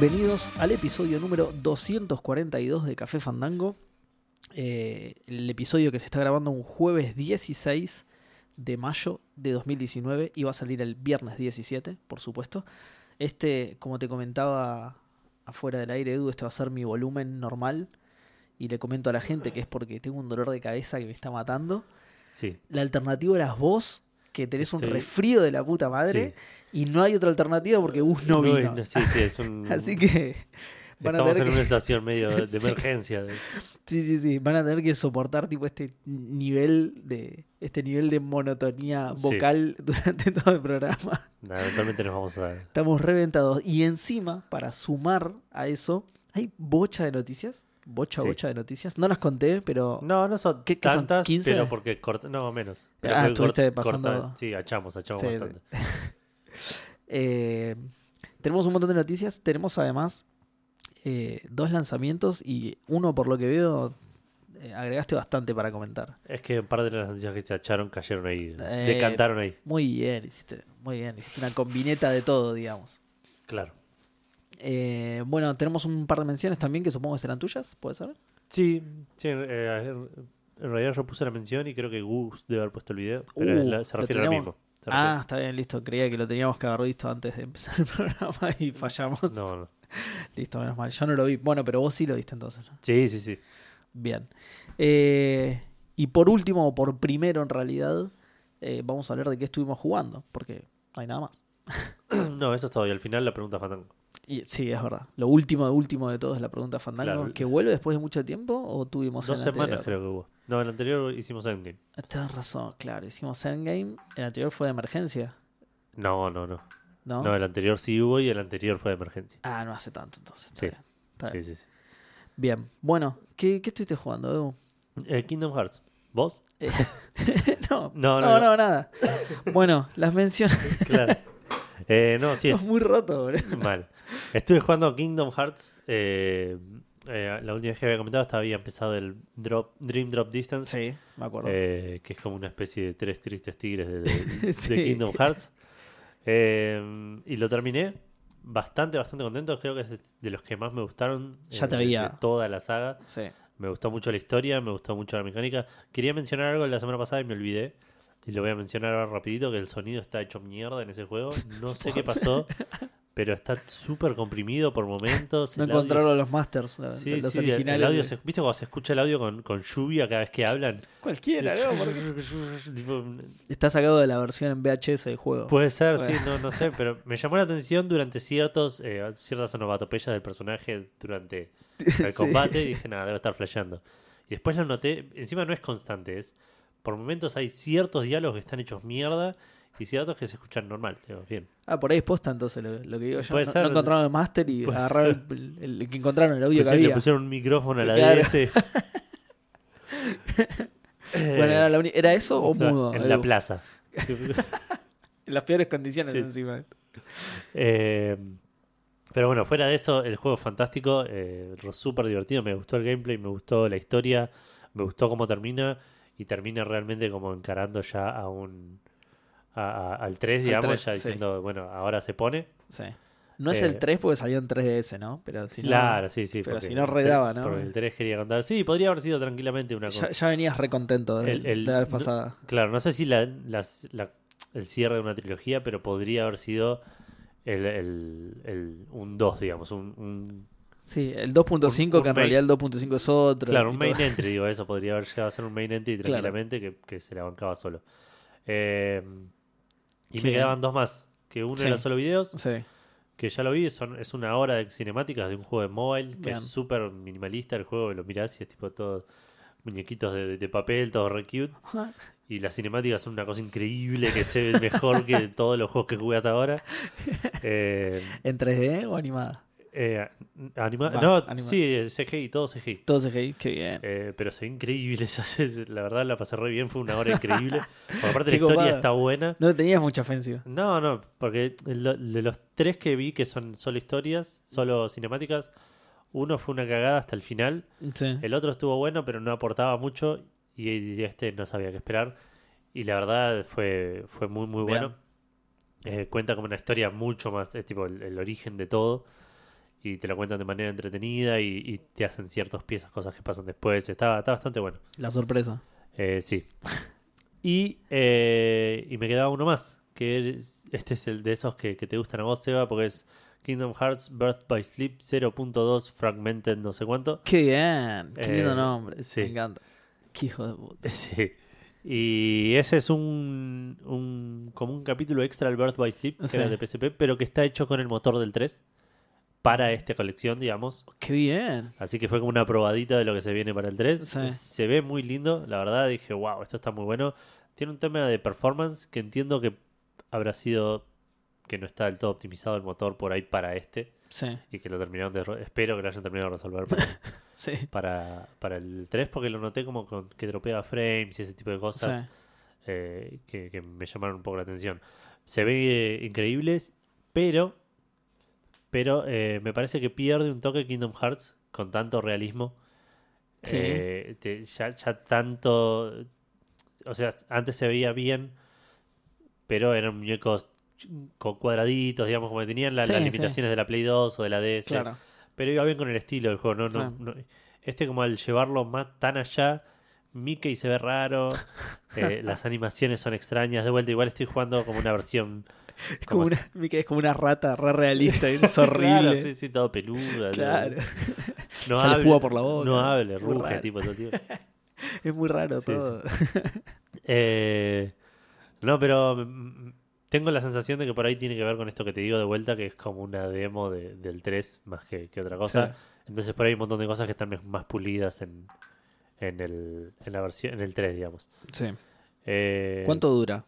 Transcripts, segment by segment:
Bienvenidos al episodio número 242 de Café Fandango. Eh, el episodio que se está grabando un jueves 16 de mayo de 2019 y va a salir el viernes 17, por supuesto. Este, como te comentaba afuera del aire, Edu, este va a ser mi volumen normal. Y le comento a la gente que es porque tengo un dolor de cabeza que me está matando. Sí. La alternativa eras vos, que tenés un Estoy- resfrío de la puta madre. Y no hay otra alternativa porque Gus no No, vino. no, sí, sí, es un- Así que van a estamos tener en una situación medio de emergencia. Sí, sí, sí. Van a tener que soportar tipo este nivel de. este nivel de monotonía Sí. vocal durante todo el programa. Nada, eventualmente nos vamos a. Estamos reventados. Y encima, para sumar a eso, hay bocha de noticias. Bocha, Sí. bocha de noticias. No las conté, pero. No, no son ¿Qué- qué son, tantas, 15? pero porque corta, no menos. Pero Ah, estuviste pasando- corta- sí, achamos, achamos Sí, bastante. Eh, tenemos un montón de noticias. Tenemos además eh, dos lanzamientos y uno, por lo que veo, eh, agregaste bastante para comentar. Es que un par de las noticias que se acharon cayeron ahí, decantaron ahí, Muy bien, hiciste, muy bien. Hiciste una combineta de todo, digamos. claro. Eh, bueno, tenemos un par de menciones también que supongo que serán tuyas, ¿puede ser? Sí, sí eh, en realidad yo puse la mención y creo que Gus debe haber puesto el video, pero Uh, es la- se refiere a lo teníamos- mismo. Ah, está bien, listo. Creía que lo teníamos que haber visto antes de empezar el programa y fallamos. no, no. Listo, menos mal. Yo no lo vi. Bueno, pero vos sí lo viste entonces. ¿no? Sí, sí, sí. Bien. Eh, y por último, o por primero en realidad, eh, vamos a hablar de qué estuvimos jugando, porque no hay nada más. no, eso es todo. Y al final la pregunta Fandango. Y, sí, es verdad. Lo último de último de todo es la pregunta Fandango. Claro. ¿Que vuelve después de mucho tiempo o tuvimos Dos en el semanas anterior? creo que hubo. No, en el anterior hicimos Endgame. Tienes razón, claro. Hicimos Endgame. El anterior fue de emergencia, No, no, no. ¿no? No, el anterior sí hubo y el anterior fue de emergencia. Ah, no hace tanto entonces. Está Sí. bien. Está bien. Sí, sí, sí. Bien. Bueno, ¿qué, qué estuviste jugando, Edu? Eh, Kingdom Hearts. ¿Vos? Eh, no, no, No, no, no, no. nada. Bueno, las menciones. Claro. Eh, no, sí, Estás muy roto, es mal. Estuve jugando Kingdom Hearts. eh, eh, la última vez que había comentado hasta había empezado el drop, Dream Drop Distance. Sí, me acuerdo. eh, que es como una especie de tres tristes tigres de, de- de Sí. Kingdom Hearts. Y lo terminé bastante, bastante contento. Creo que es de- los que más me gustaron. Ya te había- de toda la saga. sí. Me gustó mucho la historia, me gustó mucho la mecánica. Quería mencionar algo la semana pasada y me olvidé. Y lo voy a mencionar ahora rapidito, que el sonido está hecho mierda en ese juego. No sé qué pasó, pero está súper comprimido por momentos. No el encontraron es- los masters, lo- Sí, los sí, originales. el audio se- ¿Viste cuando se escucha el audio con, con lluvia cada vez que hablan? Cualquiera, ¿no? Porque Está sacado de la versión en VHS del juego. Puede ser, sí, no, no sé, pero me llamó la atención durante ciertos, eh, ciertas onomatopeyas del personaje durante el Sí. combate y dije, nada, debe estar flasheando. Y después lo noté, encima no es constante, es por momentos hay ciertos diálogos que están hechos mierda y ciertos que se escuchan normal. Digo, bien. Ah, por ahí es posta entonces lo, lo que digo yo. No, ser. no encontraron el master y agarraron el, el- el que encontraron, el audio que Pusieron- le había. pusieron un micrófono a la Claro. DS. Bueno, ¿era, la ¿era eso o no, mudo? En la plaza. En las peores condiciones Sí. encima. Eh, pero bueno, fuera de eso, el juego es fantástico, eh, súper divertido, me gustó el gameplay, me gustó la historia, me gustó cómo termina y termina realmente como encarando ya a un a- a- al 3, Al digamos, 3, ya sí. diciendo, bueno, ahora se pone. Sí. No es Eh, el 3 porque salió en 3DS, ¿no? Pero si no- claro, sí, sí. pero si no, redaba, 3 ¿no? Porque el 3 quería contar. Sí, podría haber sido tranquilamente una cosa. ya, ya venías recontento de, El- el- de la vez no- pasada. Claro, no sé si la, las- la- el cierre de una trilogía, pero podría haber sido el, el- un 2, digamos, un, un Sí, el 2.5, un que en realidad el 2.5 es otro. Claro, un todo. main entry, digo, eso podría haber llegado a ser un main entry Claro. tranquilamente que, que se la bancaba solo. Eh, y me quedaban dos más, que uno Sí. era solo videos, Sí, que ya lo vi, son, es una hora de cinemáticas de un juego de mobile, que Bien. es súper minimalista el juego, lo mirás y es tipo todo muñequitos de, de papel, todo re cute. Y las cinemáticas son una cosa increíble que se ve mejor que todos los juegos que jugué hasta ahora. Eh, ¿En 3D o animada? Eh, anima- Va, no, sí, CGI, todo CGI. Todo CGI, qué bien. Eh, pero se ve increíble. La verdad la pasé re bien, fue una hora increíble. Por aparte la historia copada. está buena. No tenías mucha ofensiva. No, no, porque lo- de los tres que vi que son solo historias, solo cinemáticas, uno fue una cagada hasta el final. Sí. El otro estuvo bueno, pero no aportaba mucho. Y y este no sabía qué esperar. Y la verdad fue, fue muy, muy Bien. bueno. Eh, cuenta como una historia mucho más, es tipo el, el origen de todo. Y te lo cuentan de manera entretenida y, y te hacen ciertas piezas, cosas que pasan después. Está, está bastante bueno. La sorpresa. Eh, sí. Y, eh, y me quedaba uno más, que es- este es el de esos que, que te gustan a vos, Seba, porque es Kingdom Hearts Birth by Sleep 0.2 Fragmented no sé cuánto. Qué bien. Qué lindo Eh, nombre. sí. Me encanta. Qué hijo de puta. Sí. Y ese es un, un como un capítulo extra del Birth by Sleep, que era de PSP, pero que está hecho con el motor del 3 para esta colección, digamos. Qué bien. Así que fue como una probadita de lo que se viene para el 3. Sí. Se ve muy lindo, la verdad. Dije, wow, esto está muy bueno. Tiene un tema de performance que entiendo que habrá sido que no está del todo optimizado el motor por ahí para este Sí, y que lo terminaron de... ro- Espero que lo hayan terminado de resolver para, sí. para, para el 3 porque lo noté como que dropeaba frames y ese tipo de cosas eh, que, que me llamaron un poco la atención. Se ve eh, increíbles, pero, pero eh, me parece que pierde un toque Kingdom Hearts con tanto realismo. Sí. Eh, te- ya, ya tanto, o sea, antes se veía bien, pero eran muñecos con cuadraditos, digamos, como que tenían la- Sí, las sí. limitaciones de la Play 2 o de la DS. Claro. Pero iba bien con el estilo del juego. No, no, no- este como al llevarlo más tan allá, Mickey se ve raro, eh, las animaciones son extrañas. De vuelta, igual estoy jugando como una versión... Es como como una, Mickey es como una rata re realista, es Claro, horrible. sí, sí, todo peluda. Claro. No Sale hable- por la boca. No hable, ruge, tipo, todo. Es muy raro Sí, todo. Eh, no, pero tengo la sensación de que por ahí tiene que ver con esto que te digo de vuelta, que es como una demo de- del 3 más que, que otra cosa. Entonces por ahí hay un montón de cosas que están más pulidas en, en, el, en la versión, en el 3, digamos. Sí. Eh, ¿Cuánto dura?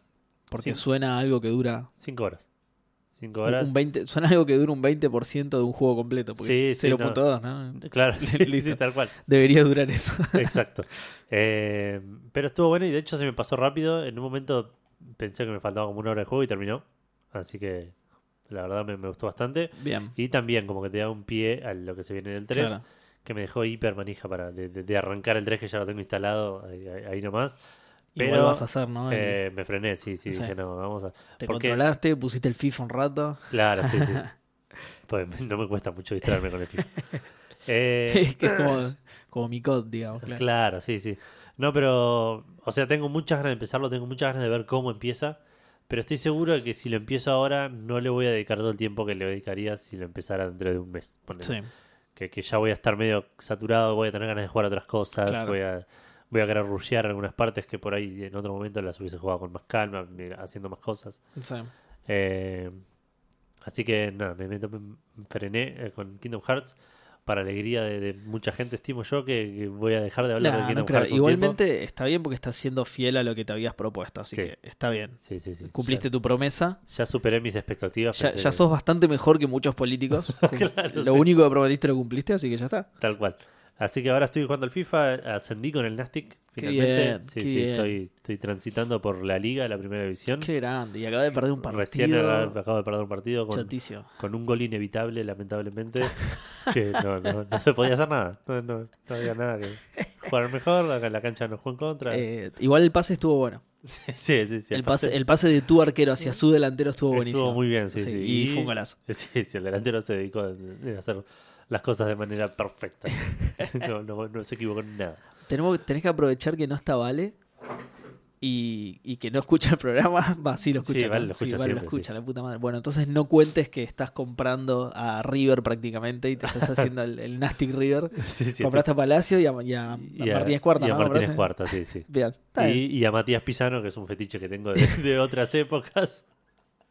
Porque suena a algo que dura. 5 horas. 5 un- horas. Un 20, suena a algo que dura un 20% de un juego completo. Porque Sí, es sí, 0.2, ¿no? Claro, sí, Listo. sí, tal cual. Debería durar eso. Exacto. Eh, pero estuvo bueno y de hecho se me pasó rápido. En un momento pensé que me faltaba como una hora de juego y terminó. Así que la verdad me, me gustó bastante. Bien. Y también como que te da un pie a lo que se viene en el 3, Claro. Que me dejó hiper manija para de, de- de arrancar el 3 que ya lo tengo instalado ahí, nomás. Igual Pero vas a hacer, ¿no? El- eh, me frené, sí, sí, Sí. dije no, vamos a... te porque- controlaste, pusiste el FIFA un rato. Claro, sí, sí. pues no me cuesta mucho distraerme con el FIFA. Eh, que es como, como mi COD, digamos. Claro. Claro, sí, sí. No, pero, o sea, tengo muchas ganas de empezarlo, tengo muchas ganas de ver cómo empieza, pero estoy seguro de que si lo empiezo ahora no le voy a dedicar todo el tiempo que le dedicaría si lo empezara dentro de un mes. Sí. Que, que ya voy a estar medio saturado, voy a tener ganas de jugar otras cosas, Claro. voy a voy a querer rushear algunas partes que por ahí en otro momento las hubiese jugado con más calma, haciendo más cosas. sí. Eh, así que nada, me, me- me frené eh, con Kingdom Hearts. Para alegría de, de mucha gente, estimo yo que, que voy a dejar de hablar Nah, de no Kingdom creo. Hearts. un tiempo. Igualmente está bien porque estás siendo fiel a lo que te habías propuesto, así Sí. que está bien. Sí, sí, sí. Cumpliste Ya, tu promesa. ya superé mis expectativas. Ya, ya que- sos bastante mejor que muchos políticos. Claro, lo único que prometiste lo cumpliste, así que ya está. Tal cual. Así que ahora estoy jugando al FIFA, ascendí con el Nastic. Qué Finalmente. bien, sí, qué sí, bien. Estoy, estoy transitando por la liga, la primera división. Qué grande. Y acaba de perder un partido. Recién acabo acabo de perder un partido con, con un gol inevitable, lamentablemente. que no, no, no se podía hacer nada. No, no, no había nada que jugar mejor. Acá en la cancha no jugó en contra. Eh, igual el pase estuvo bueno. sí, sí, sí. El pase, el pase de tu arquero hacia su delantero estuvo Estuvo buenísimo. muy bien, sí, sí. Y, fue un golazo. Sí, sí, el delantero se dedicó a hacer las cosas de manera perfecta. No, no, no se equivocó en nada. Tenemos, tenés que aprovechar que no está Vale y, y que no escucha el programa. Va, sí lo escucha. Sí. Vale lo escucha Vale lo escucha, la puta madre. Bueno, entonces no cuentes que estás comprando a River prácticamente y te estás haciendo el, el Nastic River. Sí, sí, Compraste a Palacio y a, y a- a y a- Martínez Cuarta, y a ¿no? Martínez. Cuarta, sí, sí. Bien, Y, a Matías Pisano, que es un fetiche que tengo de, de otras épocas.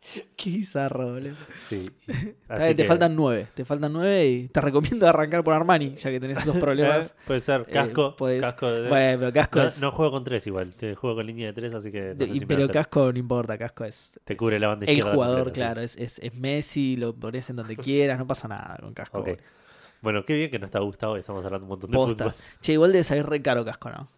Qué bizarro, boludo. Sí. Te que- faltan nueve. Te faltan nueve y te recomiendo arrancar por Armani, ya que tenés esos problemas. Eh, Puede ser, casco. Eh, podés- casco de- Bueno, pero casco no, es. no juego con tres igual, te juego con línea de tres, así que no sé y- si me pero casco no importa, casco es. te cubre la banda El jugador, completa, sí. claro, es, es, es Messi, lo pones en donde quieras, no pasa nada con casco. Ok. Bueno, qué bien que no está Gustavo y estamos hablando un montón de Posta. fútbol. Che, igual debe salir re caro casco, ¿no?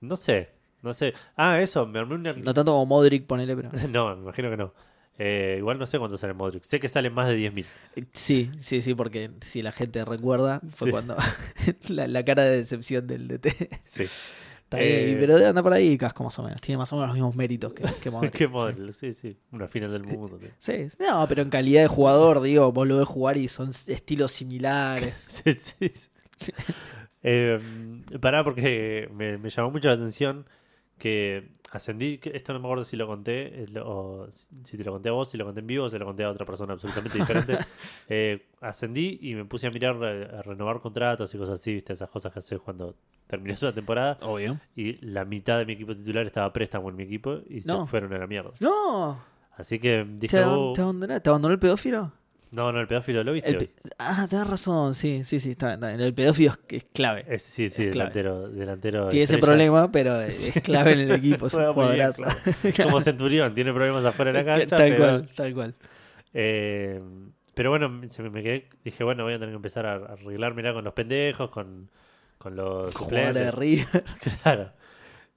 No sé, no sé. Ah, eso, me armé una... No tanto como Modric, ponele, pero. No, me imagino que no. Eh, igual no sé cuánto sale Modric. Sé que sale más de 10.000. Eh, Sí, sí, sí, porque si la gente recuerda, fue Sí. cuando la, la cara de decepción del DT. Sí. Está Eh, pero andar por ahí Casco más o menos. Tiene más o menos los mismos méritos que, que Modric. Sí. modelo, sí, sí. Una final del mundo. Sí, no, pero en calidad de jugador, digo, vos lo ves jugar y son estilos similares. Sí, sí, sí. Eh, pará, porque me, me llamó mucho la atención que ascendí. que Esto no me acuerdo si lo conté, eh, o si te lo conté a vos, si lo conté en vivo o se lo conté a otra persona absolutamente diferente. Eh, ascendí y me puse a mirar, eh, a renovar contratos y cosas así, ¿viste? Esas cosas que haces cuando terminás una temporada. Obvio. Y la mitad de mi equipo titular estaba a préstamo en mi equipo y No. se fueron a la mierda. No, Así que ¿te, dije, ab- "Oh, te abandonó, ¿te abandonó el pedófilo? No, no, el pedófilo lo viste. El pe- ah, tenés razón, sí, sí, sí, está, está bien. El pedófilo es, clave. Es- sí, sí, es clave. delantero, delantero. Tiene ese estrella. problema, pero es clave en el equipo, es un bien, jugadorazo. Como Centurión, tiene problemas afuera de la cancha. tal pero, cual, tal cual. eh, pero bueno, se me, quedé. Dije, bueno, voy a tener que empezar a arreglar, mirá, con los pendejos, con, con los Jugador de. River. Claro.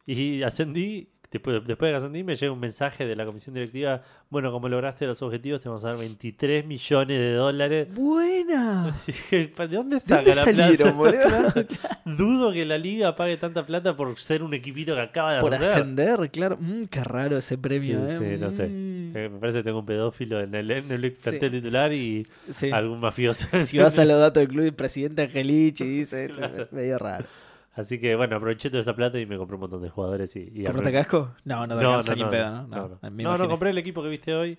Y ascendí. Después, después de que ascendí, me llega un mensaje de la comisión directiva. Bueno, como lograste los objetivos, te vamos a dar 23 millones de dólares. Buena. ¿de dónde ¿De saca dónde la salieron, plata? Dudo que la liga pague tanta plata por ser un equipito que acaba de Por ascender. ascender, claro. Mm, qué raro ese premio, Sí, ¿eh? sí, no sé. Mm. Eh, Me parece que tengo un pedófilo en el, en el Sí. plantel titular y algún mafioso. Si vas a los datos del club, el presidente Angelici dice, es medio raro. Así que bueno, aproveché toda esa plata y me compré un montón de jugadores. Y, y ¿Compraste casco? No, no te No, alcanza no, ni no, pedo, no, ¿no? no, compré el equipo que viste hoy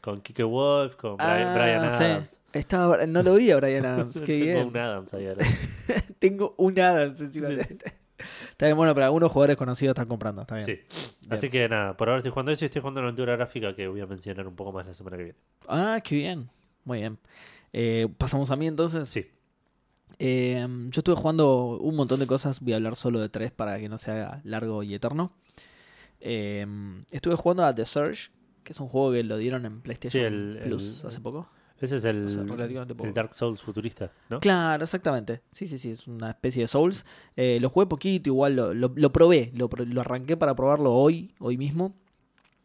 con Kike Wolf, con Brian, Ah, Brian sí. Adams. Estaba, no lo vi a Brian Adams, qué Tengo bien. un Adams ahí ahora. Tengo un Adams encima. Sí. Está bien, bueno, pero algunos jugadores conocidos están comprando, está bien. Sí. Bien. Así que nada, por ahora estoy jugando eso y estoy jugando una aventura gráfica que voy a mencionar un poco más la semana que viene. Ah, qué bien. Muy bien. Eh, Pasamos a mí entonces. Sí. Eh, yo estuve jugando un montón de cosas. Voy a hablar solo de tres para que no se haga largo y eterno. Eh, estuve jugando a The Surge, que es un juego que lo dieron en PlayStation Sí, el- Plus el- hace poco. Ese es el, O sea, Dark Souls futurista, ¿no? Claro, exactamente. Sí, sí, sí, es una especie de Souls. Eh, lo jugué poquito, igual lo, lo- lo probé, lo, lo arranqué para probarlo hoy, hoy mismo.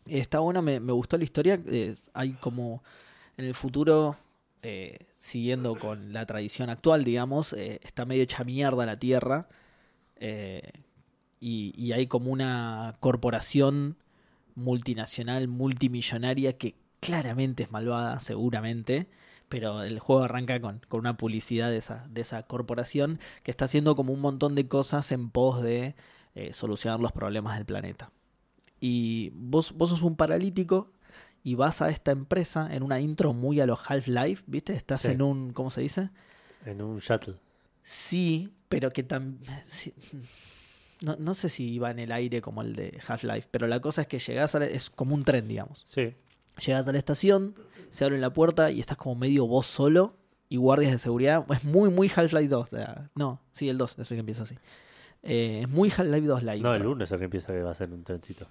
Está bueno, me, me gustó la historia. hay como en el futuro, eh, siguiendo con la tradición actual, digamos, eh, está medio hecha mierda la Tierra. eh, y, hay como una corporación multinacional, multimillonaria que claramente es malvada, seguramente. Pero el juego arranca con, con una publicidad de esa, de esa corporación que está haciendo como un montón de cosas en pos de eh, solucionar los problemas del planeta. Y vos, vos sos un paralítico y vas a esta empresa en una intro muy a los Half-Life, ¿viste? Estás Sí. en un, ¿cómo se dice? En un shuttle. Sí, pero que también... no, no sé si iba en el aire como el de Half-Life, pero la cosa es que llegás a la- es como un tren, digamos. Sí. Llegas a la estación, se abre la puerta y estás como medio vos solo y guardias de seguridad. Es muy, muy Half-Life 2. la- No, sí, el 2, es el que empieza así. Eh, es muy Half-Life 2 la No, intro. el 1 es el que empieza que va a ser un trencito.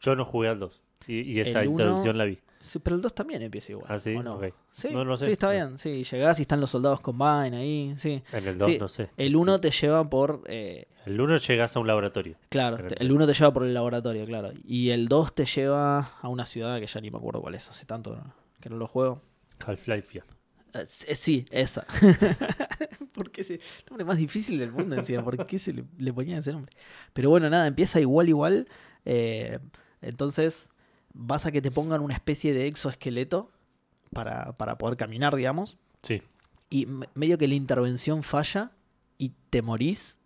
Yo no jugué al 2. Y, y esa El uno- introducción la vi. Sí, pero el 2 también empieza igual. Ah, sí, ¿o no? ok. Sí, No lo sé. sí, está No. bien. Sí, llegás y están los soldados Combine ahí. Sí. En el 2 Sí, no sé. El 1 te lleva por. eh, El 1 llegas a un laboratorio. claro, te- el 1 te lleva por el laboratorio, claro. Y el 2 te lleva a una ciudad que ya ni me acuerdo cuál es. Hace tanto que no lo juego. Half-Life, ya. Eh, sí, esa. ¿Por qué ese nombre más difícil del mundo encima? ¿Por qué se le, le ponían ese nombre? Pero bueno, nada, empieza igual, igual. eh, entonces vas a que te pongan una especie de exoesqueleto para, para poder caminar, digamos. Sí. Y me- medio que la intervención falla y te morís.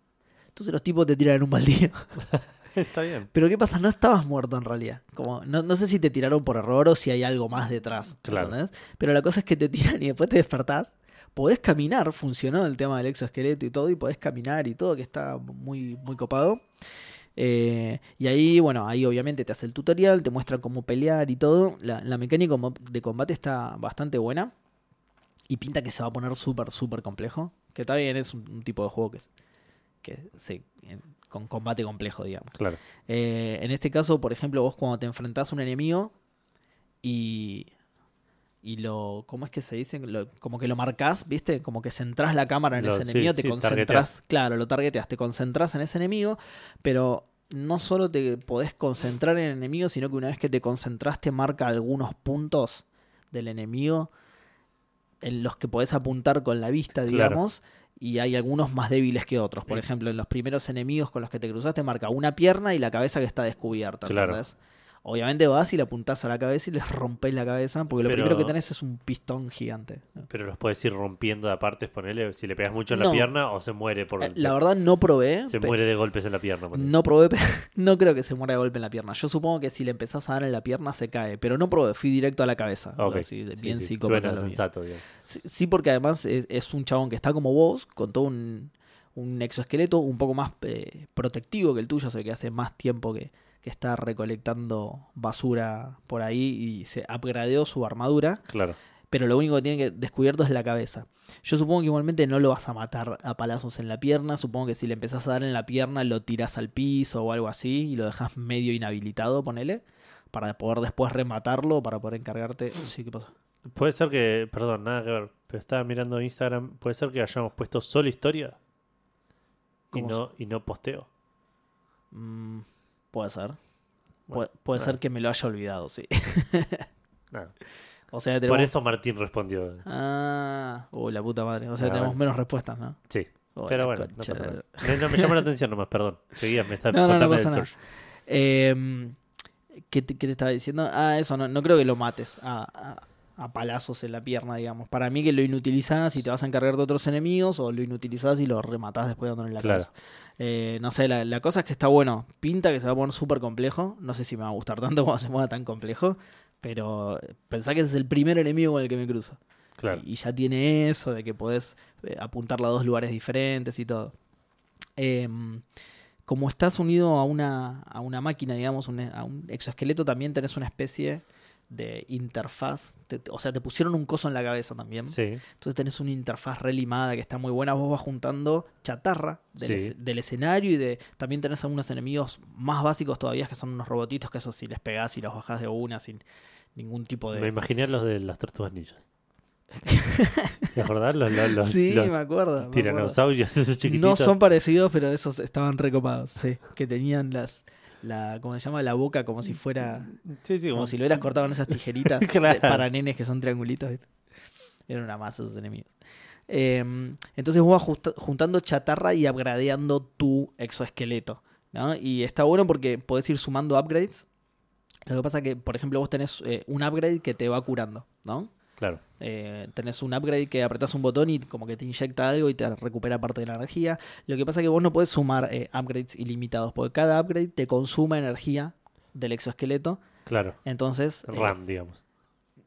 Entonces los tipos te tiran en un baldío. Está bien. Pero ¿qué pasa? No estabas muerto en realidad. Como, no, no sé si te tiraron por error o si hay algo más detrás. Claro. ¿entendés? Pero la cosa es que te tiran y después te despertás. Podés caminar, funcionó el tema del exoesqueleto y todo, y podés caminar y todo, que está muy, muy copado. Eh, y ahí, bueno, ahí obviamente te hace el tutorial, te muestra cómo pelear y todo. La, la mecánica de combate está bastante buena. Y pinta que se va a poner súper, súper complejo. Que está bien, es un, un tipo de juego que, es, que se, con combate complejo, digamos. Claro. Eh, en este caso, por ejemplo, vos cuando te enfrentás a un enemigo y, y lo. ¿Cómo es que se dice? Lo- como que lo marcás, ¿viste? Como que centrás la cámara en Lo- ese sí, enemigo, te sí, concentrás. targeteás. Claro, lo targeteas, te concentrás en ese enemigo, pero no solo te podés concentrar en el enemigo, sino que una vez que te concentraste, marca algunos puntos del enemigo en los que podés apuntar con la vista, Claro. digamos. y hay algunos más débiles que otros. Por Sí. ejemplo, en los primeros enemigos con los que te cruzaste marca una pierna y la cabeza que está descubierta. Claro. ¿entendés? Obviamente vas y le apuntás a la cabeza y les rompes la cabeza, porque lo Pero- primero que tenés es un pistón gigante. Pero los puedes ir rompiendo de partes, ponele, si le pegas mucho en la pierna o se muere por Eh, La verdad no probé. se muere de golpes en la pierna. ponele. No probé, no creo que se muera de golpe en la pierna. Yo supongo que si le empezás a dar en la pierna se cae, pero no probé, fui directo a la cabeza. Ok. Así, Sí, bien sí, psicópata suena sensato. Sí, sí, porque además es, es un chabón que está como vos, con todo un, un exoesqueleto un poco más eh, protectivo que el tuyo, o sea que hace más tiempo que, que está recolectando basura por ahí y se upgradeó su armadura, Claro. pero lo único que tiene que descubierto es la cabeza. Yo supongo que igualmente no lo vas a matar a palazos en la pierna, supongo que si le empezás a dar en la pierna lo tirás al piso o algo así y lo dejas medio inhabilitado, ponele, para poder después rematarlo, para poder encargarte... Sí, ¿qué pasa? Puede ser que, perdón, nada que ver, pero estaba mirando Instagram, puede ser que hayamos puesto solo historia y ¿Cómo no, y no posteo. Mm, puede ser. Bueno, Pu- puede ser que me lo haya olvidado, sí. nada. O sea, Por eso Martín respondió. Ah, uy, la puta madre. O sea, Ah, tenemos bueno. menos respuestas, ¿no? Sí, Oh, pero bueno, no concha pasa de- nada. Me, no, me llama la atención nomás, perdón. Seguías, me está No, no, no pasa nada. Eh, ¿qué, te, qué te estaba diciendo? Ah, eso, no, no creo que lo mates a, a- a palazos en la pierna, digamos. Para mí que lo inutilizás y te vas a encargar de otros enemigos o lo inutilizás y lo rematás después dándole en la Claro. cabeza. Eh, no sé, la, la cosa es que está bueno. Pinta que se va a poner súper complejo. No sé si me va a gustar tanto cuando se mueva tan complejo. Pero pensá que ese es el primer enemigo con el que me cruzo. Claro. Y ya tiene eso de que podés eh, apuntarla a dos lugares diferentes y todo. Em, como estás unido a una, a una máquina, digamos, un- a un exoesqueleto, también tenés una especie de interfaz. Te- te- o sea, te pusieron un coso en la cabeza también. Sí, Entonces tenés una interfaz relimada que está muy buena. Vos vas juntando chatarra del, Sí. esc- del escenario y de también tenés algunos enemigos más básicos todavía que son unos robotitos que esos si les pegás y los bajás de una sin ningún tipo de... me imaginé a los de las tortugas ninjas. ¿Te acordás? Los, los, los- sí, los me acuerdo. me acuerdo. tiranosaurios, esos No chiquititos. son parecidos, pero esos estaban recopados, sí. Que tenían las, la, ¿cómo se llama? La boca como si fuera, Sí, sí, como como si lo hubieras cortado en esas tijeritas Claro. para nenes que son triangulitos. Eran una masa esos enemigos. Eh, entonces vos vas juntando chatarra y upgradeando tu exoesqueleto. ¿no? Y está bueno porque podés ir sumando upgrades. Lo que pasa que, por ejemplo, vos tenés eh, un upgrade que te va curando, ¿no? Claro, Eh, tenés un upgrade que apretás un botón y como que te inyecta algo y te recupera parte de la energía. Lo que pasa es que vos no podés sumar eh, upgrades ilimitados, porque cada upgrade te consume energía del exoesqueleto. claro. Entonces, eh, RAM, digamos.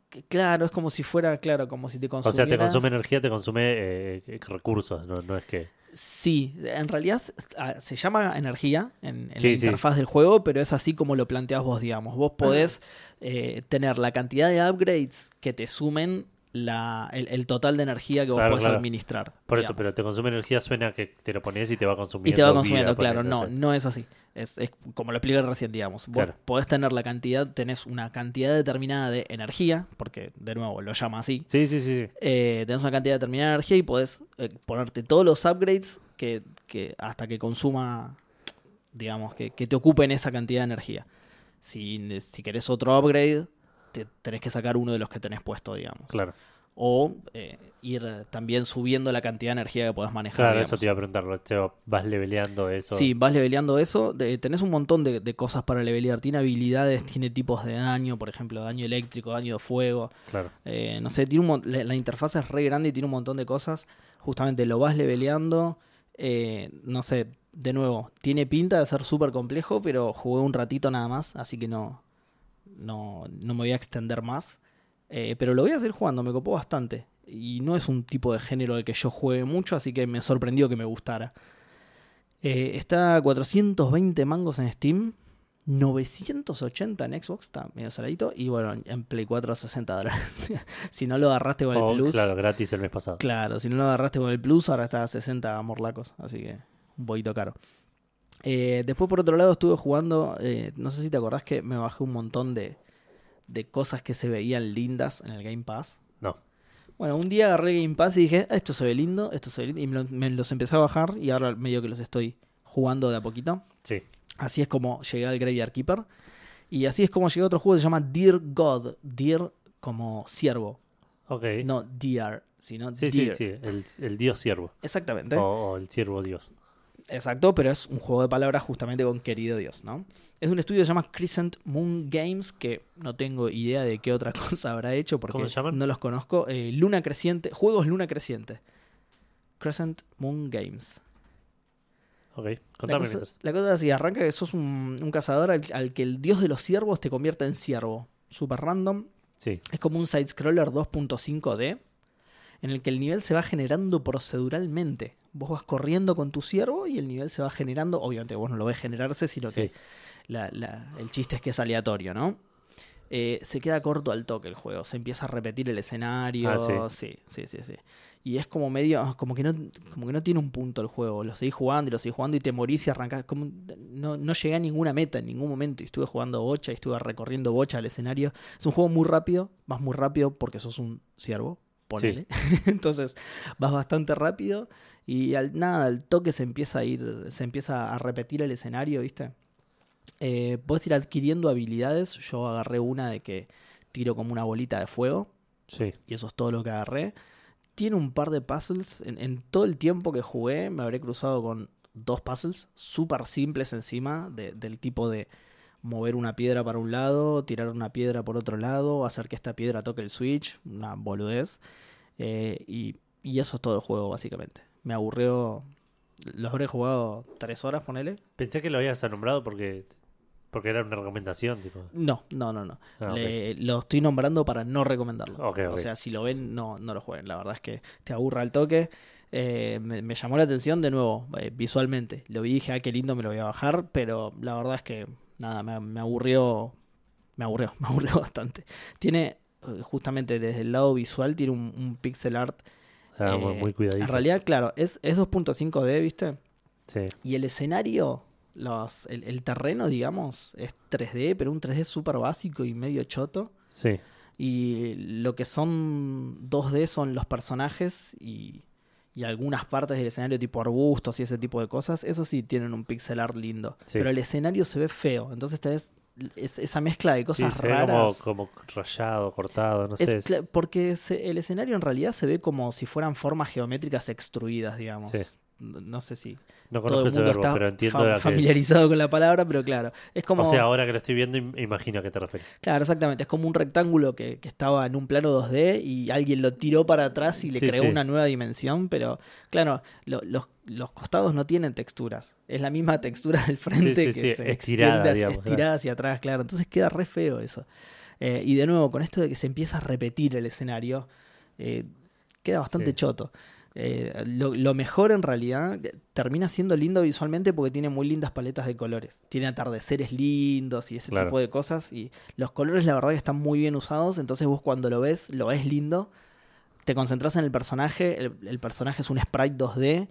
que- claro, es como si fuera, claro, como si te O consumiera. sea, te consume energía, te consume eh, recursos, no, no es que... Sí, en realidad ah, se llama energía en, en Sí, la sí. interfaz del juego, pero es así como lo planteas vos, digamos. Vos podés eh, tener la cantidad de upgrades que te sumen la, el, el total de energía que vos Claro, podés claro. administrar. Por eso, pero te consume energía, suena que te lo pones y te va consumiendo. Y te va vida, consumiendo, claro. No, no es así. Es, es como lo expliqué recién, digamos. Vos Claro. podés tener la cantidad, tenés una cantidad determinada de energía, porque de nuevo lo llama así. Sí, sí, sí. sí. Eh, tenés una cantidad determinada de energía y podés eh, ponerte todos los upgrades que, que hasta que consuma, digamos, que, que te ocupen esa cantidad de energía. Si, si querés otro upgrade, te, tenés que sacar uno de los que tenés puesto, digamos. Claro, O eh, ir también subiendo la cantidad de energía que podés manejar. claro, digamos. eso te iba a preguntar. Te vas leveleando eso. Sí, vas leveleando eso. de- tenés un montón de, de cosas para levelear. Tiene habilidades, tiene tipos de daño, por ejemplo, daño eléctrico, daño de fuego. Claro, Eh, no sé, tiene un, la, la interfaz es re grande y tiene un montón de cosas. Justamente lo vas leveleando. eh, no sé, de nuevo, tiene pinta de ser súper complejo, pero jugué un ratito nada más, así que no, no, no me voy a extender más. Eh, pero lo voy a seguir jugando, me copó bastante. Y no es un tipo de género al que yo juegue mucho, así que me sorprendió que me gustara. Eh, está a 420 mangos en Steam, 980 en Xbox, está medio saladito. Y bueno, en Play 4 60 dólares. si no lo agarraste con el Oh, Plus. claro, gratis el mes pasado. Claro, si no lo agarraste con el Plus, ahora está a 60 morlacos, así que un poquito caro. Eh, después, por otro lado, estuve jugando, eh, no sé si te acordás que me bajé un montón de, de cosas que se veían lindas en el Game Pass. No, Bueno, un día agarré Game Pass y dije, "Ah, esto se ve lindo, esto se ve lindo, y me, lo- me los empecé a bajar y ahora medio que los estoy jugando de a poquito. sí. Así es como llegué al Graveyard Keeper. Y así es como llegué a otro juego que se llama Dear God. Dear como siervo, Ok. no Dear sino Sí, sí, Deer. sí. El, el dios siervo. Exactamente. O, o el siervo dios. Exacto, pero es un juego de palabras justamente con querido Dios, ¿no? Es un estudio que se llama Crescent Moon Games, que no tengo idea de qué otra cosa habrá hecho porque ¿Cómo se llaman? no los conozco. Eh, Luna Creciente, Juegos Luna Creciente. Crescent Moon Games. Ok, La contame cosa, mientras. la cosa es así, arranca que sos un, un cazador al, al que el dios de los ciervos te convierte en ciervo. Super random. Sí, Es como un side-scroller 2.5D en el que el nivel se va generando proceduralmente. Vos vas corriendo con tu ciervo y el nivel se va generando. Obviamente vos no lo ves generarse, sino sí. que la- la- el chiste es que es aleatorio, ¿no? Eh, se queda corto al toque el juego, se empieza a repetir el escenario. Ah, sí, sí, sí, sí. Y es como medio, como que no, como que no tiene un punto el juego. Lo seguís jugando y lo seguís jugando y te morís y arrancás. Como, no, no llegué a ninguna meta en ningún momento. Y estuve jugando bocha y estuve recorriendo bocha al escenario. Es un juego muy rápido, vas muy rápido porque sos un ciervo, ponele. Entonces vas bastante rápido y al nada, al toque se empieza a ir, se empieza a repetir el escenario, ¿viste? Eh, puedes ir adquiriendo habilidades. Yo agarré una de que tiro como una bolita de fuego Sí, y eso es todo lo que agarré. Tiene un par de puzzles. En, en todo el tiempo que jugué me habré cruzado con dos puzzles súper simples encima de- del tipo de mover una piedra para un lado, tirar una piedra por otro lado, hacer que esta piedra toque el switch, una boludez. Eh, y, y eso es todo el juego básicamente. Me aburrió. Lo habré jugado tres horas, ponele. Pensé que lo habías nombrado porque, porque era una recomendación. Tipo. No, no, no, no. Ah, lo estoy nombrando para no recomendarlo. Ok, O ok. sea, si lo ven, no, no lo jueguen. La verdad es que te aburra el toque. Eh, me, me llamó la atención de nuevo, eh, visualmente. Lo vi y dije, ah, qué lindo, me lo voy a bajar. Pero la verdad es que, nada, me, me aburrió. Me aburrió, me aburrió bastante. Tiene, eh, justamente desde el lado visual, tiene un, un pixel art. Ah, muy, eh, muy cuidadito. En realidad, claro, es, es 2.5D, ¿viste? Sí, Y el escenario, los, el, el terreno, digamos, es 3D, pero un 3D súper básico y medio choto. sí. Y lo que son 2D son los personajes y, y algunas partes del escenario tipo arbustos y ese tipo de cosas. Eso sí tienen un pixel art lindo. Sí. Pero el escenario se ve feo. Entonces tenés es- esa mezcla de cosas sí, se ve raras. como, como rayado, cortado, no Es sé. porque se- el escenario en realidad se ve como si fueran formas geométricas extruidas, digamos. Sí. No sé si no todo el mundo verbo, está pero entiendo que- familiarizado con la palabra, pero claro, es como... O sea, ahora que lo estoy viendo, im- imagino a qué te refieres. Claro, exactamente. Es como un rectángulo que, que estaba en un plano 2D y alguien lo tiró para atrás y le Sí, creó sí. una nueva dimensión, pero claro, lo- los, los costados no tienen texturas. Es la misma textura del frente Sí, que se estirada, extiende digamos, estirada hacia atrás, claro. Entonces queda re feo eso. Eh, y de nuevo, con esto de que se empieza a repetir el escenario, eh, queda bastante choto. Eh, lo, lo mejor en realidad eh, termina siendo lindo visualmente porque tiene muy lindas paletas de colores. Tiene atardeceres lindos y ese Claro. tipo de cosas. Y los colores, la verdad, que están muy bien usados. Entonces, vos cuando lo ves, lo ves lindo. Te concentras en el personaje. El, el personaje es un sprite 2D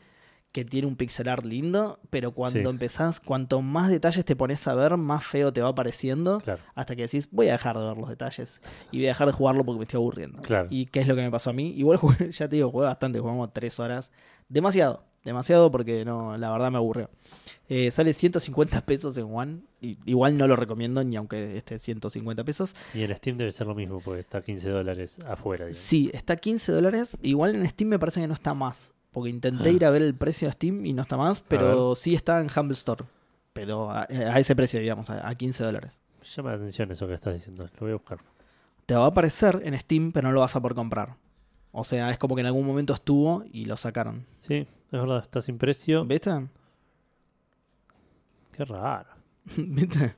que tiene un pixel art lindo. Pero cuando Sí. empezás, cuanto más detalles te pones a ver, más feo te va pareciendo. Claro, Hasta que decís, voy a dejar de ver los detalles y voy a dejar de jugarlo porque me estoy aburriendo. Claro. ¿Y qué es lo que me pasó a mí? Igual jugué, ya te digo, jugué bastante, jugamos tres horas. Demasiado, demasiado porque no, la verdad me aburrió. Eh, sale 150 pesos en One. y- igual no lo recomiendo ni aunque esté 150 pesos. y en Steam debe ser lo mismo, porque está 15 dólares afuera. digamos. Sí, está 15 dólares. Igual en Steam me parece que no está más. Porque intenté Ah. ir a ver el precio de Steam y no está más. Pero sí está en Humble Store. Pero a, a ese precio, digamos, a, a 15 dólares. Me llama la atención eso que estás diciendo. Lo voy a buscar. te va a aparecer en Steam, pero no lo vas a poder comprar. O sea, es como que en algún momento estuvo y lo sacaron. Sí, es verdad, está sin precio. ¿Viste? Qué raro. ¿Viste?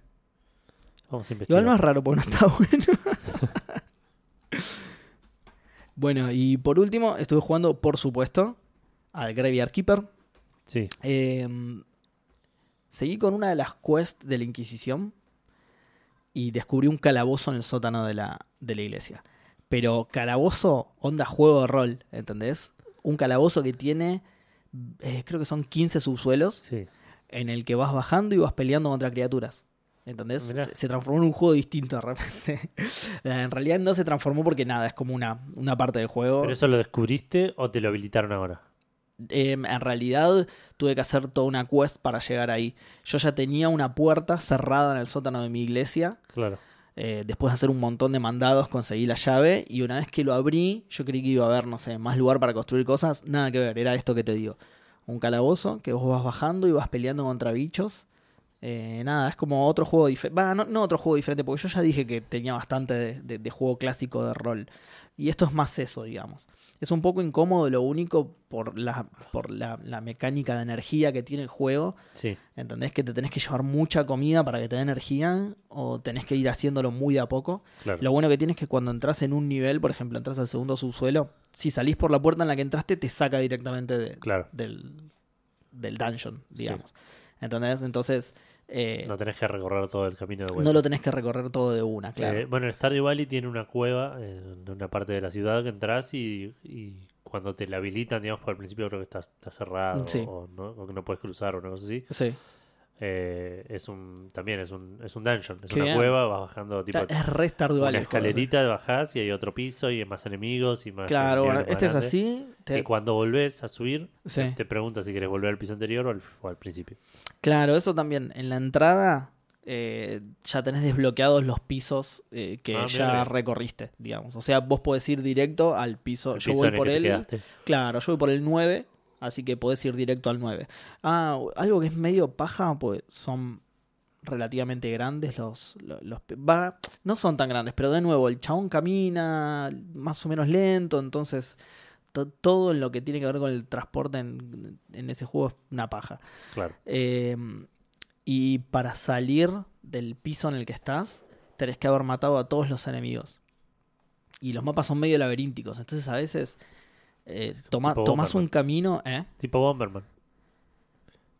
Vamos a investigar. Igual no es raro porque no está bueno. bueno, y por último, estuve jugando, por supuesto, al Graveyard Keeper. Sí, Eh, seguí con una de las quests de la Inquisición y descubrí un calabozo en el sótano de la, de la iglesia. Pero calabozo, onda juego de rol, ¿entendés? Un calabozo que tiene, eh, creo que son 15 subsuelos, sí. en el que vas bajando y vas peleando contra criaturas. ¿Entendés? Se, se transformó en un juego distinto de repente. en realidad no se transformó porque nada, es como una, una parte del juego. ¿Pero eso lo descubriste o te lo habilitaron ahora? Eh, en realidad tuve que hacer toda una quest para llegar ahí. Yo ya tenía una puerta cerrada en el sótano de mi iglesia. Claro. Eh, después de hacer un montón de mandados, conseguí la llave. Y una vez que lo abrí, yo creí que iba a haber, no sé, más lugar para construir cosas. Nada que ver, era esto que te digo. Un calabozo que vos vas bajando y vas peleando contra bichos. Eh, nada, es como otro juego diferente. No, no otro juego diferente, porque yo ya dije que tenía bastante de, de- de juego clásico de rol. Y esto es más eso, digamos. Es un poco incómodo, lo único, por la, por la, la mecánica de energía que tiene el juego. Sí, ¿Entendés? Que te tenés que llevar mucha comida para que te dé energía o tenés que ir haciéndolo muy de a poco. claro. Lo bueno que tienes es que cuando entras en un nivel, por ejemplo, entras al segundo subsuelo, si salís por la puerta en la que entraste, te saca directamente de- Claro. del, del dungeon, digamos. ¿Entendés? Entonces, eh, No tenés que recorrer todo el camino de no, vuelta. lo tenés que recorrer todo de una, claro. Eh, bueno, el Stardew Valley tiene una cueva en una parte de la ciudad que entras y, y cuando te la habilitan, digamos, por el principio creo que está, está cerrado Sí. o, no, o que no puedes cruzar o una cosa así. sí. Eh, es un también es un, es un dungeon, es Qué una cueva, vas bajando tipo es re Stardew una el escalerita, bajás y hay otro piso y hay más enemigos y más. Claro, bueno, este es así. te- Y cuando volvés a subir, Sí. te pregunta si quieres volver al piso anterior o al, o al principio. Claro, eso también. En la entrada eh, ya tenés desbloqueados los pisos eh, que Ah, ya recorriste, digamos. O sea, vos podés ir directo al piso. El yo piso voy el por quedaste. Claro, yo voy por el 9, así que podés ir directo al 9. Ah, algo que es medio paja, pues son relativamente grandes los, los, los- va, no son tan grandes, pero de nuevo, el chabón camina más o menos lento, entonces to- todo lo que tiene que ver con el transporte en, en ese juego es una paja. Claro. Eh, y para salir del piso en el que estás, tenés que haber matado a todos los enemigos. Y los mapas son medio laberínticos, entonces a veces eh, toma- Tipo tomás Bomberman. un camino, ¿eh? Tipo Bomberman.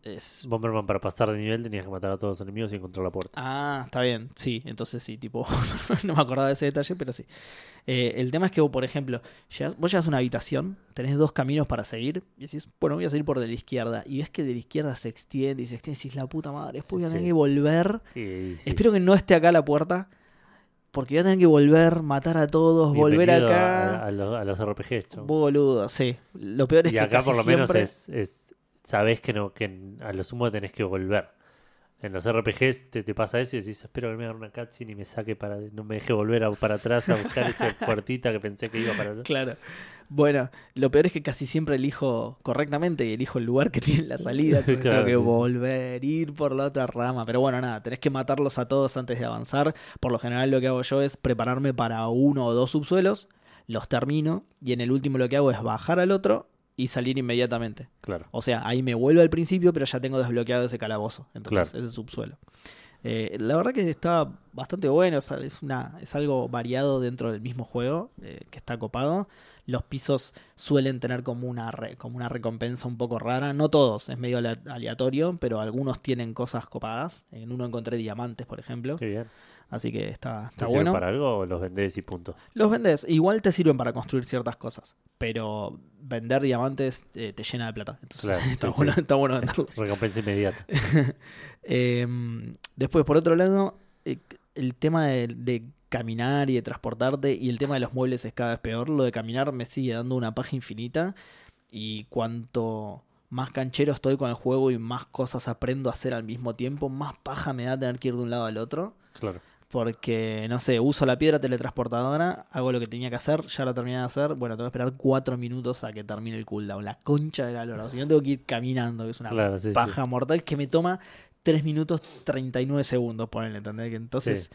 Es- Bomberman para pasar de nivel tenías que matar a todos los enemigos y encontrar la puerta. Ah, está bien, sí, entonces sí, tipo, no me acordaba de ese detalle, pero sí. Eh, el tema es que, vos, por ejemplo, llegás- vos llegas a una habitación, tenés dos caminos para seguir, y decís, bueno, voy a seguir por de la izquierda, y ves que de la izquierda se extiende y se extiende, y decís, la puta madre, después voy a tener Sí. que volver. Sí. Espero que no esté acá la puerta, porque voy a tener que volver, matar a todos, volver acá. A, a los, a los RPGs, chabón. Boludo, sí. Lo peor es Y que acá casi por lo menos siempre- es, es sabés que no que a lo sumo tenés que volver. En los RPGs te, te pasa eso y decís, espero que me haga una cutscene y me saque para no me deje volver a- para atrás a buscar esa puertita que pensé que iba para atrás. Claro. Bueno, lo peor es que casi siempre elijo correctamente y elijo el lugar que tiene la salida. Entonces Claro, tengo que sí, volver, ir por la otra rama. Pero bueno, nada, tenés que matarlos a todos antes de avanzar. Por lo general lo que hago yo es prepararme para uno o dos subsuelos, los termino y en el último lo que hago es bajar al otro y salir inmediatamente. Claro. O sea, ahí me vuelvo al principio, pero ya tengo desbloqueado ese calabozo. Entonces, Claro. ese subsuelo. Eh, la verdad que está bastante bueno, es, una, es algo variado dentro del mismo juego, eh, que está copado. Los pisos suelen tener como una, re- como una recompensa un poco rara, no todos, es medio ale- aleatorio, pero algunos tienen cosas copadas. En uno encontré diamantes, por ejemplo, Qué bien. así que está, ¿Te está sirve bueno. para algo o los vendés y punto? Los vendes, igual te sirven para construir ciertas cosas, pero vender diamantes eh, te llena de plata. Entonces Claro, está, sí, bueno, sí. está bueno venderlos. Recompensa inmediata. Eh, después, por otro lado, eh, el tema de, de caminar y de transportarte y el tema de los muebles es cada vez peor. Lo de caminar me sigue dando una paja infinita y cuanto más canchero estoy con el juego y más cosas aprendo a hacer al mismo tiempo, más paja me da tener que ir de un lado al otro. Claro. Porque, no sé, uso la piedra teletransportadora, hago lo que tenía que hacer, ya lo terminé de hacer. Bueno, tengo que esperar cuatro minutos a que termine el cooldown. La concha de la lora. Si no, tengo que ir caminando, que es una Claro, sí, sí. paja mortal que me toma 3 minutos 39 segundos, ponerle, ¿entendés? Que entonces Sí.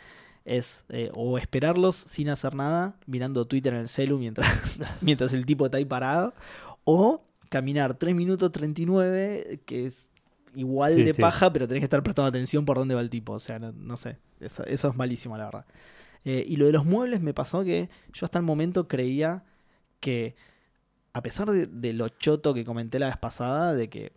es eh, o esperarlos sin hacer nada, mirando Twitter en el celu mientras, mientras el tipo está ahí parado, o caminar 3 minutos 39, que es igual Sí, de sí. paja, pero tenés que estar prestando atención por dónde va el tipo. O sea, no, no sé. Eso, eso es malísimo, la verdad. Eh, y lo de los muebles me pasó que yo hasta el momento creía que, a pesar de, de lo choto que comenté la vez pasada, de que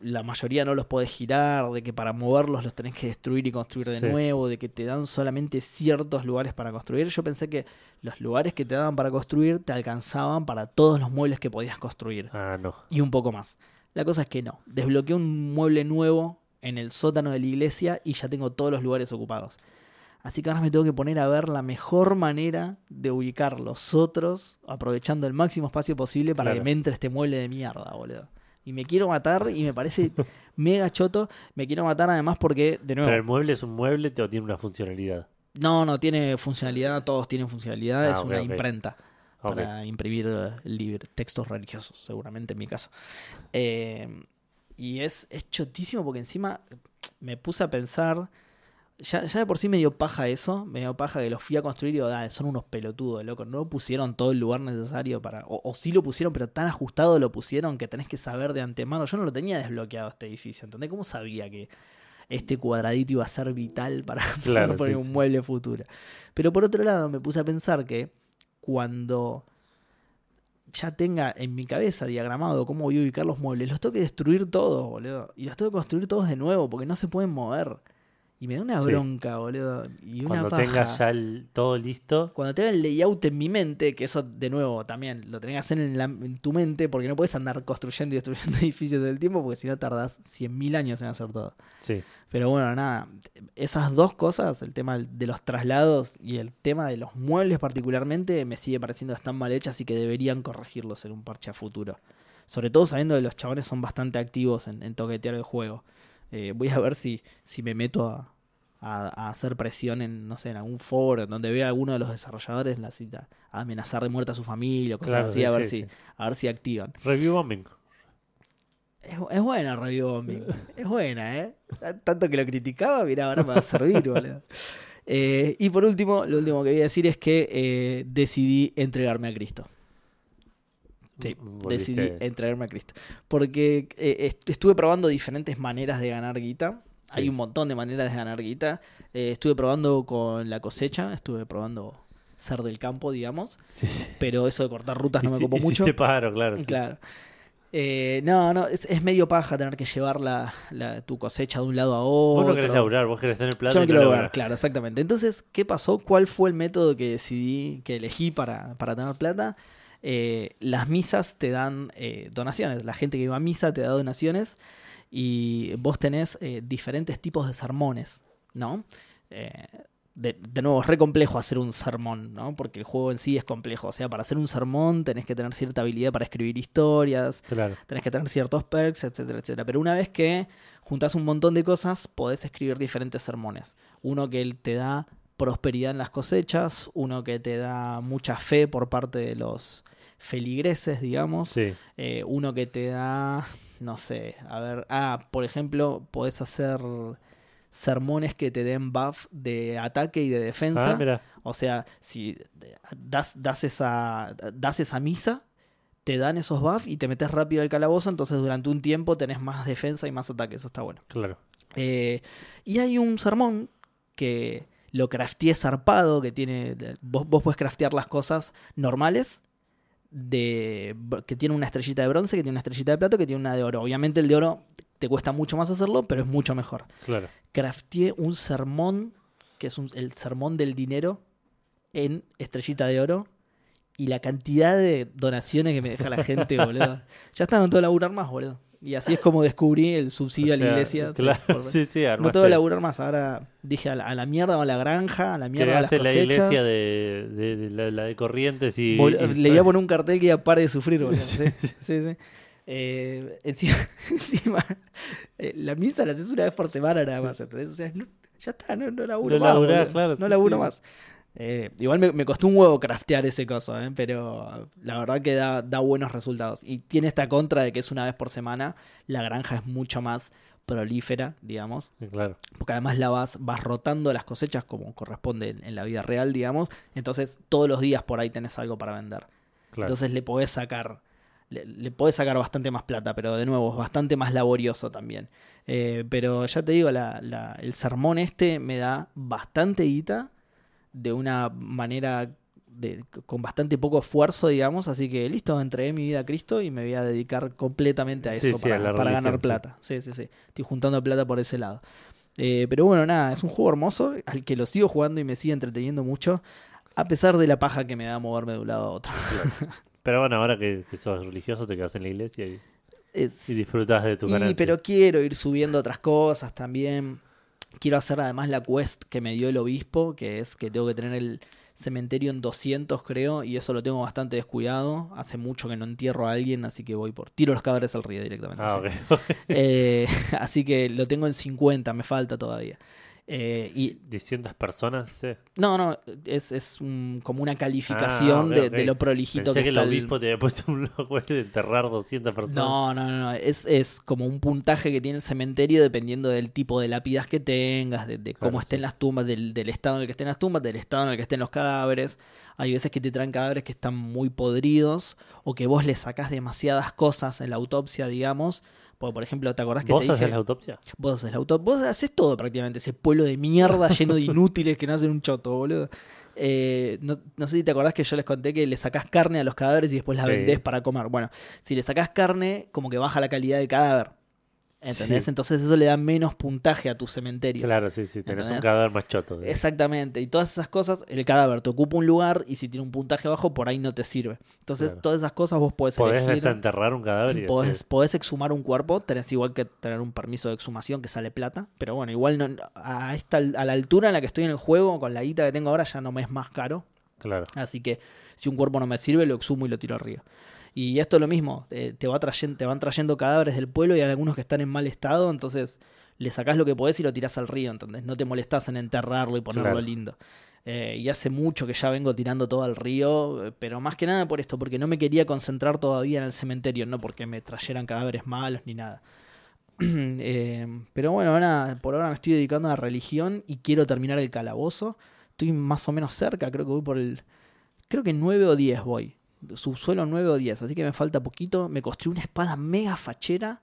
la mayoría no los podés girar, de que para moverlos los tenés que destruir y construir de Sí. nuevo, de que te dan solamente ciertos lugares para construir, yo pensé que los lugares que te daban para construir te alcanzaban para todos los muebles que podías construir Ah, no. y un poco más. La cosa es que no. Desbloqueé un mueble nuevo en el sótano de la iglesia y ya tengo todos los lugares ocupados. Así que ahora me tengo que poner a ver la mejor manera de ubicar los otros, aprovechando el máximo espacio posible para Claro. que me entre este mueble de mierda, boludo. Y me quiero matar y me parece mega choto. Me quiero matar además porque, de nuevo, Pero el mueble es un mueble o tiene una funcionalidad. No, no, tiene funcionalidad, todos tienen funcionalidad, Ah, es una imprenta para imprimir eh, textos religiosos, seguramente en mi caso. Eh, y es, es chotísimo porque encima me puse a pensar, ya, ya de por sí me dio paja eso, me dio paja que los fui a construir y digo, "Dale, son unos pelotudos, loco, no pusieron todo el lugar necesario para, o, o sí lo pusieron, pero tan ajustado lo pusieron que tenés que saber de antemano. Yo no lo tenía desbloqueado este edificio, ¿entendés? ¿Cómo sabía que este cuadradito iba a ser vital para Claro, poder poner sí, un sí. mueble futuro? Pero por otro lado, me puse a pensar que cuando ya tenga en mi cabeza diagramado cómo voy a ubicar los muebles, los tengo que destruir todos, boludo. Y los tengo que construir todos de nuevo porque no se pueden mover. Y me da una Sí. bronca, boludo. Y una Cuando paja. tengas ya el- todo listo, Cuando tenga el layout en mi mente, que eso de nuevo también lo tenés que hacer en, la- en tu mente porque no puedes andar construyendo y destruyendo edificios todo el tiempo porque si no tardás 100.000 años en hacer todo. sí. Pero bueno, nada, esas dos cosas, el tema de los traslados y el tema de los muebles particularmente, me sigue pareciendo que están mal hechas y que deberían corregirlos en un parche a futuro. Sobre todo sabiendo que los chabones son bastante activos en, en toquetear el juego. Eh, voy a ver si, si me meto a, a- a hacer presión en, no sé, en algún foro donde vea a alguno de los desarrolladores la cita a amenazar de muerte a su familia o cosas Claro, así, sí, a ver sí, si, sí. a ver si activan. Review bombing. Es, es buena Review Bombing. Es buena, ¿eh? Tanto que lo criticaba, mira, ahora me va a servir, boludo. Eh, y por último, lo último que voy a decir es que eh, decidí entregarme a Cristo. Sí, Mm, decidí volviste- entregarme a Cristo. Porque eh, est- estuve probando diferentes maneras de ganar guita. Hay un montón de maneras de ganar guita. Eh, estuve probando con la cosecha, estuve probando ser del campo, digamos. Sí. Pero eso de cortar rutas no me copó mucho. paro, claro. sí. Claro. Eh, no, no, es, es medio paja tener que llevar la, la- tu cosecha de un lado a otro. Vos no querés laburar, vos querés tener plata. Yo no quiero laburar, claro, exactamente. Entonces, ¿qué pasó? ¿Cuál fue el método que decidí, que elegí para, para tener plata? Eh, las misas te dan eh, donaciones. La gente que va a misa te da donaciones y vos tenés eh, diferentes tipos de sermones, ¿no? De, de nuevo, es re complejo hacer un sermón, ¿no? Porque el juego en sí es complejo. O sea, para hacer un sermón tenés que tener cierta habilidad para escribir historias, Claro. tenés que tener ciertos perks, etcétera, etcétera. Pero una vez que juntas un montón de cosas, podés escribir diferentes sermones. Uno que te da prosperidad en las cosechas, uno que te da mucha fe por parte de los feligreses, digamos, Sí. eh, uno que te da, no sé, a ver, ah, por ejemplo, podés hacer sermones que te den buff de ataque y de defensa. Ah, mira. O sea, si das, das, esa, das esa misa, te dan esos buffs y te metes rápido al calabozo, entonces durante un tiempo tenés más defensa y más ataque, eso está bueno. Claro. Eh, y hay un sermón que lo crafteé zarpado, que tiene. Vos, vos podés craftear las cosas normales. De, que tiene una estrellita de bronce, que tiene una estrellita de plata, que tiene una de oro. Obviamente el de oro te cuesta mucho más hacerlo, pero es mucho mejor Claro. crafteé un sermón, que es un- el sermón del dinero, en estrellita de oro. Y la cantidad de donaciones que me deja la gente, boludo. Ya está, no que laburar más, boludo. Y así es como descubrí el subsidio O a la iglesia. Claro. Por- Sí, sí, no tengo que laburar más. Ahora dije a la, a la mierda o a la granja, a la mierda a las la cosechas. iglesia de, de- de la, la de Corrientes y... Vol- y- Le voy a poner un cartel que ya pare de sufrir, boludo. Sí, Sí, sí. sí. Eh, encima, encima eh, la misa la haces una vez por semana nada más. ¿entendés? O sea, no- ya está, no, no laburo No más. laburás, boludo. claro, no laburo sí. más. Eh, igual me, me costó un huevo craftear ese coso, ¿eh? pero la verdad que da, da buenos resultados. Y tiene esta contra de que es una vez por semana. La granja es mucho más prolífera, digamos. Claro. Porque además la vas, vas rotando las cosechas como corresponde en, en la vida real, digamos. Entonces todos los días por ahí tenés algo para vender. Claro. Entonces le podés sacar. Le, le podés sacar bastante más plata, pero de nuevo, es bastante más laborioso también. Eh, pero ya te digo, la- la- el sermón este me da bastante guita de una manera de- con bastante poco esfuerzo, digamos. Así que listo, entregué mi vida a Cristo y me voy a dedicar completamente a eso sí, para, a la para ganar plata. Sí, sí, sí. Estoy juntando plata por ese lado. Eh, pero bueno, nada, es un juego hermoso al que lo sigo jugando y me sigue entreteniendo mucho. A pesar de la paja que me da moverme de un lado a otro. Pero bueno, ahora que, que sos religioso, te quedas en la iglesia y, Es- y disfrutas de tu ganancia. pero quiero ir subiendo otras cosas también. Quiero hacer además la quest que me dio el obispo, que es que tengo que tener el cementerio en 200, creo, y eso lo tengo bastante descuidado. Hace mucho que no entierro a alguien, así que voy por. Tiro los cadáveres al río directamente. Ah. Eh, así que lo tengo en 50, me falta todavía. Eh, y Distintas personas, sí. no, no, es, es un- como una calificación Ah, de, lo prolijito Pensé que que el está el- obispo te había puesto un de enterrar 200 personas. No, no, no, no. Es, es como un puntaje que tiene el cementerio dependiendo del tipo de lápidas que tengas, de, de cómo Claro, estén sí. las tumbas, del, del estado en el que estén las tumbas, del estado en el que estén los cadáveres. Hay veces que te traen cadáveres que están muy podridos o que vos le sacás demasiadas cosas en la autopsia, digamos. Porque, por ejemplo, ¿te acordás que ¿Vos te haces dije? la autopsia? Vos haces la autopsia. Vos haces todo prácticamente. Ese pueblo de mierda lleno de inútiles que no hacen un choto, boludo. Eh, no, no sé si te acordás que yo les conté que le sacás carne a los cadáveres y después la Sí. vendés para comer. Bueno, si le sacás carne, como que baja la calidad del cadáver. ¿Entendés? Sí. Entonces eso le da menos puntaje a tu cementerio. Claro, sí, sí. Tenés un cadáver más choto. Exactamente. Y todas esas cosas, el cadáver te ocupa un lugar y si tiene un puntaje bajo, por ahí no te sirve. Entonces, Claro. todas esas cosas vos podés, Podés elegir. desenterrar un cadáver y Podés, podés exhumar un cuerpo, tenés igual que tener un permiso de exhumación que sale plata, pero bueno, igual no, a, esta, a la altura en la que estoy en el juego, con la guita que tengo ahora, ya no me es más caro. Claro. Así que si un cuerpo no me sirve, lo exhumo y lo tiro arriba. Y esto es lo mismo, eh, te, va trayendo, te van trayendo cadáveres del pueblo y hay algunos que están en mal estado, entonces le sacás lo que podés y lo tirás al río, ¿entendés? No te molestás en enterrarlo y ponerlo Claro. lindo. Eh, y hace mucho que ya vengo tirando todo al río, eh, pero más que nada por esto, porque no me quería concentrar todavía en el cementerio, no porque me trajeran cadáveres malos ni nada. Eh, pero bueno, nada, por ahora me estoy dedicando a la religión y quiero terminar el calabozo. Estoy más o menos cerca, creo que voy por el... Creo que 9 o 10 voy. Subsuelo 9 o 10, así que me falta poquito. Me construí una espada mega fachera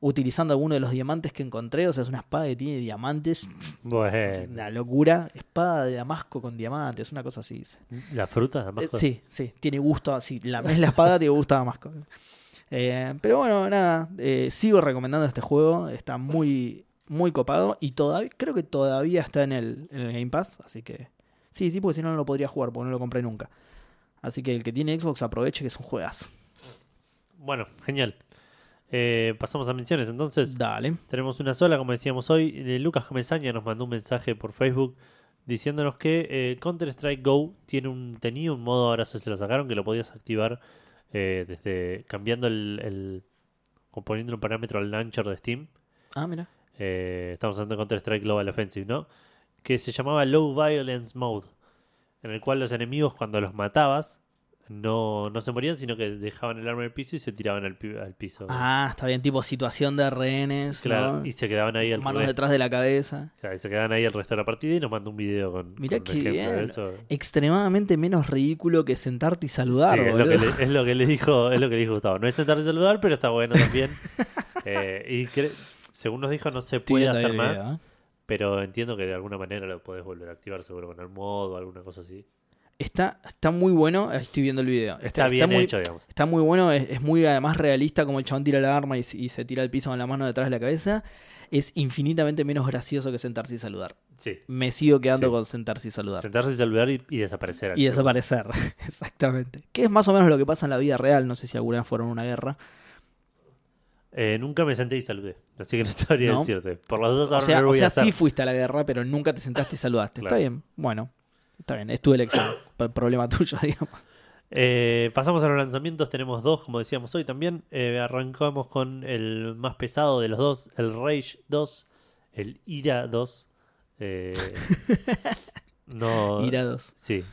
utilizando alguno de los diamantes que encontré. O sea, es una espada que tiene diamantes. Bueno. Una locura. Espada de Damasco con diamantes, una cosa así. ¿La fruta? además, Eh, sí, sí, tiene gusto así. La la espada, tiene gusto a Damasco. Eh, pero bueno, nada, eh, sigo recomendando este juego. Está muy, muy copado. Y todavía, creo que todavía está en el, en el Game Pass. Así que sí, sí, porque si no, no lo podría jugar, porque no lo compré nunca. Así que el que tiene Xbox aproveche que es un juegazo. Bueno, genial. Eh, pasamos a menciones entonces. Dale. Tenemos una sola, como decíamos hoy. Eh, Lucas Comesaña nos mandó un mensaje por Facebook diciéndonos que eh, Counter-Strike Go tiene un, tenía un modo, ahora se, se lo sacaron, que lo podías activar desde cambiando el, el o poniendo un parámetro al launcher de Steam. Ah, mira. Estamos hablando de Counter-Strike Global Offensive, ¿no? Que se llamaba Low Violence Mode, en el cual los enemigos cuando los matabas no, no se morían, sino que dejaban el arma en el piso y se tiraban al, pi- al piso. Ah, está bien, tipo situación de rehenes. claro, ¿no? y se quedaban ahí el Manos detrás de la cabeza. Claro, y se quedan ahí el resto de la partida y nos manda un video con, Mirá con qué ejemplo de bien. eso. Extremadamente menos ridículo que sentarte y saludar. Sí, es, lo que le, es lo que le dijo, es lo que le dijo Gustavo. No es sentarse y saludar, pero está bueno también. Eh, y según nos dijo, no se puede hacer más, ¿eh? Pero entiendo que de alguna manera lo podés volver a activar seguro con el modo o alguna cosa así. Está, está muy bueno. Estoy viendo el video. Está, bien muy, hecho, digamos. Está muy bueno. Es, es muy además realista como el chabón tira la arma y, y se tira al piso con la mano detrás de la cabeza. Es infinitamente menos gracioso que sentarse y saludar. Sí. Me sigo quedando Sí. con sentarse y saludar. Sentarse y saludar y, y desaparecer. Y desaparecer, exactamente. Que es más o menos lo que pasa en la vida real. No sé si alguna vez fueron una guerra. Eh, nunca me senté y saludé. Así que no sabría No. decirte. Por las dudas O ahora sea, no lo o voy a sea sí fuiste a la guerra, pero nunca te sentaste y saludaste. Claro. Está bien, bueno. Está bien, es tu elección. Problema tuyo, digamos. Eh, pasamos a los lanzamientos, tenemos dos, como decíamos hoy también. Eh, arrancamos con el más pesado de los dos, el Rage 2, el Ira 2. Eh, no, Irados. Sí,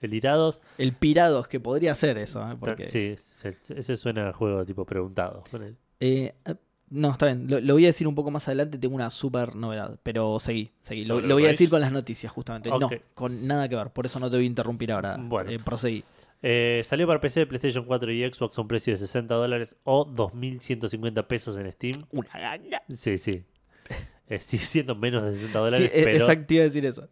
el Ira 2. El Pirados, que podría ser eso. Porque Sí, se- ese suena a juego tipo preguntado. con él. Eh, eh, no, está bien. Lo, lo voy a decir un poco más adelante. Tengo una super novedad. Pero seguí, seguí. Lo, ¿Sobre lo voy a decir con las noticias, justamente. No, con nada que ver. Por eso no te voy a interrumpir ahora. Bueno. Eh, proseguí. Eh, salió para PC, PlayStation 4 y Xbox a un precio de 60 dólares o 2.150 pesos en Steam. Una ganga. Sí, sí. Eh, sigue siendo menos de 60 Sí, dólares, eh, pero... exacto, iba a decir eso.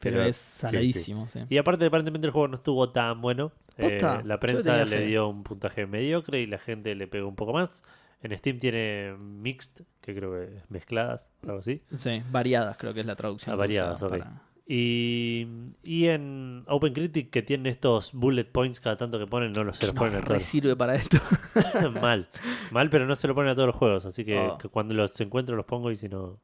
Pero, pero- es saladísimo, sí. Y aparte, aparentemente el juego no estuvo tan bueno. Eh, la prensa le dio un puntaje mediocre y la gente le pegó un poco más. En Steam tiene mixed, que creo que es mezcladas, algo así. Sí, variadas creo que es la traducción. Ah, variadas, ok. para- Y, y en OpenCritic, que tiene estos bullet points cada tanto que ponen, no los se los No ponen a todos. sirve para esto. Mal, mal, pero no se lo ponen a todos los juegos. Así que, Oh. que cuando los encuentro los pongo y si no,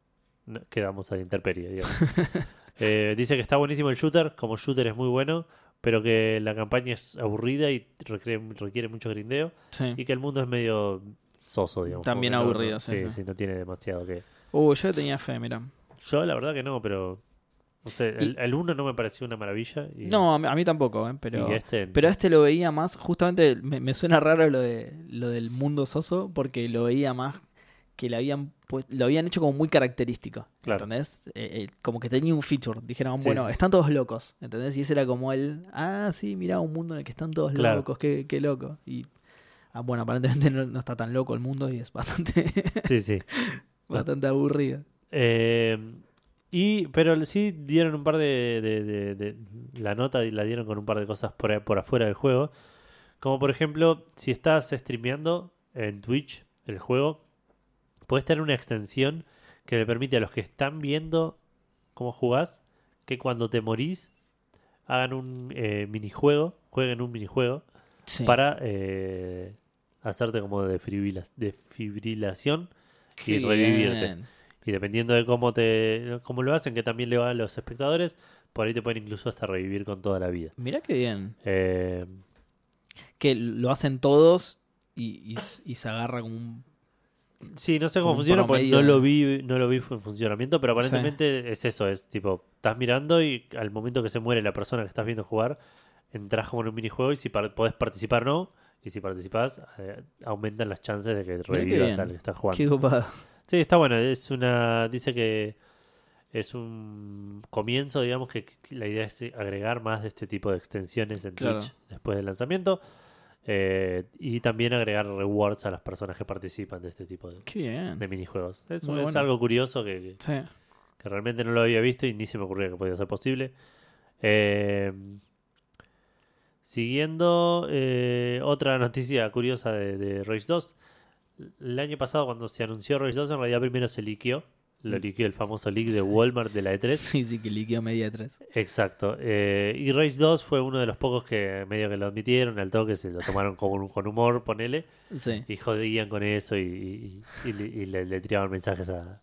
no- quedamos a la intemperie. digamos. Eh, dice que está buenísimo el shooter, como shooter es muy bueno, pero que la campaña es aburrida y requiere, requiere mucho grindeo Sí. y que el mundo es medio soso, digamos. También no- aburrido, no- sí, sí, sí. no tiene demasiado que... Uh, yo tenía fe, mira. Yo la verdad que no, pero... No sé, el, el 1 no me pareció una maravilla. Y, No, a mí, a mí tampoco, ¿eh? pero, y este... pero a este lo veía más, justamente me, me suena raro lo, de, lo del mundo soso, porque lo veía más que le habían, pu- lo habían hecho como muy característico, Claro. ¿entendés? Eh, eh, como que tenía un feature, dijeron, Sí, bueno, sí. están todos locos, ¿entendés? Y ese era como el, ah, sí, mira, un mundo en el que están todos Claro. locos, qué, qué loco. Y, ah, bueno, aparentemente no, no está tan loco el mundo y es bastante, Sí, sí. bastante aburrido. Eh, y, pero sí dieron un par de, de- de- de- La nota y la dieron con un par de cosas por, por afuera del juego. Como por ejemplo, si estás streameando en Twitch el juego, puedes tener una extensión que le permite a los que están viendo cómo jugás que cuando te morís hagan un eh, minijuego, jueguen un minijuego Sí. para eh, hacerte como defibrila- defibrilación Qué y revivirte. bien. Y dependiendo de cómo te cómo lo hacen, que también le va a los espectadores, por ahí te pueden incluso hasta revivir con toda la vida. Mirá qué bien. Eh, Que lo hacen todos y, y se agarra como un sí, no sé cómo un funciona, porque no lo vi, no lo vi en funcionamiento, pero aparentemente es eso, es tipo, estás mirando y al momento que se muere la persona que estás viendo jugar, entras como en un minijuego y si par- podés participar o no, y si participás, eh, aumentan las chances de que revivas al que estás jugando. Qué copado. Sí, está bueno. Es una. Dice que es un comienzo, digamos, que la idea es agregar más de este tipo de extensiones en Claro. Twitch después del lanzamiento. eh, y también agregar rewards a las personas que participan de este tipo de, bien. de minijuegos. Es, Muy es bueno. algo curioso que, que- Sí. que realmente no lo había visto y ni se me ocurría que podía ser posible. Eh, siguiendo, eh, otra noticia curiosa de, de Rage 2. El año pasado, cuando se anunció Rage 2, en realidad primero se liqueó. Lo Mm. liqueó el famoso leak de Walmart de la E3. Sí, sí, que liquidó media 3. Exacto. Eh, y Rage 2 fue uno de los pocos que medio que lo admitieron, al toque se lo tomaron con, con humor, ponele. Sí. Y jodían con eso y, y- y le, y le- le tiraban mensajes a,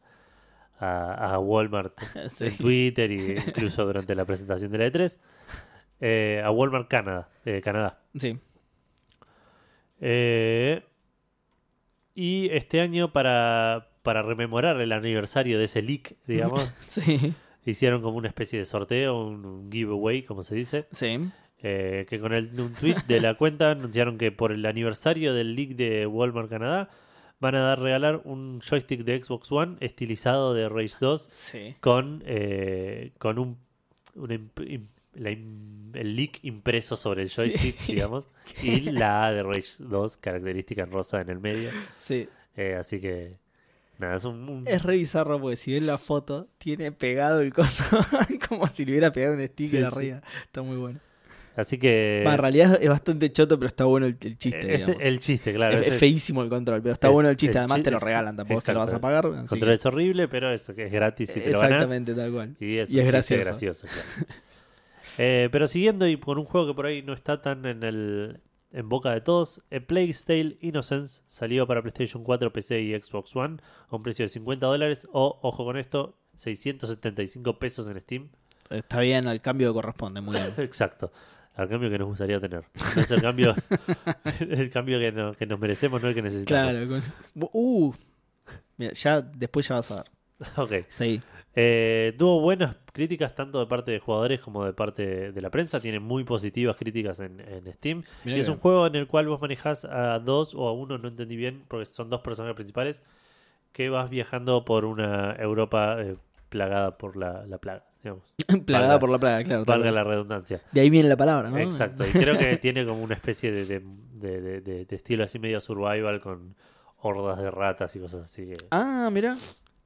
a, a Walmart Sí. en Twitter e incluso durante la presentación de la E3. Eh, a Walmart Canadá. eh, Canadá. Sí. Eh, y este año, para, para rememorar el aniversario de ese leak, digamos, Sí. hicieron como una especie de sorteo, un, un giveaway, como se dice. Sí. Eh, que con el, un tweet de la cuenta anunciaron que por el aniversario del leak de Walmart Canadá van a dar regalar un joystick de Xbox One estilizado de Rage 2 Sí. con, eh, con un, una imp- im- la el leak impreso sobre el Sí. joystick, digamos, y la A de Rage 2, característica en rosa en el medio. Sí. Eh, así que, nada, es un... un- Es re bizarro porque si ven la foto, tiene pegado el coso como si le hubiera pegado un sticker Sí, sí. arriba. Está muy bueno. así que... En realidad es bastante choto, pero está bueno el, el chiste. Eh, es el chiste, claro. es, es es feísimo el control, pero está es- bueno el chiste. Además chi- te lo es- regalan, tampoco es que lo vas a pagar. El control que- es horrible, pero eso que es gratis si te lo ganas. Exactamente, tal cual. Y es, Y es gracioso. gracioso, claro. Eh, pero siguiendo y con un juego que por ahí no está tan en el en boca de todos, A Plague Tale Innocence salió para PlayStation 4, PC y Xbox One a un precio de 50 dólares o, ojo con esto, 675 pesos en Steam. Está bien, al cambio que corresponde, muy bien. Exacto. Al cambio que nos gustaría tener. No es el cambio, el cambio que, no- que nos merecemos, no el que necesitamos. claro. con- Uh, mira, ya después ya vas a ver. Ok. Sí. Eh, tuvo buenas críticas tanto de parte de jugadores como de parte de la prensa. Tiene muy positivas críticas en, en Steam. Mirá Y es un juego en el cual vos manejás a dos o a uno, no entendí bien, porque son dos personajes principales, que vas viajando por una Europa eh, plagada por la, la plaga, digamos. Plagada valga- por la plaga, claro. Valga la redundancia. De ahí viene la palabra, ¿no? Exacto. Y creo que tiene como una especie de, de, de- de- de- de estilo así medio survival con hordas de ratas y cosas así. que, Ah, mira.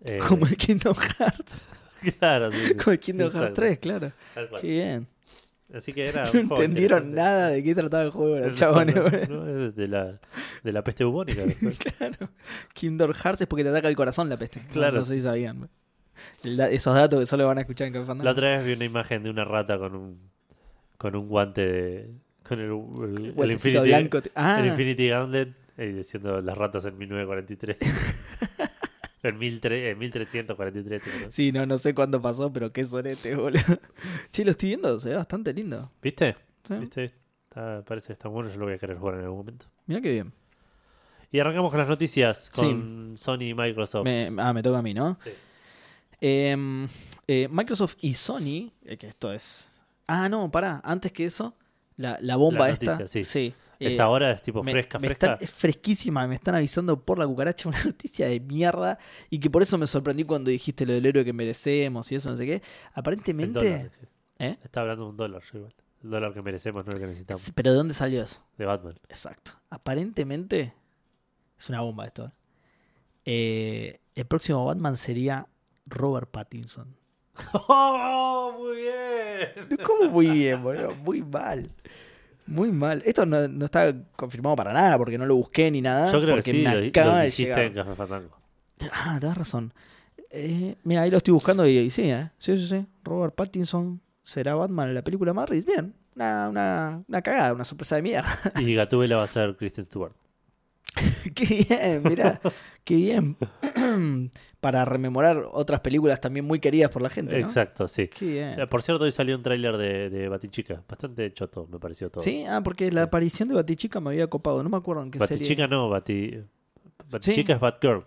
Eh, Como el Kingdom Hearts. Claro, sí, sí. Como el Kingdom Hearts Exacto. 3, claro. Qué bien. Así que era No entendieron nada de qué trataba el juego, los chabones. no, no, de la, de la peste bubónica. Claro. Kingdom Hearts es porque te ataca el corazón la peste. Claro. No, sé si sabían. El da- esos datos que solo van a escuchar en Café Fandango. La otra vez vi una imagen de una rata con un con un guante de con el, el- el Infinity, blanco. Ah, el Infinity Gauntlet eh, diciendo las ratas en 1943. En, 1300 en 1343. te acuerdas. sí, no, no sé cuándo pasó, pero qué sonete, boludo. Che, lo estoy viendo, se ve bastante lindo. ¿Viste? Sí. ¿Viste? Está- parece que está bueno, yo lo voy a querer jugar en algún momento. Mira qué bien. Y arrancamos con las noticias con Sony y Microsoft. Me- ah, me toca a mí, ¿no? Sí. Em, eh, Microsoft y Sony, eh, que esto es... Ah, no, pará, antes que eso, la, la bomba La esta... noticia, sí. Eh, Es ahora, es tipo me- fresca, me fresca. es fresquísima, me están avisando por la cucaracha una noticia de mierda y que por eso me sorprendí cuando dijiste lo del héroe que merecemos y eso, no sé qué. El dólar, Aparentemente... dije. ¿Eh? Está hablando de un dólar, yo igual. El dólar que merecemos, no el que necesitamos. Sí, Pero ¿de dónde salió eso? De Batman. Exacto. Aparentemente es una bomba esto. ¿eh? Eh, el próximo Batman sería Robert Pattinson. ¡Oh! Muy bien. ¿Cómo muy bien, boludo? Muy mal. Muy mal. Esto no, no está confirmado para nada porque no lo busqué ni nada. Yo creo que sí, me lo, acaba lo de dijiste llegar. en Café Fandango. Ah, tenés razón. Eh, mira, ahí lo estoy buscando y, y sí, ¿eh? Sí, sí, sí. Robert Pattinson será Batman en la película Marris. Bien. Una, una, una cagada, una sorpresa de mierda. Y Gatúbela va a ser Kristen Stewart. qué bien, mirá. qué bien. Para rememorar otras películas también muy queridas por la gente, ¿no? Exacto, sí. Qué bien. Eh, Por cierto, hoy salió un tráiler de, de Batichica. Bastante choto, me pareció todo. Sí, ah, porque la aparición de Batichica me había copado. No me acuerdo en qué serie. Batichica no, Bati... Sí. Batichica es Batgirl.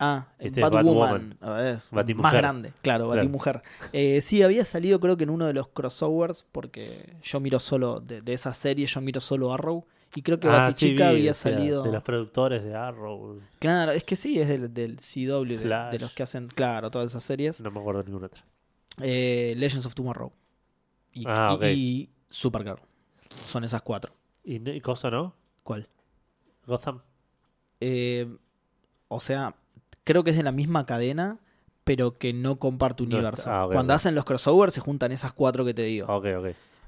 Ah, Este es Batwoman. Batwoman. A ver, es Batimujer. más grande, claro, Claro. Batimujer. Eh, sí, había salido creo que en uno de los crossovers, porque yo miro solo, de, de esa serie, yo miro solo Arrow. Y creo que Ah, sí, Batichica vi, había salido. De los productores de Arrow. Claro, es que sí, es del, del CW, de, los que hacen, claro, todas esas series. No me acuerdo de ninguna otra. Eh, Legends of Tomorrow. Y, Ah, y- y Supergirl. Son esas cuatro. ¿Y, y cosa no? ¿Cuál? Gotham. Eh, o sea, creo que es de la misma cadena, pero que no comparte No universo. está- ah, Cuando hacen los crossovers se juntan esas cuatro que te digo. Ok, ok.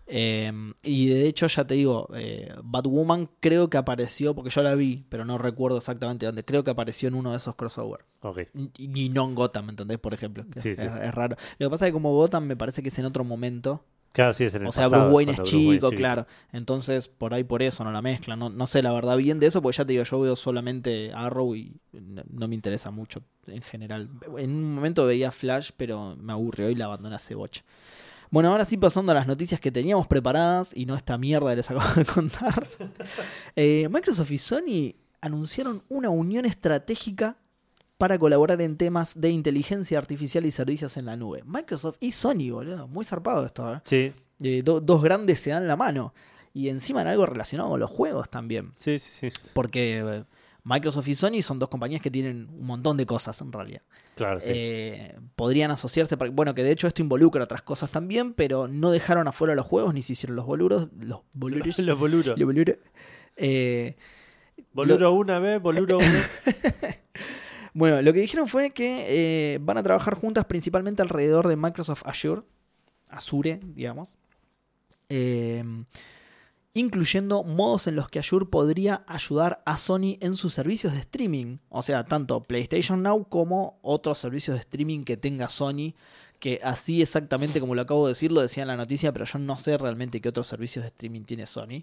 Eh, y de hecho, ya te digo, eh, Batwoman creo que apareció, porque yo la vi, pero no recuerdo exactamente dónde. Creo que apareció en uno de esos crossovers. Ok. Y, y no en Gotham, ¿entendés? Por ejemplo. Sí, es, sí. es raro. Lo que pasa es que como Gotham me parece que es en otro momento. Claro, sí, es en el O sea, pasado, Bruce Wayne es Wayne chico, claro. Entonces, por ahí por eso no la mezclan. No, no sé la verdad bien de eso, porque ya te digo, yo veo solamente Arrow y no, no me interesa mucho en general. En un momento veía Flash, pero me aburrió y la abandoné hace bocha. Bueno, ahora sí pasando a las noticias que teníamos preparadas y no esta mierda que les acabo de contar. Eh, Microsoft y Sony anunciaron una unión estratégica para colaborar en temas de inteligencia artificial y servicios en la nube. Microsoft y Sony, boludo. Muy zarpado esto, ¿eh? Sí, Eh, do- dos grandes se dan la mano. Y encima en algo relacionado con los juegos también. sí, sí, sí. Porque eh, Microsoft y Sony son dos compañías que tienen un montón de cosas en realidad. Claro, sí. Eh, podrían asociarse, para- bueno, que de hecho esto involucra otras cosas también, pero no dejaron afuera los juegos ni se hicieron los boluros. Los boluros. Los boluros. los boluros. Eh, Boluro una vez, boluro una. Bueno, lo que dijeron fue que eh, van a trabajar juntas principalmente alrededor de Microsoft Azure, Azure, digamos, eh, incluyendo modos en los que Azure podría ayudar a Sony en sus servicios de streaming, o sea, tanto PlayStation Now como otros servicios de streaming que tenga Sony, que así exactamente como lo acabo de decir, lo decía en la noticia, pero yo no sé realmente qué otros servicios de streaming tiene Sony.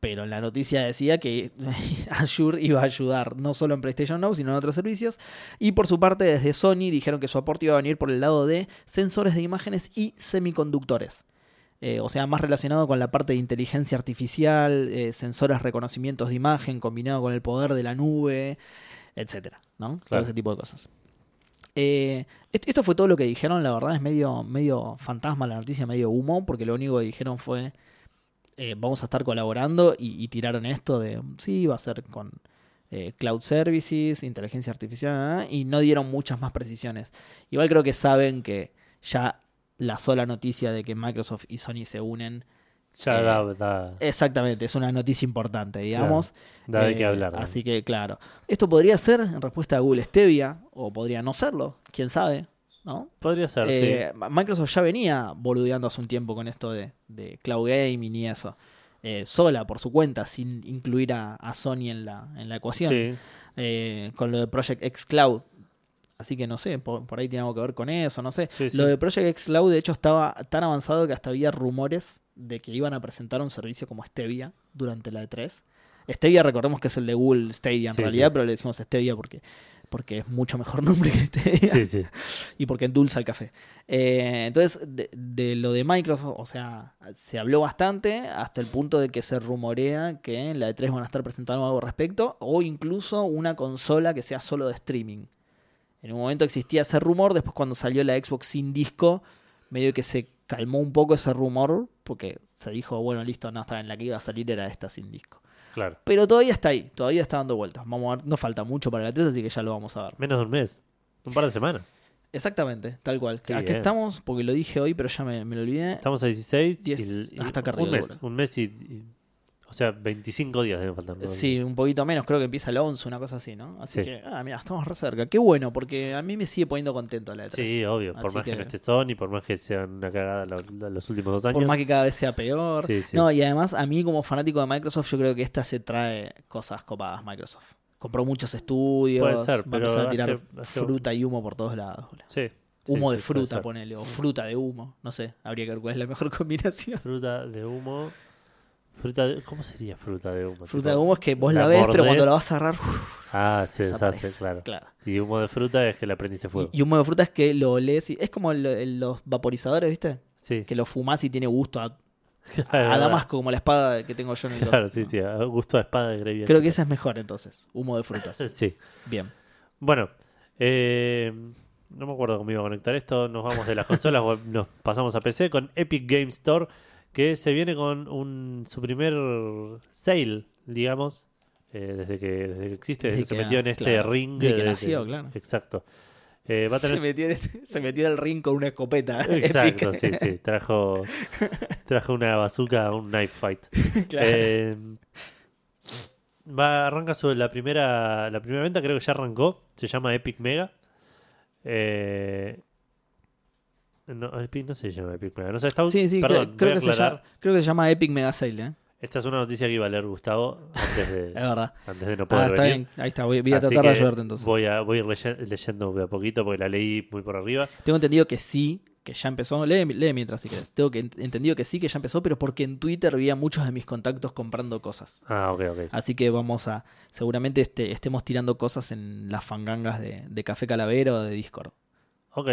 Pero en la noticia decía que Azure iba a ayudar no solo en PlayStation Now, sino en otros servicios. Y por su parte, desde Sony dijeron que su aporte iba a venir por el lado de sensores de imágenes y semiconductores. Eh, o sea, más relacionado con la parte de inteligencia artificial, eh, sensores reconocimientos de imagen combinado con el poder de la nube, etcétera, ¿no? Todo Claro. ese tipo de cosas. Eh, esto, fue todo lo que dijeron, la verdad es medio, medio fantasma la noticia, medio humo, porque lo único que dijeron fue vamos a estar colaborando y, y tiraron esto de sí, va a ser con cloud services, inteligencia artificial, y no dieron muchas más precisiones. Igual creo que saben que ya la sola noticia de que Microsoft y Sony se unen, Ya Eh, da, da, exactamente, es una noticia importante, digamos. da de qué Eh, hablar. Así que, claro. Esto podría ser en respuesta a Google Stevia, o podría no serlo, quién sabe, ¿no? Podría ser, Eh, Microsoft ya venía boludeando hace un tiempo con esto de, de cloud gaming y eso. Sola, por su cuenta, sin incluir a, a Sony en la, en la sí. ecuación. Sí. Con lo de Project X Cloud. Así que no sé, por, por ahí tiene algo que ver con eso, no sé. Sí, sí. Lo de Project X Cloud, de hecho, estaba tan avanzado que hasta había rumores de que iban a presentar un servicio como Stevia durante la E3. Stevia, recordemos que es el de Google Stadia en Sí, realidad, pero le decimos Stevia porque, porque es mucho mejor nombre que sí. y porque endulza el café. Eh, entonces, de, de lo de Microsoft, o sea, se habló bastante hasta el punto de que se rumorea que en la E3 van a estar presentando algo al respecto o incluso una consola que sea solo de streaming. En un momento existía ese rumor, después cuando salió la Xbox sin disco, medio que se calmó un poco ese rumor, porque se dijo, bueno, listo, no, estaba en la que iba a salir era esta sin disco. Claro. Pero todavía está ahí, todavía está dando vueltas. Vamos a ver, no falta mucho para la 3, así que ya lo vamos a ver. Menos de un mes. Un par de semanas. Exactamente, tal cual. Qué Aquí bien. estamos, porque lo dije hoy, pero ya me, me lo olvidé. Estamos a 16 Diez, y, y hasta acá un arriba, mes. Un mes y, y- O sea, 25 días deben faltar. ¿no? Sí, un poquito menos, creo que empieza el 11, una cosa así, ¿no? Así Sí. que, ah, mira, estamos re cerca. Qué bueno, porque a mí me sigue poniendo contento la de 3. Sí, obvio. Por Así más que... que- no esté Sony, por más que sean una cagada lo- lo- los últimos dos años. Por más que cada vez sea peor. Sí, sí. No, y además, a mí como fanático de Microsoft, yo creo que esta se trae cosas copadas, Microsoft. Compró muchos estudios, Puede ser, va a pero empezar a tirar hace- hace- fruta y humo por todos lados. Sí. Humo sí, de fruta, ponele, o fruta de humo. No sé, habría que ver cuál es la mejor combinación. Fruta de humo. Fruta de... ¿Cómo sería fruta de humo? Fruta de humo es que vos la, la ves, pero cuando la vas a agarrar, uf, Ah, se desaparece. deshace, claro. Y humo de fruta es que le prendiste fuego. Y, y humo de fruta es que lo olés y es como los vaporizadores, ¿viste? sí. Que lo fumás y tiene gusto a, a. Damasco, como la espada que tengo yo en el Claro, sí, ¿no? sí. a Gusto a espada de Grey Creo que ese es mejor entonces. Humo de frutas. Sí. Bien. Bueno, eh, no me acuerdo cómo iba a conectar esto. Nos vamos de las consolas, nos pasamos a PC con Epic Game Store, que se viene con un, su primer sale, digamos, eh, desde, que, desde que existe, desde Desde que se que- metió en este claro, ring. desde que de- de- nació, claro. Exacto. Eh, va a tener Se, metió en, se metió en el ring con una escopeta. Exacto, sí, sí. Trajo, trajo una bazooka a un knife fight. Claro. Eh, va, arranca sobre la primera, la primera venta, creo que ya arrancó. Se llama Epic Mega. Eh, no, Epic no se llama Epic Mega. No sé, está, Sí, sí, perdón, creo, que se llama, creo que se llama Epic Mega Sale, ¿eh? Esta es una noticia que iba a leer Gustavo antes de, Es verdad. antes de no poder Ah, está venir. bien. Ahí está. Voy, voy a tratar de ayudarte entonces. Voy a, voy a ir leye- leyendo de a poquito porque la leí muy por arriba. Tengo entendido que sí, que ya empezó. Lee, lee mientras si querés. Tengo que ent- entendido que sí, que ya empezó, pero porque en Twitter vi a muchos de mis contactos comprando cosas. Ah, ok, ok. Así que vamos a. Seguramente este, estemos tirando cosas en las fangangas de, de Café Calavera o de Discord. Ok.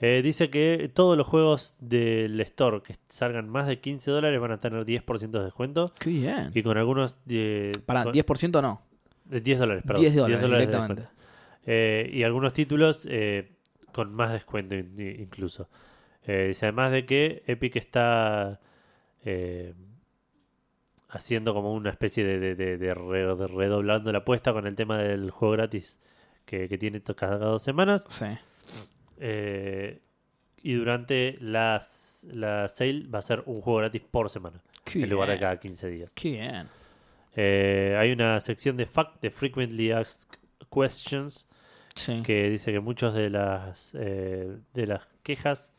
Eh, dice que todos los juegos del store que salgan más de 15 dólares van a tener 10% de descuento. Qué bien. Y con algunos. eh, Pará, con- 10% no. de 10 dólares, perdón. 10 dólares, directamente. Eh, y algunos títulos eh, con más descuento in- in- incluso. Eh, dice además de que Epic está eh, haciendo como una especie de, de- de- de re- de redoblando la apuesta con el tema del juego gratis que, que tiene cada dos semanas. Sí. Eh, y durante las, la sale va a ser un juego gratis por semana, Qué en lugar de cada 15 días. Qué bien. Eh, hay una sección de FAQ, de Frequently Asked Questions, Sí. que dice que muchas de las eh, de las quejas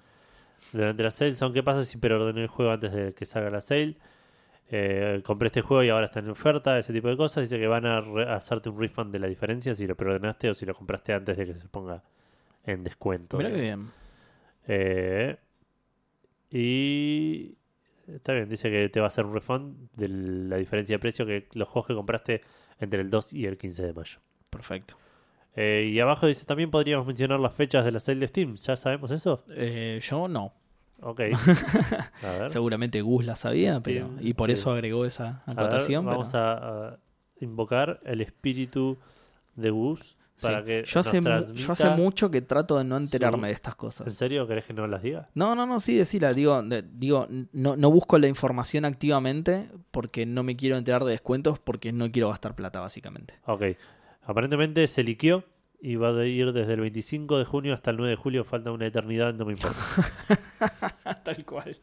durante la sale son qué pasa si preordené el juego antes de que salga la sale. Eh, compré este juego y ahora está en oferta, ese tipo de cosas. Dice que van a hacerte un refund de la diferencia si lo preordenaste o si lo compraste antes de que se ponga en descuento. Mirá qué bien. Eh, y está bien, dice que te va a hacer un refund de la diferencia de precio que los juegos que compraste entre el 2 y el 15 de mayo. Perfecto. Eh, y abajo dice también podríamos mencionar las fechas de la sale de Steam. ¿Ya sabemos eso? Eh, yo no. Ok. A ver. Seguramente Gus la sabía, pero y por sí. eso agregó esa A ver, acotación. pero- vamos a, a invocar el espíritu de Gus para Sí. que yo, hace transmita- yo hace mucho que trato de no enterarme de estas ¿En cosas. serio querés que no las diga? No, no, no, sí, decila. Digo, digo no, no busco la información activamente porque no me quiero enterar de descuentos porque no quiero gastar plata, básicamente. Ok. Aparentemente se liqueó y va a ir desde el 25 de junio hasta el 9 de julio. Falta una eternidad, no me importa. Tal cual.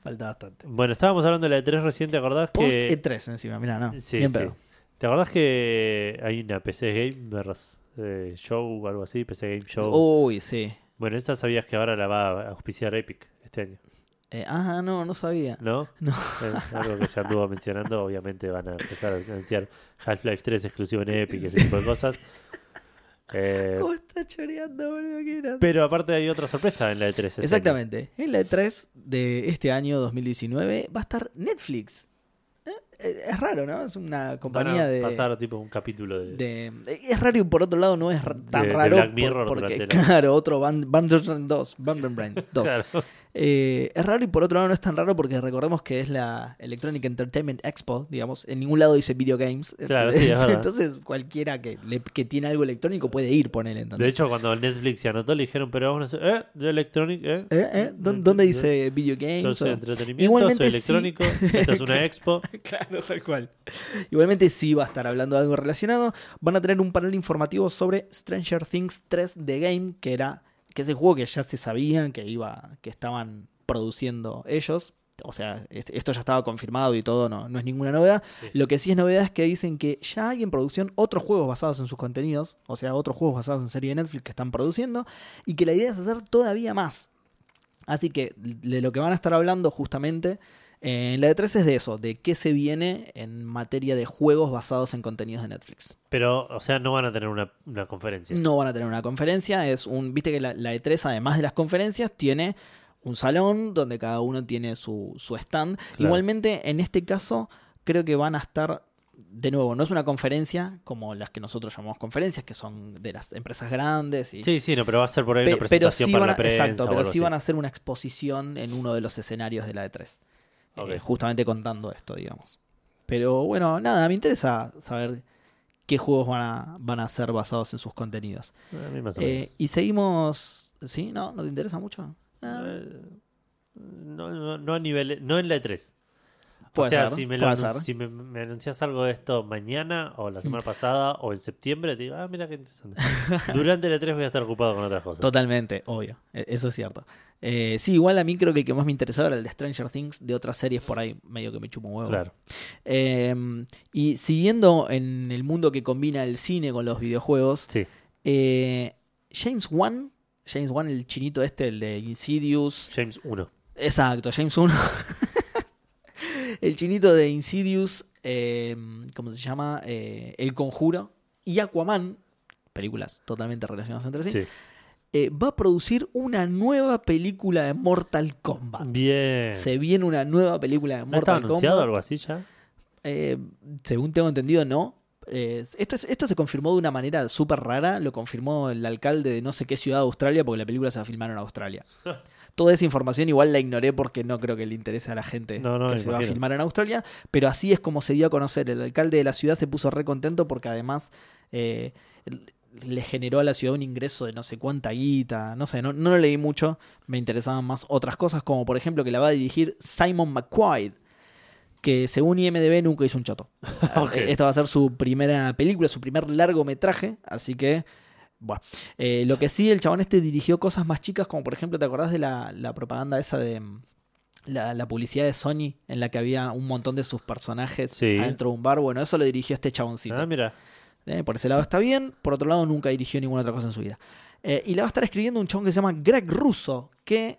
Falta bastante. bueno, estábamos hablando de la E3 recién, ¿te acordás Post que... E3 encima, mira, no. Sí, bien sí. pedo. ¿Te acordás que hay una PC Gamers eh, Show o algo así? PC Game Show. Uy, sí. Bueno, esa sabías que ahora la va a auspiciar Epic este año, Eh, ah, no, no sabía. ¿no? No. Es algo que se anduvo mencionando. Obviamente van a empezar a anunciar Half-Life 3 exclusivo en Epic y ese tipo de cosas. Eh, ¿Cómo está choreando, boludo? Pero aparte hay otra sorpresa en la E3. este año. Exactamente. En la E3 de este año 2019 va a estar Netflix. ¿Eh? Eh, Es raro, ¿no? Es una compañía a de, pasar tipo un capítulo de... de- eh, Es raro y por otro lado no es tan De- de raro Black por- Mirror porque, durante la- claro, otro Band- Bandersnatch 2, Bandersnatch 2. Claro. Eh, es raro y por otro lado no es tan raro porque recordemos que es la Electronic Entertainment Expo, digamos. En ningún lado dice video games. Claro, sí. Entonces cualquiera que, le- que tiene algo electrónico puede ir, ponele. De ¿entendés? hecho, cuando Netflix se anotó, le dijeron, pero vamos a hacer, ¿eh? De Electronic, ¿eh? ¿Eh? ¿Eh? ¿Dó- ¿Dónde dice video games? Yo soy o- entretenimiento, Igualmente soy sí. electrónico, esta es una expo. Claro, tal cual. Igualmente sí va a estar hablando de algo relacionado. Van a tener un panel informativo sobre Stranger Things 3 The Game, que era que es el juego que ya se sabían que iba que estaban produciendo ellos. O sea, est- esto ya estaba confirmado y todo, no, no es ninguna novedad. Sí. Lo que sí es novedad es que dicen que ya hay en producción otros juegos basados en sus contenidos, o sea, otros juegos basados en serie de Netflix que están produciendo, y que la idea es hacer todavía más. Así que de lo que van a estar hablando justamente eh, en la E3 es de eso, de qué se viene en materia de juegos basados en contenidos de Netflix. Pero, o sea, no van a tener una, una conferencia. No van a tener una conferencia, es un, viste que la, la E3 además de las conferencias tiene un salón donde cada uno tiene su, su stand. Claro. Igualmente, en este caso, creo que van a estar, de nuevo, no es una conferencia como las que nosotros llamamos conferencias, que son de las empresas grandes. Y, Sí, sí, no, pero va a ser por ahí Pe- una pero presentación sí para van a, la prensa. exacto, pero sí así. van a hacer una exposición en uno de los escenarios de la E3. Eh, justamente contando esto, digamos. Pero bueno, nada, me interesa saber qué juegos van a, van a ser basados en sus contenidos. A mí más o Eh, menos. y seguimos. ¿Sí? ¿No? ¿No te interesa mucho? Ah, Eh, No, no, no a nivel, no en la E3. O sea, ser, si, me, puede ser. si me, me anuncias algo de esto mañana o la semana pasada o en septiembre, te digo, ah, mira qué interesante. Durante la E3 voy a estar ocupado con otras cosas. Totalmente, obvio. E- Eso es cierto. Eh, sí, igual a mí creo que el que más me interesaba era el de Stranger Things. De otras series por ahí, medio que me chupo un huevo. Claro. Eh, y siguiendo en el mundo que combina el cine con los videojuegos, Sí. eh, James Wan, James Wan, el chinito este, el de Insidious. James 1. Exacto, James 1. el chinito de Insidious, eh, ¿cómo se llama? Eh, el Conjuro y Aquaman, películas totalmente relacionadas entre sí, Sí. eh, va a producir una nueva película de Mortal Kombat. Bien. Se viene una nueva película de ¿No estaba Mortal anunciado Kombat. algo así ya? Eh, según tengo entendido, no. Eh, esto, es- esto se confirmó de una manera súper rara. Lo confirmó el alcalde de no sé qué ciudad de Australia, porque la película se va a filmar en Australia. Toda esa información igual la ignoré porque no creo que le interese a la gente No, no, que se va a filmar en Australia. Pero así es como se dio a conocer. El alcalde de la ciudad se puso re contento porque además eh, le generó a la ciudad un ingreso de no sé cuánta guita. No sé, no, no lo leí mucho. Me interesaban más otras cosas, como por ejemplo que la va a dirigir Simon McQuaid que según IMDB nunca hizo un choto. Esta va a ser su primera película, su primer largometraje, así que, bueno. Eh, lo que sí, el chabón este dirigió cosas más chicas, como por ejemplo, ¿te acordás de la, la propaganda esa de mm, la, la publicidad de Sony, en la que había un montón de sus personajes Sí. adentro de un bar? Bueno, eso lo dirigió este chaboncito. Ah, mira. Eh, por ese lado está bien, por otro lado nunca dirigió ninguna otra cosa en su vida. Eh, y la va a estar escribiendo un chabón que se llama Greg Russo, que,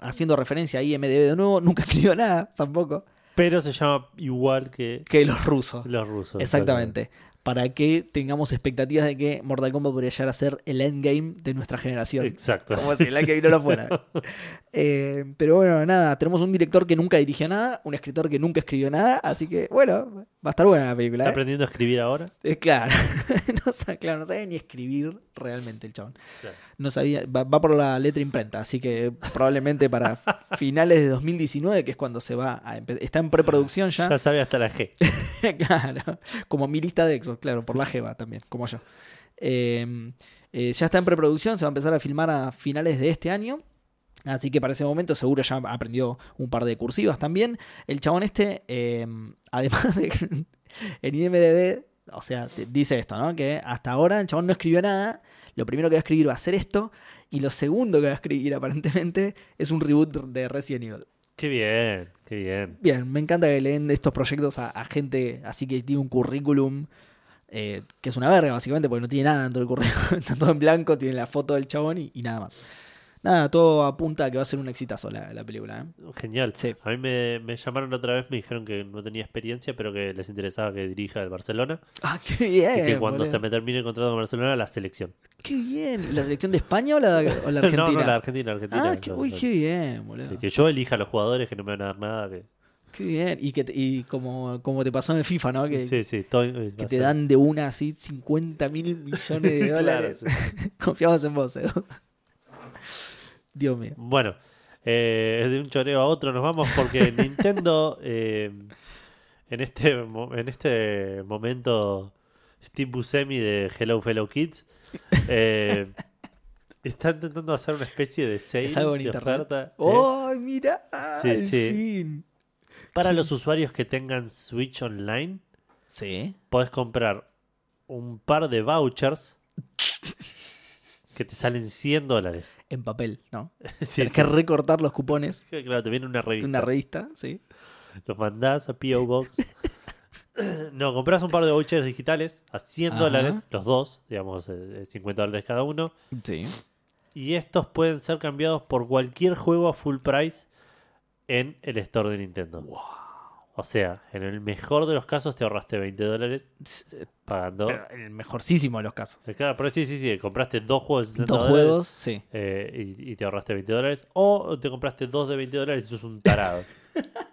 haciendo referencia a IMDB de nuevo, nunca escribió nada tampoco, Pero se llama igual que que los rusos. los rusos. Exactamente. Para que tengamos expectativas de que Mortal Kombat podría llegar a ser el endgame de nuestra generación. Exacto. Como si el endgame no lo fuera. Eh, pero bueno, nada, tenemos un director que nunca dirigió nada, un escritor que nunca escribió nada, así que bueno, va a estar buena la película. ¿Está ¿eh? aprendiendo a escribir ahora? Eh, claro. no, sa- claro, no sabía ni escribir realmente el chabón. Claro. No sabía, va, va por la letra imprenta, así que probablemente para finales de 2019, que es cuando se va a empezar. Está en preproducción ya. Ya sabe hasta la G. claro, como mi lista de Xbox, claro, por la Jeva también, como yo. Eh, eh, ya está en preproducción, se va a empezar a filmar a finales de este año. Así que para ese momento seguro ya aprendió un par de cursivas también. El chabón este, eh, además de que en IMDB, o sea, dice esto, ¿no? Que hasta ahora el chabón no escribió nada. Lo primero que va a escribir va a ser esto. Y lo segundo que va a escribir aparentemente es un reboot de Resident Evil. Qué bien, qué bien. Bien, me encanta que leen estos proyectos a, a gente así que tiene un currículum eh, que es una verga, básicamente, porque no tiene nada dentro del currículum. Está todo en blanco, tiene la foto del chabón y, y nada más. Nada, todo apunta a que va a ser un exitazo la, la película. ¿eh? Genial. Sí. A mí me, me llamaron otra vez, me dijeron que no tenía experiencia, pero que les interesaba que dirija el Barcelona. Ah, qué bien. y que cuando boludo. se me termine el contrato con Barcelona, la selección. Qué bien. ¿La selección de España o la, o la Argentina? no, no, la Argentina, Argentina. Ah, qué, uy, qué bien, boludo. Que- Que yo elija a los jugadores que no me van a dar nada. Que... Qué bien. Y, que y como, como te pasó en el FIFA, ¿no? Que, sí, sí, todo, que te dan de una así 50 mil millones de Claro, dólares. sí. Confiamos en vos, Edu. Dios mío. Bueno, Eh, de un choreo a otro nos vamos porque Nintendo eh, en este en este momento Steve Buscemi de Hello Fellow Kids eh, está intentando hacer una especie de sale ¿Es algo de internet? oferta, eh, ¡Oh, mira! Sí, al sí. fin! para los usuarios que tengan Switch Online Sí. podés comprar un par de vouchers que te salen 100 dólares. En papel, ¿no? Sí, Tienes sí. que recortar los cupones Claro, te viene una revista. una revista, sí. Los mandás a P.O. Box. no, compras un par de vouchers digitales a 100 Ajá. dólares, los dos, digamos, eh, 50 dólares cada uno. Sí. Y estos pueden ser cambiados por cualquier juego a full price en el store de Nintendo. O sea, en el mejor de los casos te ahorraste 20 dólares pagando. Pero en el mejorcísimo de los casos. Eh, Claro, pero sí, sí, sí. Compraste dos juegos de 60 Dos dólares, juegos, sí. eh, y, y te ahorraste 20 dólares. O te compraste dos de 20 dólares y sos un tarado.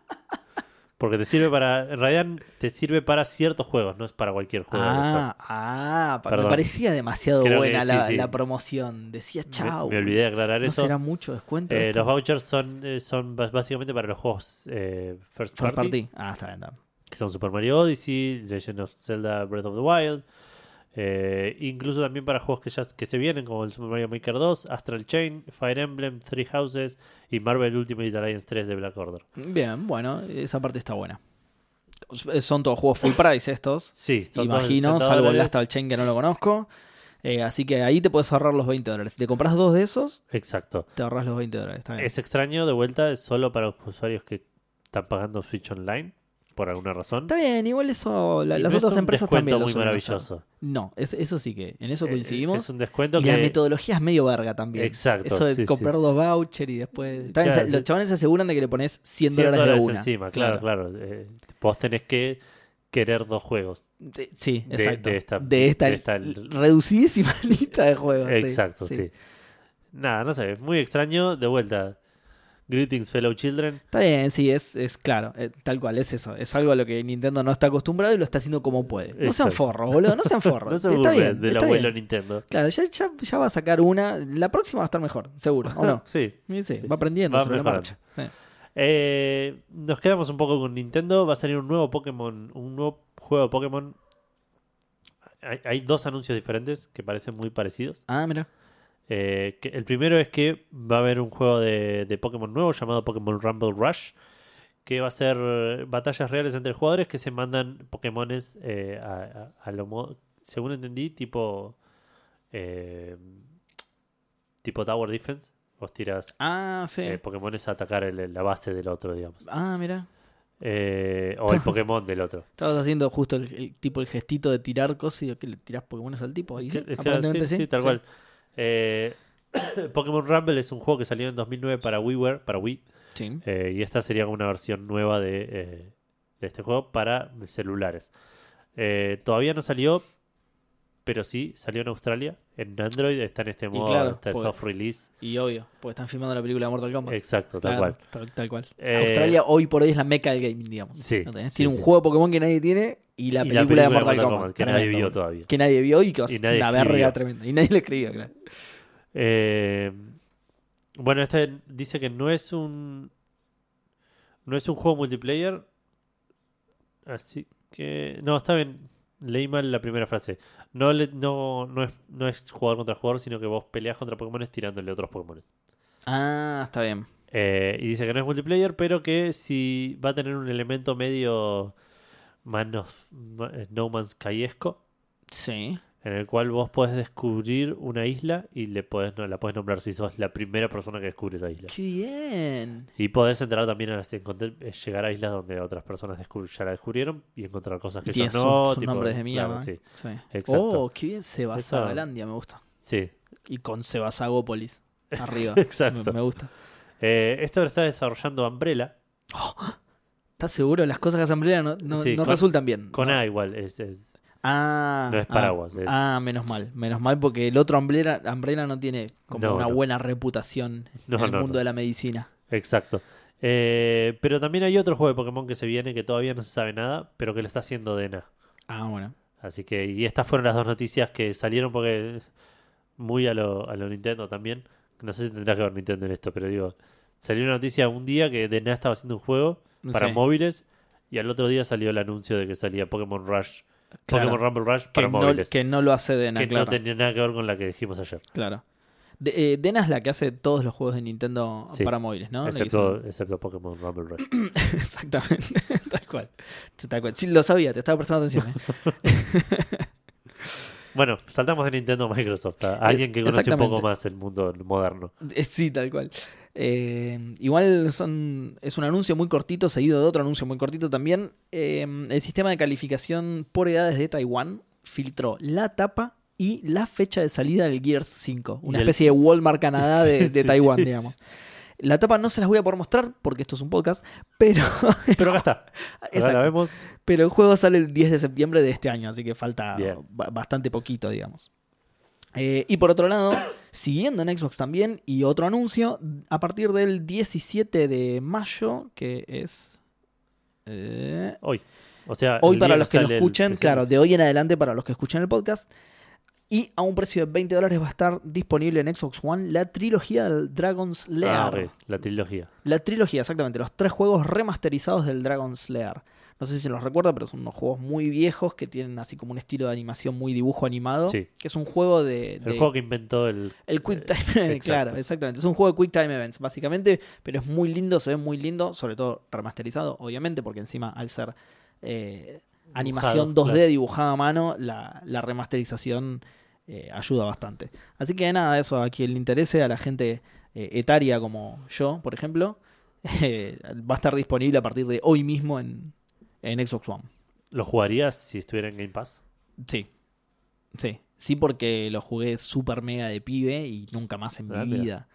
Porque te sirve para. En realidad te sirve para ciertos juegos, no es para cualquier juego. Ah, ah, me parecía demasiado Creo buena la, sí. la promoción. Decía chao. Me, olvidé de aclarar ¿No eso. será mucho descuento? Eh, los vouchers son, eh, son básicamente para los juegos eh, first, First party, party. Ah, está bien, está bien. que son Super Mario Odyssey, Legend of Zelda Breath of the Wild. Eh, incluso también para juegos que ya que se vienen, como el Super Mario Maker 2, Astral Chain, Fire Emblem, Three Houses y Marvel Ultimate Alliance 3 de Black Order. Bien, bueno, esa parte está buena. Son todos juegos full price estos. Sí, son Imagino, 60 salvo el. Astral Chain que no lo conozco. Eh, así que ahí te puedes ahorrar los 20 dólares. Si te compras dos de esos, Exacto. te ahorras los 20 dólares. Está bien. Es extraño, de vuelta, es solo para los usuarios que están pagando Switch Online, por alguna razón. Está bien, igual eso, la- las no es otras un empresas descuento también lo muy hacer. maravilloso. No, es- eso sí que, en eso Eh, coincidimos. Es un descuento y que... la metodología es medio verga también. Exacto, Eso de sí, comprar dos vouchers y después. Claro, los sí. chavales se aseguran de que le pones 100 100 dólares de una. encima, claro, claro. Eh, vos tenés que querer dos juegos. De- sí, De- exacto. de esta- de esta, esta- reducidísima lista de juegos. sí, Exacto, sí. Nada, no sé, es muy extraño. De vuelta, greetings fellow children. Está bien, sí, es, es claro, eh, tal cual, es eso. Es algo a lo que Nintendo no está acostumbrado y lo está haciendo como puede. No sean forros, boludo, no sean forros. No se está bien, del está abuelo bien. Nintendo. Claro, ya, ya, ya va a sacar una. La próxima va a estar mejor, seguro, ¿o no? sí. Sí, va aprendiendo va sobre la marcha. Eh, nos quedamos un poco con Nintendo. Va a salir un nuevo Pokémon, un nuevo juego de Pokémon. Hay, hay dos anuncios diferentes que parecen muy parecidos. Ah, mira. Eh, que el primero es que va a haber un juego de, de Pokémon nuevo llamado Pokémon Rumble Rush, que va a ser eh, batallas reales entre jugadores que se mandan Pokémones eh, a, a- a lo según entendí, tipo eh, tipo Tower Defense. Vos tiras Ah, sí. eh, Pokémones a atacar el- la base del otro, digamos. Ah, mira. Eh, o el Pokémon del otro. Estabas haciendo justo el, el tipo el gestito de tirar cosas y que le tirás Pokémones al tipo. ¿y sí? Sí, tal cual. Eh, Pokémon Rumble es un juego que salió en 2009 para WiiWare, para Wii. Sí. Eh, y esta sería como una versión nueva de, eh, de este juego para celulares. Todavía no salió, pero sí salió en Australia. En Android está en este modo, claro, está el porque- soft release. Y obvio, porque están filmando la película de Mortal Kombat. Exacto, tal Claro, cual. Tal, tal cual. Eh, Australia hoy por hoy es la meca del gaming, digamos. Sí, ¿No tenés? sí, Tiene un sí. juego de Pokémon que nadie tiene y la, Y película, de Mortal, Kombat. que nadie vio todavía. Que nadie vio y que Y nadie escribió. verga tremenda. Y nadie lo escribió, claro. Eh, bueno, este dice que no es un no es un juego multiplayer, así que no está bien. Leí mal la primera frase. No le, no no es no es jugador contra jugador, sino que vos peleas contra Pokémon tirándole otros Pokémon. Ah, está bien. Eh, y dice que no es multiplayer, pero que si va a tener un elemento medio manos, ma- eh, No Man's Skyesco, Sí. En el cual vos podés descubrir una isla y le podés, no, la podés nombrar si sos la primera persona que descubre esa isla. Qué bien. Y podés entrar también a las, eh, llegar a islas donde otras personas ya la descubrieron y encontrar cosas que su, no. su tipo, nombre de claro, mierda. sí, Sí. Oh, qué bien Sebasagalandia, me gusta. sí, Y con Sebasagópolis arriba. Exacto. Me, me gusta. Eh, esto lo está desarrollando Umbrella, ¿Estás seguro? Las cosas que hacen Umbrella no, no, Sí, no con- resultan bien. con. A igual. Es, es- Ah, No es ah, es- Ah, menos mal. Menos mal porque el otro Umbrella, Umbrella no tiene como No, una no. buena reputación No, en el mundo de la medicina. exacto. Eh, pero también hay otro juego de Pokémon que se viene que todavía no se sabe nada, pero que lo está haciendo Dena. Ah, bueno. Así que, y estas fueron las dos noticias que salieron porque muy a lo, a lo Nintendo también. No sé si tendrá que ver Nintendo en esto, pero digo, Salió una noticia un día que DNA estaba haciendo un juego para Sí. móviles y al otro día salió el anuncio de que salía Pokémon Rush, Claro. Pokémon Rumble Rush que, para no, móviles. que no lo hace Dena, que claro. no tenía nada que ver con la que dijimos ayer. claro. De- eh, Dena es la que hace todos los juegos de Nintendo Sí. para móviles, ¿no? Excepto, excepto Pokémon Rumble Rush. Exactamente, tal cual. Tal cual. Sí, lo sabía, te estaba prestando atención. ¿eh? bueno, saltamos de Nintendo a Microsoft. A alguien que conoce un poco más el mundo moderno. Eh, Sí, tal cual. Eh, igual son, es un anuncio muy cortito, seguido de otro anuncio muy cortito también. Eh, el sistema de calificación por edades de Taiwán filtró la tapa y la fecha de salida del Gears 5. Una el- especie de Walmart Canadá de, de Sí, Taiwán, sí, digamos. La tapa no se las voy a poder mostrar porque esto es un podcast, pero, Pero acá está. La vemos. pero el juego sale el 10 de septiembre de este año, así que falta Bien. bastante poquito, digamos. Eh, y por otro lado, siguiendo en Xbox también, y otro anuncio, a partir del 17 de mayo, que es... eh, Hoy. O sea, hoy para los que lo el escuchen, claro, de hoy en adelante para los que escuchen el podcast. Y a un precio de 20 dólares va a estar disponible en Xbox One la trilogía del Dragon's Lair. Ah, la trilogía. La trilogía, exactamente. Los tres juegos remasterizados del Dragon's Lair. No sé si se los recuerda, pero son unos juegos muy viejos que tienen así como un estilo de animación muy dibujo animado. Sí. Que es un juego de. El juego que inventó el. el Quick eh, Time exacto. claro, exactamente. Es un juego de Quick Time Events, básicamente. Pero es muy lindo, se ve muy lindo. Sobre todo remasterizado, obviamente, porque encima al ser eh, animación 2D claro. dibujada a mano, la, la remasterización eh, ayuda bastante. Así que nada, eso a quien le interese, a la gente eh, etaria como yo, por ejemplo, eh, va a estar disponible a partir de hoy mismo en, en Xbox One. ¿Lo jugarías si estuviera en Game Pass? Sí, sí, sí, porque lo jugué super mega de pibe y nunca más en mi vida.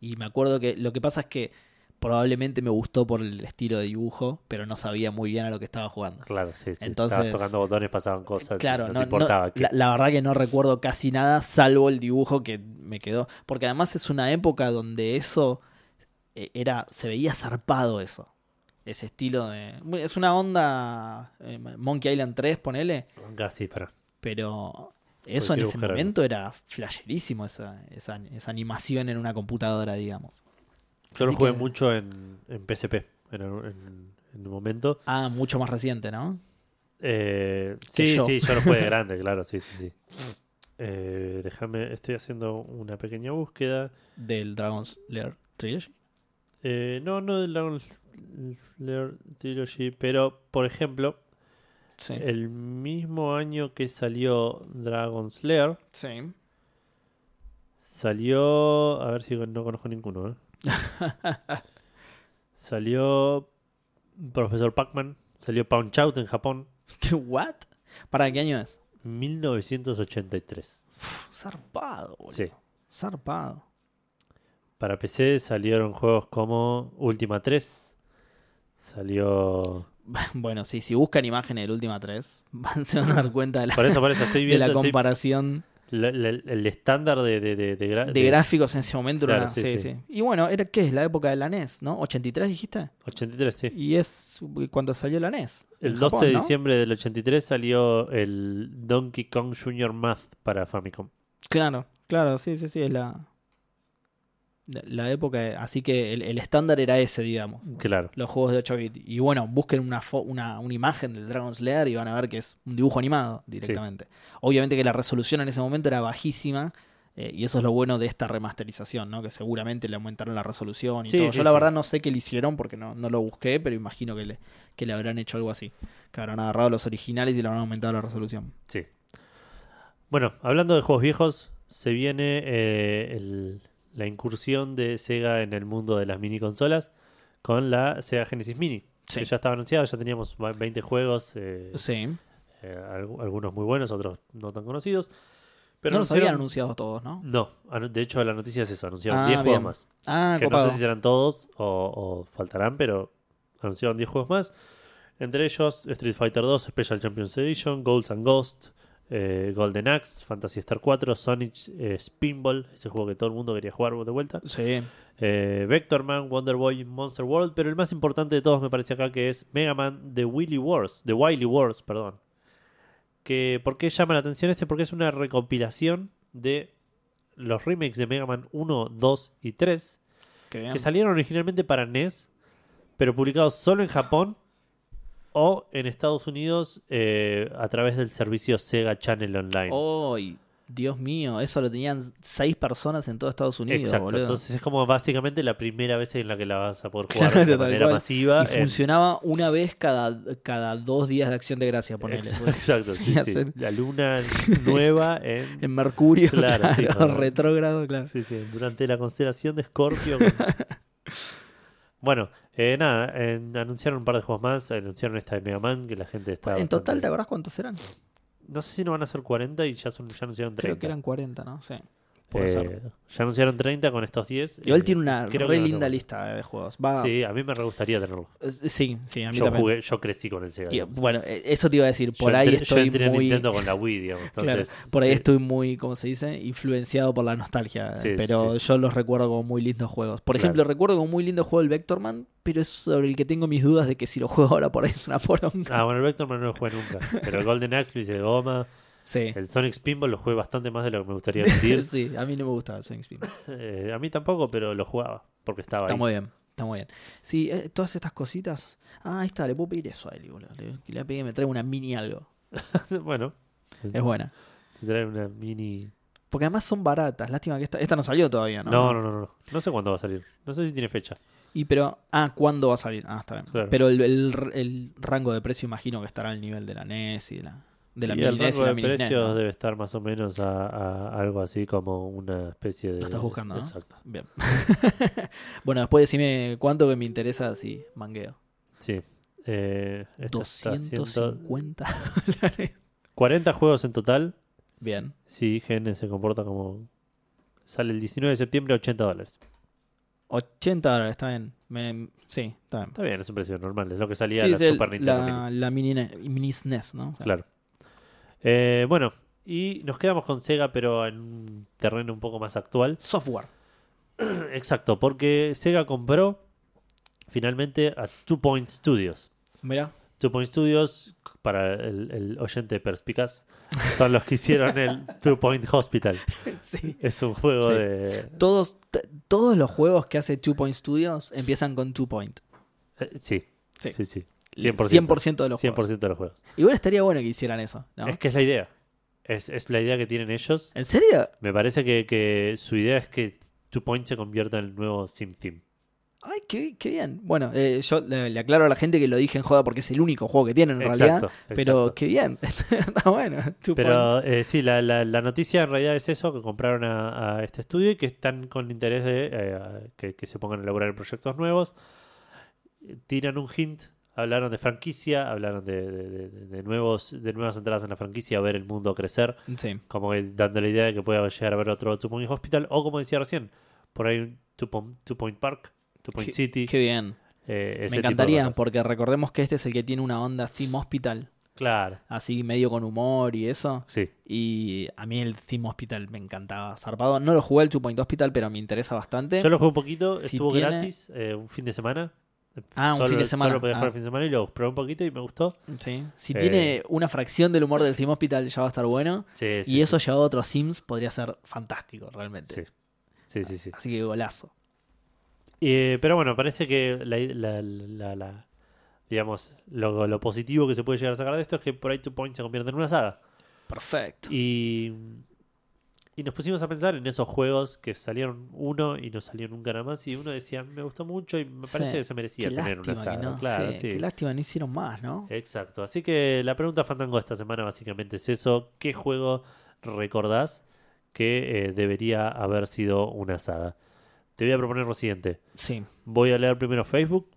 Y me acuerdo que lo que pasa es que probablemente me gustó por el estilo de dibujo, pero no sabía muy bien a lo que estaba jugando. Claro, sí, sí. Entonces- Estabas tocando botones, pasaban cosas. Claro, no, no, te no- importaba. que- la, la verdad que no recuerdo casi nada, salvo el dibujo que me quedó. Porque además es una época donde eso eh, era, se veía zarpado eso. Ese estilo de. Es una onda eh, Monkey Island 3, ponele. Casi, para. Pero eso en ese algo. momento era flasherísimo, esa, esa, esa animación en una computadora, digamos. Yo lo Así jugué que- mucho en, en PSP en, el- en- en un momento. Ah, mucho más reciente, ¿no? Eh, sí, yo. sí, yo lo jugué de grande, claro, sí, sí, sí. Eh, déjame, estoy haciendo una pequeña búsqueda. Del Dragon's Lair Trilogy. Eh, no, no del Dragon Slayer Trilogy, pero por ejemplo, Sí. el mismo año que salió Dragon Slayer, sí. salió. A ver si no conozco ninguno, ¿eh? salió Profesor Pac-Man, salió Punch Out en Japón, ¿Qué? ¿What? ¿Para qué año es? 1983. Uf, zarpado, boludo. Sí. Zarpado. Para PC salieron juegos como Ultima 3. Salió. Bueno, sí, si buscan imágenes del Última 3, van, se van a dar cuenta de la, Por eso, por eso estoy de viendo la estoy- comparación la- la- el estándar de, de, de, de gráficos en ese momento. Claro, una- sí, sí. Y bueno, era ¿qué es? La época de la NES, ¿no? ¿83 dijiste? 83, sí. Y es cuando salió la NES. El 12 Japón, de ¿no? diciembre del 83 salió el Donkey Kong Jr. Math para Famicom. Claro, claro, sí, sí, sí, es la, la, época. Así que el, el estándar era ese, digamos. Claro. Los juegos de 8 bits. Y bueno, busquen una, una, una imagen del Dragon's Lair y van a ver que es un dibujo animado directamente. Obviamente que la resolución en ese momento era bajísima. eh, y eso es lo bueno de esta remasterización, ¿no? Que seguramente le aumentaron la resolución y Sí, todo. sí, Yo la verdad no sé qué le hicieron porque no, no lo busqué, pero imagino que le, que le habrán hecho algo así. Que habrán agarrado los originales y le habrán aumentado la resolución. Sí. Bueno, hablando de juegos viejos, se viene eh, el- la incursión de Sega en el mundo de las mini consolas con la Sega Genesis Mini. Sí. Que ya estaba anunciada, ya teníamos va- 20 juegos, eh, Sí. eh, algu- algunos muy buenos, otros no tan conocidos. Pero no los habían anunciado todos, ¿no? No, de hecho la noticia es eso, anunciaron Ah, 10 juegos más. Ah, que no sé si serán todos o, o faltarán, pero anunciaron 10 juegos más. Entre ellos Street Fighter 2 Special Champions Edition, Golds and Ghosts, eh, Golden Axe, Fantasy Star 4, Sonic eh, Spinball, ese juego que todo el mundo quería jugar de vuelta. Sí. Eh, Vector Man, Wonder Boy, Monster World, pero el más importante de todos me parece acá que es Mega Man The Willy Wars, The Wily Wars, perdón. Que, ¿Por qué llama la atención este? Porque es una recopilación de los remakes de Mega Man 1, 2 y 3 Qué bien. que salieron originalmente para NES, pero publicados solo en Japón o en Estados Unidos eh, a través del servicio Sega Channel Online. ¡Ay! Dios mío, eso lo tenían seis personas en todo Estados Unidos, Exacto, boludo. entonces es como básicamente la primera vez en la que la vas a poder jugar Claro, de manera cual. masiva. y en- funcionaba una vez cada, cada dos días de acción de gracia, ponele. Exacto, sí, La luna nueva en... En Mercurio, Claro, claro, sí, no. retrógrado, claro. Sí, sí, durante la constelación de Escorpio. bueno, eh, nada, en- anunciaron un par de juegos más, anunciaron esta de Mega Man, que la gente está... en total, ¿te acordás cuántos eran? No sé si no van a ser 40 y ya, son, ya anunciaron 30. Creo que eran 40, ¿no? Sí. Puede Eh, ser. Ya anunciaron 30 con estos 10. Igual eh, tiene una re linda 40. lista de juegos. Va, Sí, a mí me re gustaría tenerlo. eh, sí, sí, a mí Yo también. jugué, yo crecí con el Sega. Y, bueno, eh, eso te iba a decir. Por yo ahí entré, yo estoy entré a muy. Nintendo con la Wii, digamos. Claro, por ahí sí. estoy muy, ¿cómo se dice? Influenciado por la nostalgia. Sí, pero yo los recuerdo como muy lindos juegos. Por Claro. ejemplo, recuerdo como muy lindo juego el Vectorman, pero es sobre el que tengo mis dudas de que si lo juego ahora por ahí es una poronga. Ah, bueno, el Vectorman no lo jugué nunca. Pero el Golden Axe lo hice de goma. Sí. El Sonic Spinball lo jugué bastante más de lo que me gustaría admitir. sí, a mí no me gustaba el Sonic Spin. Eh, a mí tampoco, pero lo jugaba. Porque estaba Está ahí. muy bien, está muy bien. Sí, eh, todas estas cositas. Ah, ahí está, le puedo pedir eso a Eli, boludo. Le, le pegue y me trae una mini algo. bueno, Es buena. te trae una mini. Porque además son baratas. Lástima que esta, esta no salió todavía, ¿no? No, no, no, no, no. No sé cuándo va a salir. No sé si tiene fecha. Y pero, ah, ¿cuándo va a salir? Ah, está bien. Claro. Pero el, el- el rango de precio imagino que estará al nivel de la NES y de la, de la y el rango de precios ¿no? debe estar más o menos a, a algo así como una especie de. Lo estás buscando, ¿no? Exacto. Bien. bueno, después decime cuánto que me interesa si mangueo. Sí. Eh, esto está haciendo 250 dólares. 40 juegos en total. Bien. Sí, GN se comporta como. Sale el 19 de septiembre, 80 dólares. 80 dólares, está bien. Me- sí, está bien. Está bien, es un precio normal. Es lo que salía Sí, la el- Super Nintendo la, Mini. la mini, mini SNES, ¿no? O sea, Claro. Eh, bueno, y nos quedamos con Sega, pero en un terreno un poco más actual. Software. Exacto, porque Sega compró finalmente a Two Point Studios. Mira. Two Point Studios, para el, el oyente perspicaz, son los que hicieron el Two Point Hospital. sí. Es un juego Sí. de. Todos, todos los juegos que hace Two Point Studios empiezan con Two Point. eh, sí, Sí. sí, sí. 100%, 100%, de los 100% juegos. de los juegos. Igual estaría bueno que hicieran eso, ¿no? Es que es la idea. Es, es la idea que tienen ellos. ¿En serio? Me parece que, que su idea es que Two Point se convierta en el nuevo Sim Team. Ay, qué, qué bien. Bueno, eh, yo le, le aclaro a la gente que lo dije en joda porque es el único juego que tienen en realidad. Exacto, Pero exacto. qué bien. Está bueno. Two Point. Pero eh, sí, la, la- la noticia en realidad es eso, que compraron a, a este estudio y que están con interés de eh, que, que se pongan a elaborar proyectos nuevos. Tiran un hint, hablaron de franquicia, hablaron de, de- nuevos, de nuevas entradas en la franquicia, ver el mundo crecer, Sí. como que dando la idea de que pueda llegar a haber otro Two Point Hospital, o como decía recién, por ahí un Two Point, Two Point Park, Two Point Qué- City. Qué bien. eh, Me encantaría porque recordemos que este es el que tiene una onda Theme Hospital. Claro, Así medio con humor y eso. sí. Y a mí el Theme Hospital me encantaba. Zarpado. No lo jugué el Two Point Hospital, pero me interesa bastante. Yo lo jugué un poquito, Si estuvo tiene- gratis eh, un fin de semana. Ah, un Solo- fin de semana. Solo podía jugar Ah. el fin de semana y lo probé un poquito y me gustó. Sí. Si Eh. tiene una fracción del humor del Theme Hospital ya va a estar bueno. Sí, sí, y eso llevado a otros Sims podría ser fantástico, realmente. Sí. Sí, sí, sí. Así que golazo. Eh, pero bueno, parece que la, la- la- la- digamos, lo, lo positivo que se puede llegar a sacar de esto es que por ahí Two Point se convierte en una saga. Perfecto. Y, y nos pusimos a pensar en esos juegos que salieron uno y no salió nunca nada más. Y uno decía, me gustó mucho y me Sí. parece que se merecía Qué tener una saga. no. claro, sí, sí. Qué lástima no hicieron más, ¿no? Exacto. Así que la pregunta Fandango de esta semana básicamente es eso. ¿Qué juego recordás que eh, debería haber sido una saga? Te voy a proponer lo siguiente. Sí. Voy a leer primero Facebook,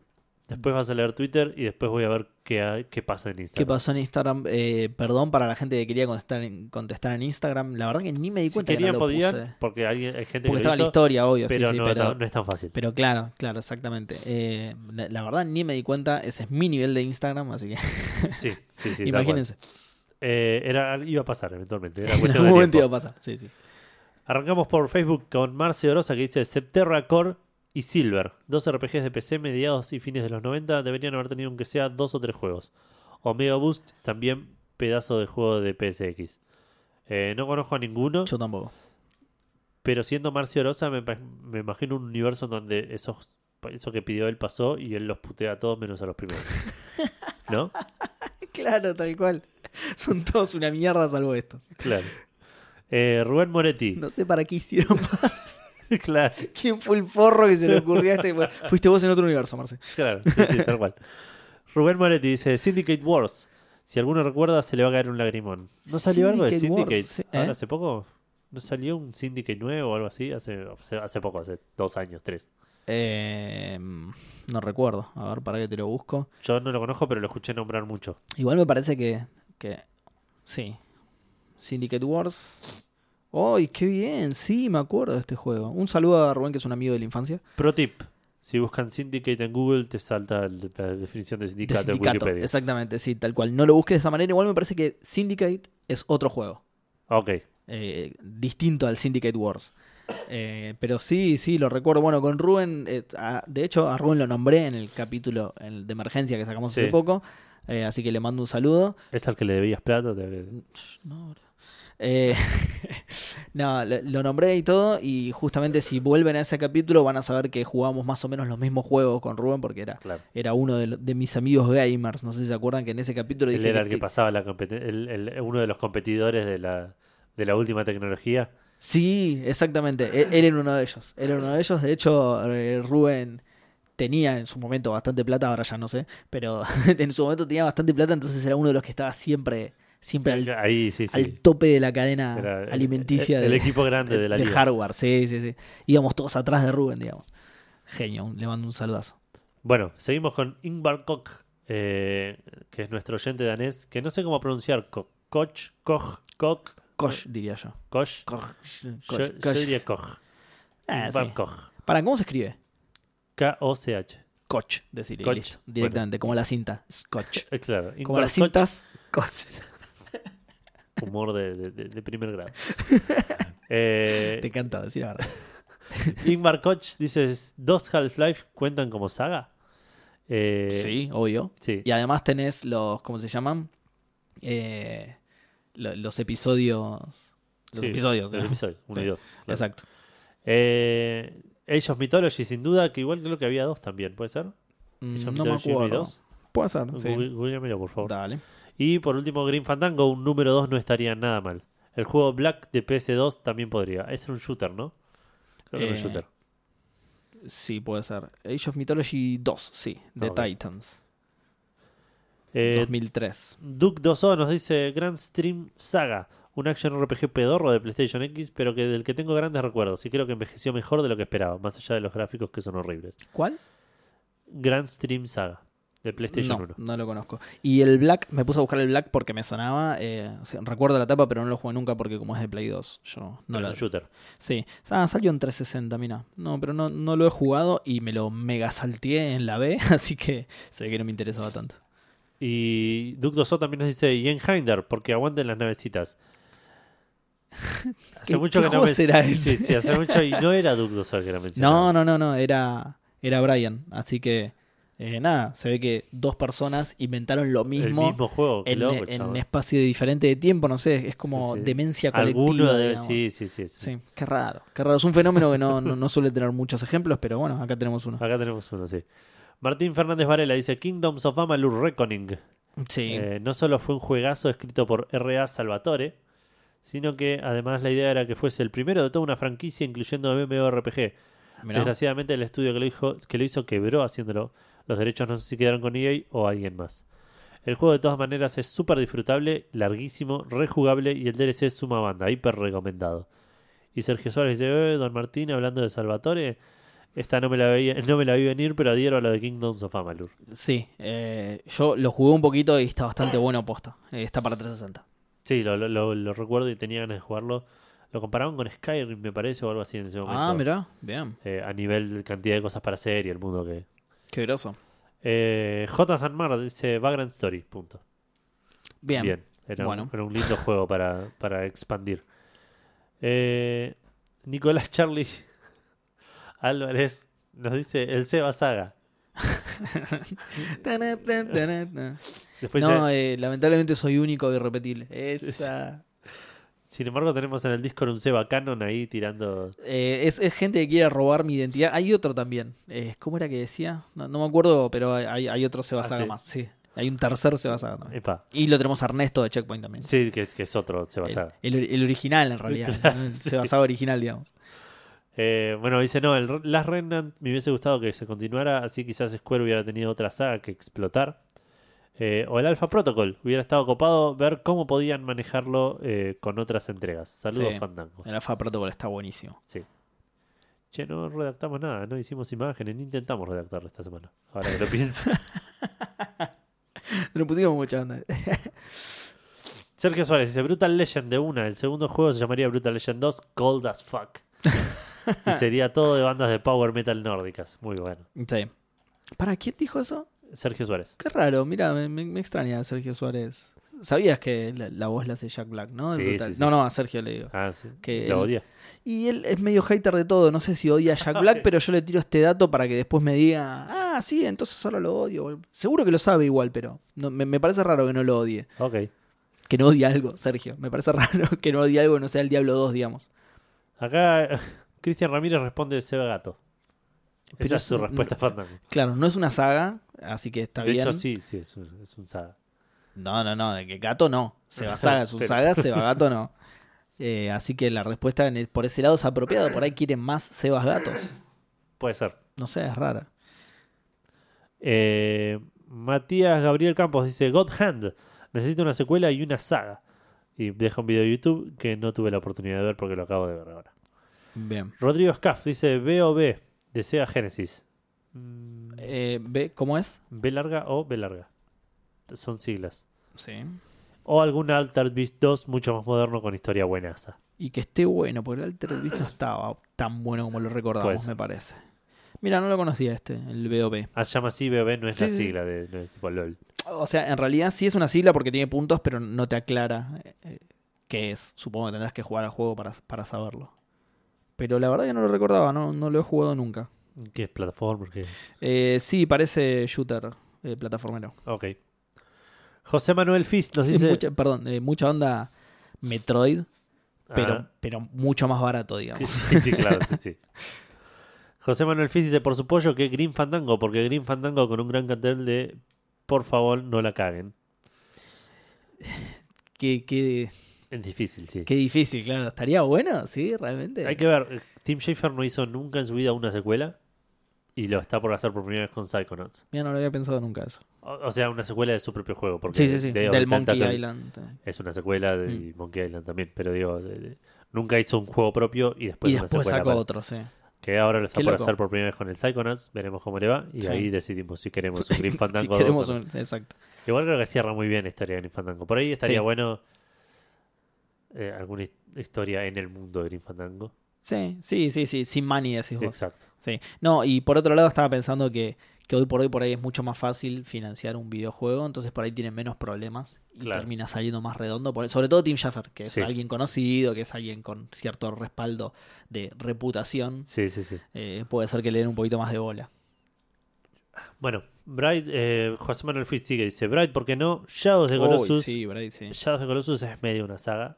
después vas a leer Twitter y después voy a ver qué, hay- qué pasa en ¿Qué Instagram. pasó en Instagram? Eh, perdón para la gente que quería contestar en, contestar en Instagram. La verdad que ni me di Si cuenta querían, que no lo podían, puse. porque alguien, hay gente Porque que estaba lo la hizo, historia, obvio, pero, sí, sí, no, pero, no- no es tan fácil. pero claro, claro, exactamente. Eh, la, la verdad ni me di cuenta, ese es mi nivel de Instagram, así que Sí, sí, sí. imagínense. Eh, era, iba a pasar eventualmente. Era en algún momento iba a pasar. Sí, sí. Arrancamos por Facebook con Marce Orosa que dice Septerra Core y Silver. Dos RPGs de PC mediados y fines de los 90 deberían haber tenido aunque sea dos o tres juegos. Omega Boost también pedazo de juego de PSX. Eh, no conozco a ninguno. Yo tampoco. Pero siendo Marcio Rosa, me, me imagino un universo donde esos, eso que pidió él pasó y él los putea a todos menos a los primeros. ¿No? Claro, tal cual. Son todos una mierda salvo estos. Claro. Eh, Rubén Moretti. No sé para qué hicieron más. claro, ¿Quién fue el forro que se le ocurrió a este? Fuiste vos en otro universo, Marce. claro, sí, sí, tal cual. Rubén Moretti dice: Syndicate Wars. Si alguno recuerda, se le va a caer un lagrimón. ¿No salió algo de Syndicate Wars, ahora ¿eh? hace poco? ¿No salió un Syndicate nuevo o algo así? Hace, hace, hace poco, hace dos años, tres. Eh, no recuerdo. A ver, para que te lo busco. Yo no lo conozco, pero lo escuché nombrar mucho. Igual me parece que. que sí. Syndicate Wars. ¡Ay, qué bien! Sí, me acuerdo de este juego. Un saludo a Rubén, que es un amigo de la infancia. Pro tip: si buscan Syndicate en Google, te salta el- la definición de De sindicato, en sindicato. Wikipedia. Exactamente, sí, tal cual. No lo busques de esa manera. Igual me parece que Syndicate es otro juego. Ok. eh, distinto al Syndicate Wars. Eh, pero sí, sí, lo recuerdo. Bueno, con Rubén, eh, a- de hecho, a Rubén lo nombré en el capítulo el de emergencia que sacamos Sí. hace poco. eh, así que le mando un saludo. ¿Es al que le debías plata? No. Eh, no, lo, lo nombré y todo. Y justamente si vuelven a ese capítulo van a saber que jugamos más o menos los mismos juegos con Rubén porque era, Claro. era uno de, mis amigos gamers. No sé si se acuerdan que en ese capítulo Él dije era el que que- pasaba la competen- el- el- uno de los competidores de la, de la última tecnología. Sí, exactamente. Él, él era uno de ellos. Él era uno de ellos. De hecho, eh, Rubén tenía en su momento bastante plata, ahora ya no sé, pero en su momento tenía bastante plata, entonces era uno de los que estaba siempre, siempre al, Ahí sí, sí. al tope de la cadena Era el- alimenticia el, el de, equipo grande de, la liga. hardware. Sí, sí, sí. Íbamos todos atrás de Rubén, digamos. Genio, le mando un saludazo. Bueno, seguimos con Ingvar Koch, eh, que es nuestro oyente danés, que no sé cómo pronunciar. Koch, Koch, Koch, Koch, Koch, diría yo. Koch. Koch, Yo, Koch, yo Koch. diría Koch. Ah, Ingvar sí. Koch. Para, ¿cómo se escribe? K-O-C-H. Koch, decirle, listo. Directamente, como la cinta. Scotch. Eh, claro. Como las cintas, Koch. Humor de, de- de- de primer grado. Eh, Te encanta decir la verdad. Ingvar Koch dice: ¿Dos Half-Life cuentan como saga? Eh, sí, obvio. Sí. Y además tenés los, ¿cómo se llaman? Eh, lo- los episodios. Los Sí, episodios. Los ¿no? episodios, uno Sí, y dos. claro. Exacto. Eh, Age of Mythology, sin duda, que igual creo que había dos también, ¿puede ser? Mm, Age of no me Mythology uno y acuerdo. dos. Puede ser, sí. Google- por favor. Dale. Y por último, Green Fandango, un número 2 no estaría nada mal. El juego Black de PS2 también podría. Es un shooter, ¿no? Creo que es Eh, un shooter. Sí, puede ser. Age of Mythology 2, sí. Ok. Titans. Eh, 2003. Duke 2O nos dice Grand Stream Saga, un action RPG pedorro de PlayStation X, pero que del que tengo grandes recuerdos y creo que envejeció mejor de lo que esperaba, más allá de los gráficos que son horribles. ¿Cuál? Grand Stream Saga, de PlayStation No, 1. no lo conozco. Y el Black, me puse a buscar el Black porque me sonaba. eh, o sea, recuerdo la tapa, pero no lo jugué nunca porque como es de Play 2. Yo no Pero la- es un shooter. Sí, ah, salió en 360, mira. No, pero no, no lo he jugado y me lo mega salteé en la B, así que se ve que no me interesaba tanto. Y Duke 2O también nos dice y Hinder, porque aguanten las navecitas. Hace ¿Qué- mucho que no me... será Sí, ese? sí, hace mucho y no era Duke 2O el que era mencionado. No, no, no, no, era, era Brian. Así que, eh, nada, se ve que dos personas inventaron lo El mismo, mismo juego, en, loco, en un espacio diferente de tiempo, no sé, es como Sí, demencia colectiva. De... Sí, sí, sí, sí. Sí, qué raro, qué raro. Es un fenómeno que no, no, no suele tener muchos ejemplos, pero bueno, acá tenemos uno. Acá tenemos uno, sí. Martín Fernández Varela dice Kingdoms of Amalur Reckoning. Sí, Eh, no solo fue un juegazo escrito por R.A. Salvatore, sino que además la idea era que fuese el primero de toda una franquicia incluyendo MMORPG. mirá. Desgraciadamente el estudio que lo, hizo, que lo hizo quebró haciéndolo. Los derechos no sé si quedaron con EA o alguien más. El juego de todas maneras es súper disfrutable, larguísimo, rejugable y el DLC es suma banda, hiper recomendado. Y Sergio Suárez dice, "Eh, Don Martín, hablando de Salvatore, esta no me la veía, no me la vi venir, pero adhiero a lo de Kingdoms of Amalur. Sí, eh, yo lo jugué un poquito y está bastante bueno posta. Eh, está para 360. Sí, lo, lo- lo- lo recuerdo y tenía ganas de jugarlo. Lo comparaban con Skyrim, me parece, o algo así en ese momento. Ah, mirá, bien. Eh, a nivel de cantidad de cosas para hacer y el mundo que... Qué groso. Eh, J. Sanmar dice Vagrant Story, punto. Bien. Bien, era, un- Bueno. era un lindo juego para, para expandir. Eh, Nicolás Charlie Álvarez nos dice el Seba Saga. Después No, dice, eh, lamentablemente soy único e irrepetible. Esa. Sin embargo, tenemos en el Discord un Seba Canon ahí tirando. Eh, es, es gente que quiere robar mi identidad. Hay otro también. Eh, ¿Cómo era que decía? No, no me acuerdo, pero hay, hay otro Seba Ah, Saga ¿sí? más. Sí. Hay un tercer Seba Saga también. Epa. Y lo tenemos a Ernesto de Checkpoint también. Sí, que, que es otro Seba el, Saga. el el original, en realidad. Claro, ¿no? El sí. Seba Saga original, digamos. Eh, bueno, dice, no, el Last Remnant me hubiese gustado que se continuara, así quizás Square hubiera tenido otra saga que explotar. Eh, o el Alpha Protocol, hubiera estado copado ver cómo podían manejarlo eh, con otras entregas. Saludos, Sí. Fandango. El Alpha Protocol está buenísimo. Sí. Che, no redactamos nada, no hicimos imágenes, ni intentamos redactarlo esta semana. Ahora que lo pienso. Nos pusimos mucha onda. Sergio Suárez dice, Brutal Legend de una, el segundo juego se llamaría Brutal Legend 2, Cold as Fuck. y sería todo de bandas de power metal nórdicas. Muy bueno. Sí. ¿Para quién dijo eso? Sergio Suárez. Qué raro, mira, me, extraña Sergio Suárez. Sabías que la, la voz la hace Jack Black, ¿no? El Sí, brutal. sí, sí. No, no, a Sergio le digo. Ah, sí. Que Lo el- odia. Y él es medio hater de todo. No sé si odia a Jack Black, pero yo le tiro este dato para que después me diga, ah, sí, entonces ahora lo odio. Seguro que lo sabe igual, pero no, me, me parece raro que no lo odie. Ok. Que no odie algo, Sergio. Me parece raro que no odie algo que no sea el Diablo 2, digamos. Acá Cristian Ramírez responde Seba Gato. Pero Esa es su es- respuesta no- Fandango. Claro, no es una saga, así que está De bien. hecho, sí, sí, es un, es un saga. No, no, no, de que gato no. Seba Saga es un saga, Seba Gato no. Eh, así que la respuesta el- por ese lado es apropiada. Por ahí quieren más Sebas Gatos. Puede ser. No sé, es rara. Eh, Matías Gabriel Campos dice God Hand. Necesito una secuela y una saga. Y deja un video de YouTube que no tuve la oportunidad de ver porque lo acabo de ver ahora. Bien. Rodrigo Scaff dice BOB de Sega Genesis. Mm, Eh, ¿ve ¿Cómo es? B larga o B larga. Son siglas. Sí. O algún Altered Beast 2 mucho más moderno con historia buenaza. Y que esté bueno, porque el Altered Beast no estaba tan bueno como lo recordamos, me parece. Mira, no lo conocía este, el BOB. Ah, se llama así BOB, no es la Sí, sigla de no es tipo LOL. O sea, en realidad sí es una sigla porque tiene puntos, pero no te aclara eh, eh, qué es. Supongo que tendrás que jugar al juego para, para saberlo. Pero la verdad que no lo recordaba, no, no lo he jugado nunca. ¿Qué es plataforma? ¿Qué? Eh, sí, parece shooter eh, plataformero. Ok. José Manuel Fist nos dice. Mucha- perdón, eh, mucha onda Metroid, pero, Ah, pero mucho más barato, digamos. sí, sí, claro, sí, sí. José Manuel Fist dice: Por su pollo que Green Fandango, porque Green Fandango con un gran cartel de por favor no la caguen. Qué, qué, Es difícil, sí. qué difícil, claro. ¿Estaría bueno? Sí, realmente. Hay que ver, eh, Tim Schafer no hizo nunca en su vida una secuela y lo está por hacer por primera vez con Psychonauts. Mira, no lo había pensado nunca eso. O, o sea, una secuela de su propio juego. Porque Sí, sí, sí. Del Monkey Tentacle Island. eh. Es una secuela de y Monkey Island también, pero digo, de- de- nunca hizo un juego propio y después y una después secuela sacó para- otro, sí. Que ahora lo está Qué por loco. hacer por primera vez con el Psychonauts, veremos cómo le va y Sí. ahí decidimos si queremos un Green si Fandango 2 queremos o no. un- Exacto. Igual creo que cierra muy bien la historia de Green Fandango. Por ahí estaría Sí. bueno eh, alguna his- historia en el mundo de Green Fandango. Sí, sí, sí, sí. Sin money, decís vos. Exacto. Sí. No, y por otro lado estaba pensando que, que hoy por hoy por ahí es mucho más fácil financiar un videojuego, entonces por ahí tienen menos problemas y Claro. termina saliendo más redondo. Por- sobre todo Tim Schafer, que es Sí. alguien conocido, que es alguien con cierto respaldo de reputación. Sí, sí, sí. eh, puede ser que le den un poquito más de bola. Bueno, Bright, eh, José Manuel Fitz sigue, dice, Bright, ¿por qué no? Shadows de Colossus. sí, Brady, sí. Shadows de Colossus es medio una saga.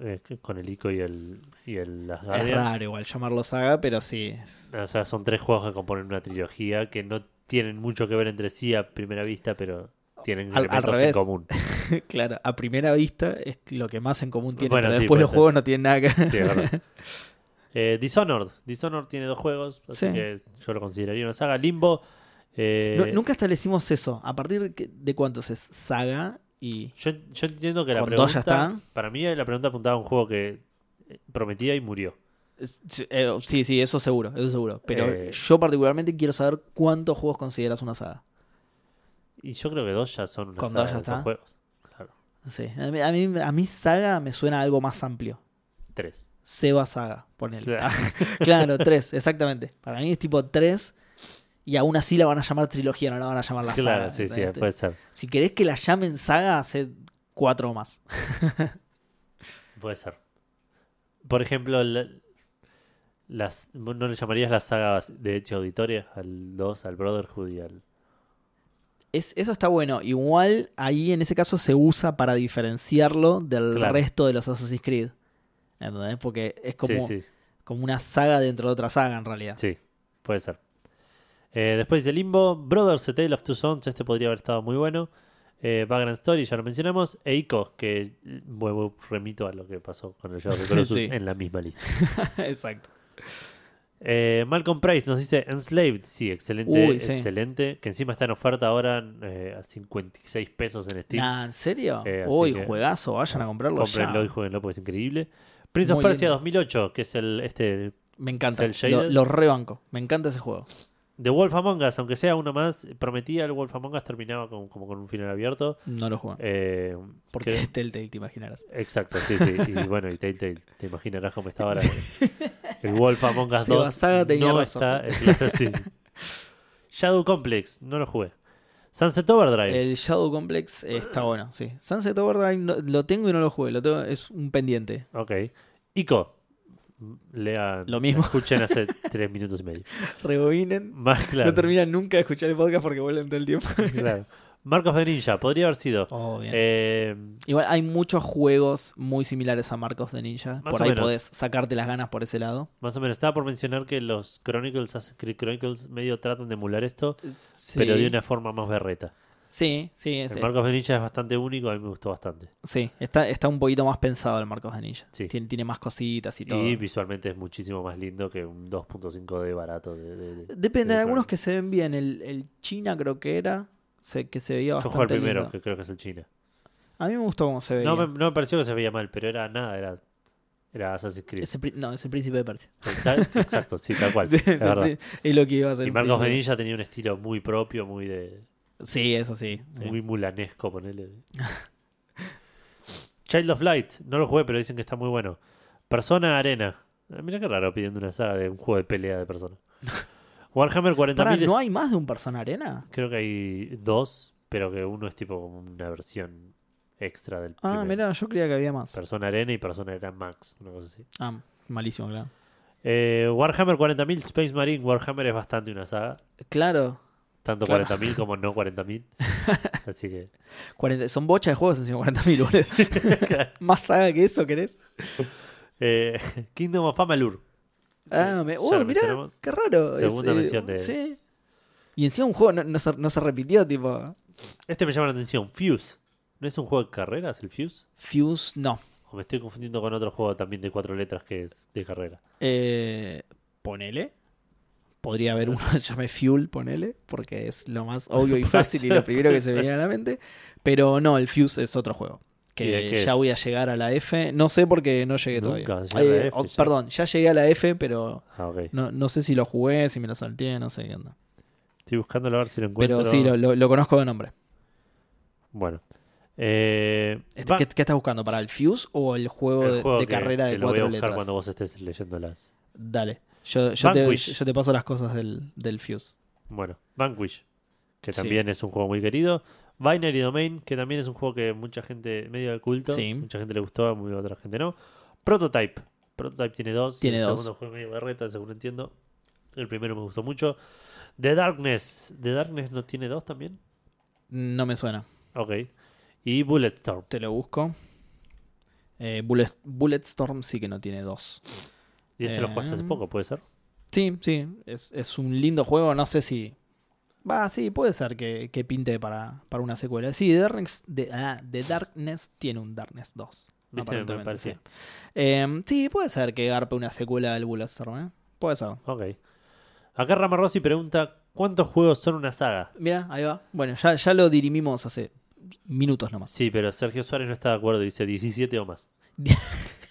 Eh, con el Ico y el, y el Es Asgardian. raro igual llamarlo saga, pero sí. es- O sea, son tres juegos que componen una trilogía que no tienen mucho que ver entre sí a primera vista, pero tienen Al- al elementos en común. claro, a primera vista es lo que más en común tiene, Bueno, pero sí, después los ser. juegos no tienen nada que Sí, es verdad. Eh, Dishonored. Dishonored tiene dos juegos, así Sí. que yo lo consideraría una saga. Limbo. eh, Nu- Nunca establecimos eso. ¿A partir de cuántos es saga? Y yo, yo entiendo que la ¿Con pregunta. ya? Para mí, la pregunta apuntaba a un juego que eh, prometía y murió. eh, sí, sí, eso seguro, eso seguro. Pero Eh. yo particularmente quiero saber cuántos juegos consideras una saga. Y yo creo que dos ya son una Con saga dos ya de esos está. juegos. Claro. Sí. A mí, a mí, a mí saga me suena algo más amplio. Tres. Seba Saga, ponele. Claro. claro, tres, exactamente. Para mí es tipo tres. Y aún así la van a llamar trilogía, no la van a llamar la Claro, saga. sí, sí, ¿entendés? puede ser. Si querés que la llamen saga, hace cuatro más. Puede ser. Por ejemplo, la- las, ¿no le llamarías las sagas de hecho auditoria al 2, al Brotherhood y al. Es, eso está bueno. Igual ahí en ese caso se usa para diferenciarlo del Claro. resto de los Assassin's Creed. ¿Entendés? Porque es como, Sí, sí, como una saga dentro de otra saga en realidad. sí, puede ser. Eh, después de Limbo, Brothers, A Tale of Two Sons, este podría haber estado muy bueno. Eh, Background Story, ya lo mencionamos. E Ico, que vuelvo, remito a lo que pasó con el Shadow of Colossus Sí. en la misma lista. Exacto. Eh, Malcolm Price nos dice Enslaved, sí, excelente, Uy, sí. excelente. Que encima está en oferta ahora eh, a 56 pesos en Steam. Nah, ¿En serio? Eh, Uy, que- juegazo. Vayan a comprarlo Cómprenlo ya. y jueguenlo porque es increíble. Prince of Muy Persia lindo. 2008, que es el este Me encanta. Lo, lo rebanco. Me encanta ese juego. The Wolf Among Us, aunque sea uno más, prometía el Wolf Among Us terminaba con- como con un final abierto. No lo juego. Eh, Porque que- es Telltale, te imaginarás. exacto, sí, sí. Y bueno, y Telltale, te imaginarás cómo está ahora. El Wolf Among Us 2 Seba Saga tenía no razón. está. sí. Shadow Complex, no lo jugué. Sunset Overdrive. El Shadow Complex está bueno, sí. Sunset Overdrive no- lo tengo y no lo jugué. Lo tengo, es un pendiente. Ok. Ico. Lean. Lo mismo. Escuchen hace tres minutos y medio. Rebobinen. Más claro. No terminan nunca de escuchar el podcast porque vuelven todo el tiempo. claro. Marcos de Ninja, podría haber sido. Oh, bien. Eh, Igual hay muchos juegos muy similares a Marcos de Ninja. Por ahí menos. podés sacarte las ganas por ese lado. más o menos, estaba por mencionar que los Chronicles, Assassin's Creed Chronicles, medio tratan de emular esto, Sí. pero de una forma más berreta. Sí, sí, es- El Marcos de Ninja es bastante único, a mí me gustó bastante. sí. Está, está un poquito más pensado el Marcos de Ninja. Sí. Tiene, tiene más cositas y todo. Y visualmente es muchísimo más lindo que un 2.5D barato. De, de- de- Depende, de hay algunos que se ven bien. El, el China creo que era, se- que se veía Yo bastante jugué el primero, lindo. que creo que es el China. A mí me gustó cómo se veía. No me, no me pareció que se veía mal, pero era nada, era, era Assassin's Creed. No, es el príncipe de Persia. Exacto, sí, tal cual. Sí, es es, lo que iba a ser. Y Marcos. Benilla tenía un estilo muy propio, muy de Sí, eso sí. sí. muy mulanesco, ponele. Child of Light, no lo jugué, pero dicen que está muy bueno. Persona Arena. Ah, Mira qué raro pidiendo una saga de un juego de pelea de persona. Warhammer 40.000. Pará, es- ¿no hay más de un Persona Arena? Creo que hay dos, pero que uno es tipo como una versión extra del Ah, mirá, yo creía que había más. Persona Arena y Persona Arena Max, una cosa así. Ah, malísimo, claro. Eh, Warhammer 40.000, Space Marine. Warhammer es bastante una saga. Claro, Tanto Claro. 40.000 como no 40.000. Así que. 40 son bocha de juegos encima 40.000, boludo. ¿Más saga que eso querés? Eh, Kingdom of Amalur. Ah, me... Mirá, mencionamos. qué raro. Segunda Es, eh, mención de- Sí. Y encima un juego no, no se, no se repitió, tipo... Este me llama la atención. Fuse. ¿No es un juego de carreras el Fuse? Fuse, no. O me estoy confundiendo con otro juego también de cuatro letras que es de carrera. Eh, ponele. Podría haber uno que se llame Fuel, ponele, porque es lo más obvio y fácil y lo primero que se me viene a la mente. Pero no, el Fuse es otro juego. ¿Y de Que ya es? voy a llegar a la F. No sé porque no llegué Nunca todavía. a la Eh, F oh, ya. perdón, ya llegué a la F, pero Ah, no, no sé si lo jugué, si me lo salteé, no sé qué onda. Estoy buscándolo a ver si lo encuentro. Pero sí, lo, lo- lo conozco de nombre. Bueno. Eh, Este, ¿qué, qué estás buscando? ¿Para el Fuse o el juego, el de, juego de que- carrera que de lo voy a cuatro buscar letras? cuando vos estés leyendo las. Dale. Yo, yo, te, Vanquish. yo te paso las cosas del, del Fuse. Bueno, Vanquish, que Sí. también es un juego muy querido. Binary Domain, que también es un juego que mucha gente, medio de culto, Sí. mucha gente le gustó, muy otra gente no. Prototype. Prototype tiene dos. Tiene el dos. segundo fue medio berreta, según entiendo. El primero me gustó mucho. The Darkness. ¿The Darkness no tiene dos también? No me suena. Ok. Y Bulletstorm. Te lo busco. Eh, Bullet, Bulletstorm sí que no tiene dos. Y ese lo jugaste hace Eh. poco, ¿puede ser? Sí, sí. Es, es un lindo juego. No sé si. Va, sí, puede ser que, que pinte para, para una secuela. Sí, The Darkness, The, ah, The Darkness tiene un Darkness 2. ¿Viste? Me aparentemente, parecía. sí. Eh, sí, puede ser que garpe una secuela del Bulletstorm, ¿eh? Puede ser. Ok. Acá Ramarossi pregunta: ¿Cuántos juegos son una saga? Mira, ahí va. Bueno, ya, ya lo dirimimos hace minutos nomás. Sí, pero Sergio Suárez no está de acuerdo. Dice 17 o más.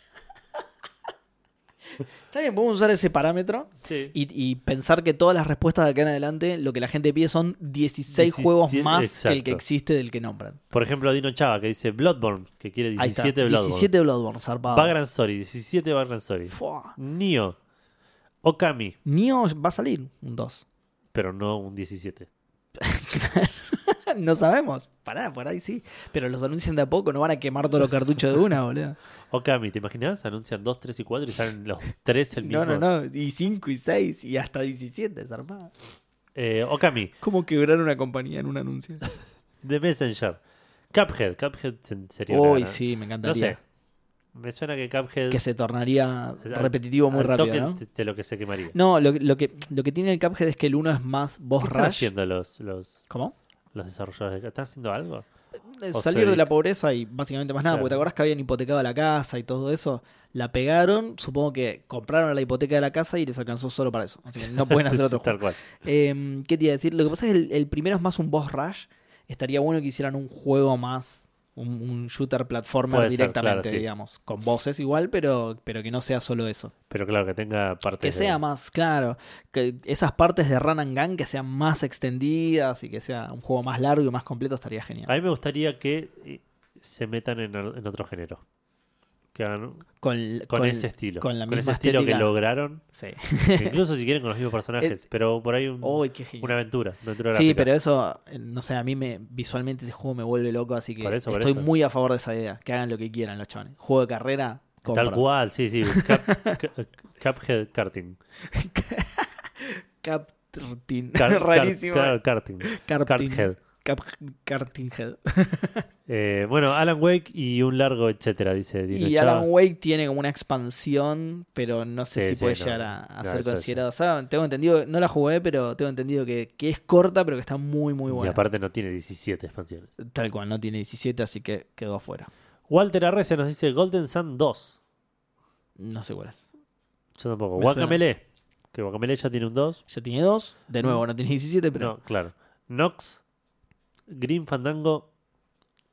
Está bien, podemos usar ese parámetro Sí. y, y pensar que todas las respuestas de acá en adelante, lo que la gente pide son 16 17, juegos más que el que exacto. existe del que nombran. Por ejemplo, Dino Chava que dice Bloodborne, que quiere Ahí está. 17 Bloodborne. 17 Bloodborne, zarpado. Background Story, 17 Background Story. Fua. Nio, Okami, Nioh va a salir un 2. pero no un 17. no sabemos. Pará, por ahí sí. Pero los anuncian de a poco, no van a quemar todos los cartuchos de una, boludo. Okami, ¿te imaginas? Anuncian 2, 3 y 4 y salen los 3 el mismo. No, no, no. Y 5 y 6 y hasta 17, zarpado. Eh, Okami, ¿Cómo quebrar una compañía en un anuncio? The Messenger. Cuphead. Cuphead se- sería una Uy, sí, me No encantaría. sé. Me suena que Cuphead. Que se tornaría al- repetitivo muy al rápido, toque ¿no? de- lo que se quemaría. No, lo, lo que, lo que tiene el Cuphead es que el 1 es más boss ¿Qué están haciendo los, los, ¿Cómo? Los desarrolladores? de- ¿Están haciendo algo? Eh, Salir de la pobreza y básicamente más nada, Claro. porque te acordás que habían hipotecado la casa y todo eso, la pegaron, supongo que compraron la hipoteca de la casa y les alcanzó solo para eso. Así que no pueden hacer otro Tal juego. cual. Eh, ¿Qué te iba a decir? Lo que pasa es que el, el primero es más un boss rush. Estaría bueno que hicieran un juego más, un, un shooter platformer Puede ser, directamente, sí. digamos. Con voces igual, pero, pero que no sea solo eso. Pero claro, que tenga Que partes. de- sea más, claro, que esas partes de Run and Gun que sean más extendidas y que sea un juego más largo y más completo estaría genial. A mí me gustaría que eh, se metan en, en otro género. Que hagan Con, con, ese estilo. con la ese estilo que lograron. Sí. Incluso si quieren con los mismos personajes. Es- pero por ahí un- una aventura. Una aventura Sí, pero eso, eh, no sé, a mí me visualmente ese juego me vuelve loco, así que eso, estoy eso. muy a favor de esa idea. Que hagan lo que quieran los chavales. Juego de carrera, compra. Tal cual, sí, sí. Cup- Cu- Cuphead karting. Karting. Car- car- Rarísimo. car- karting. Karting. Karthead. Cap- Karting Head. Eh, bueno, Alan Wake y un largo etcétera, dice Dino Y Chava. Alan Wake tiene como una expansión, pero no sé Sí, si sí, puede no, llegar a, a no, ser considerado. O sea, tengo entendido, no la jugué, pero tengo entendido que, que es corta, pero que está muy, muy Y buena. aparte no tiene 17 expansiones. Tal cual, no tiene 17, así que quedó afuera. Walter Arrecia nos dice Golden Sun 2. No sé cuál es. Yo tampoco. Me Guacamele. Que Guacamele ya tiene un 2. Ya tiene dos. De nuevo, no tiene 17, pero. No, claro. Nox, Green Fandango,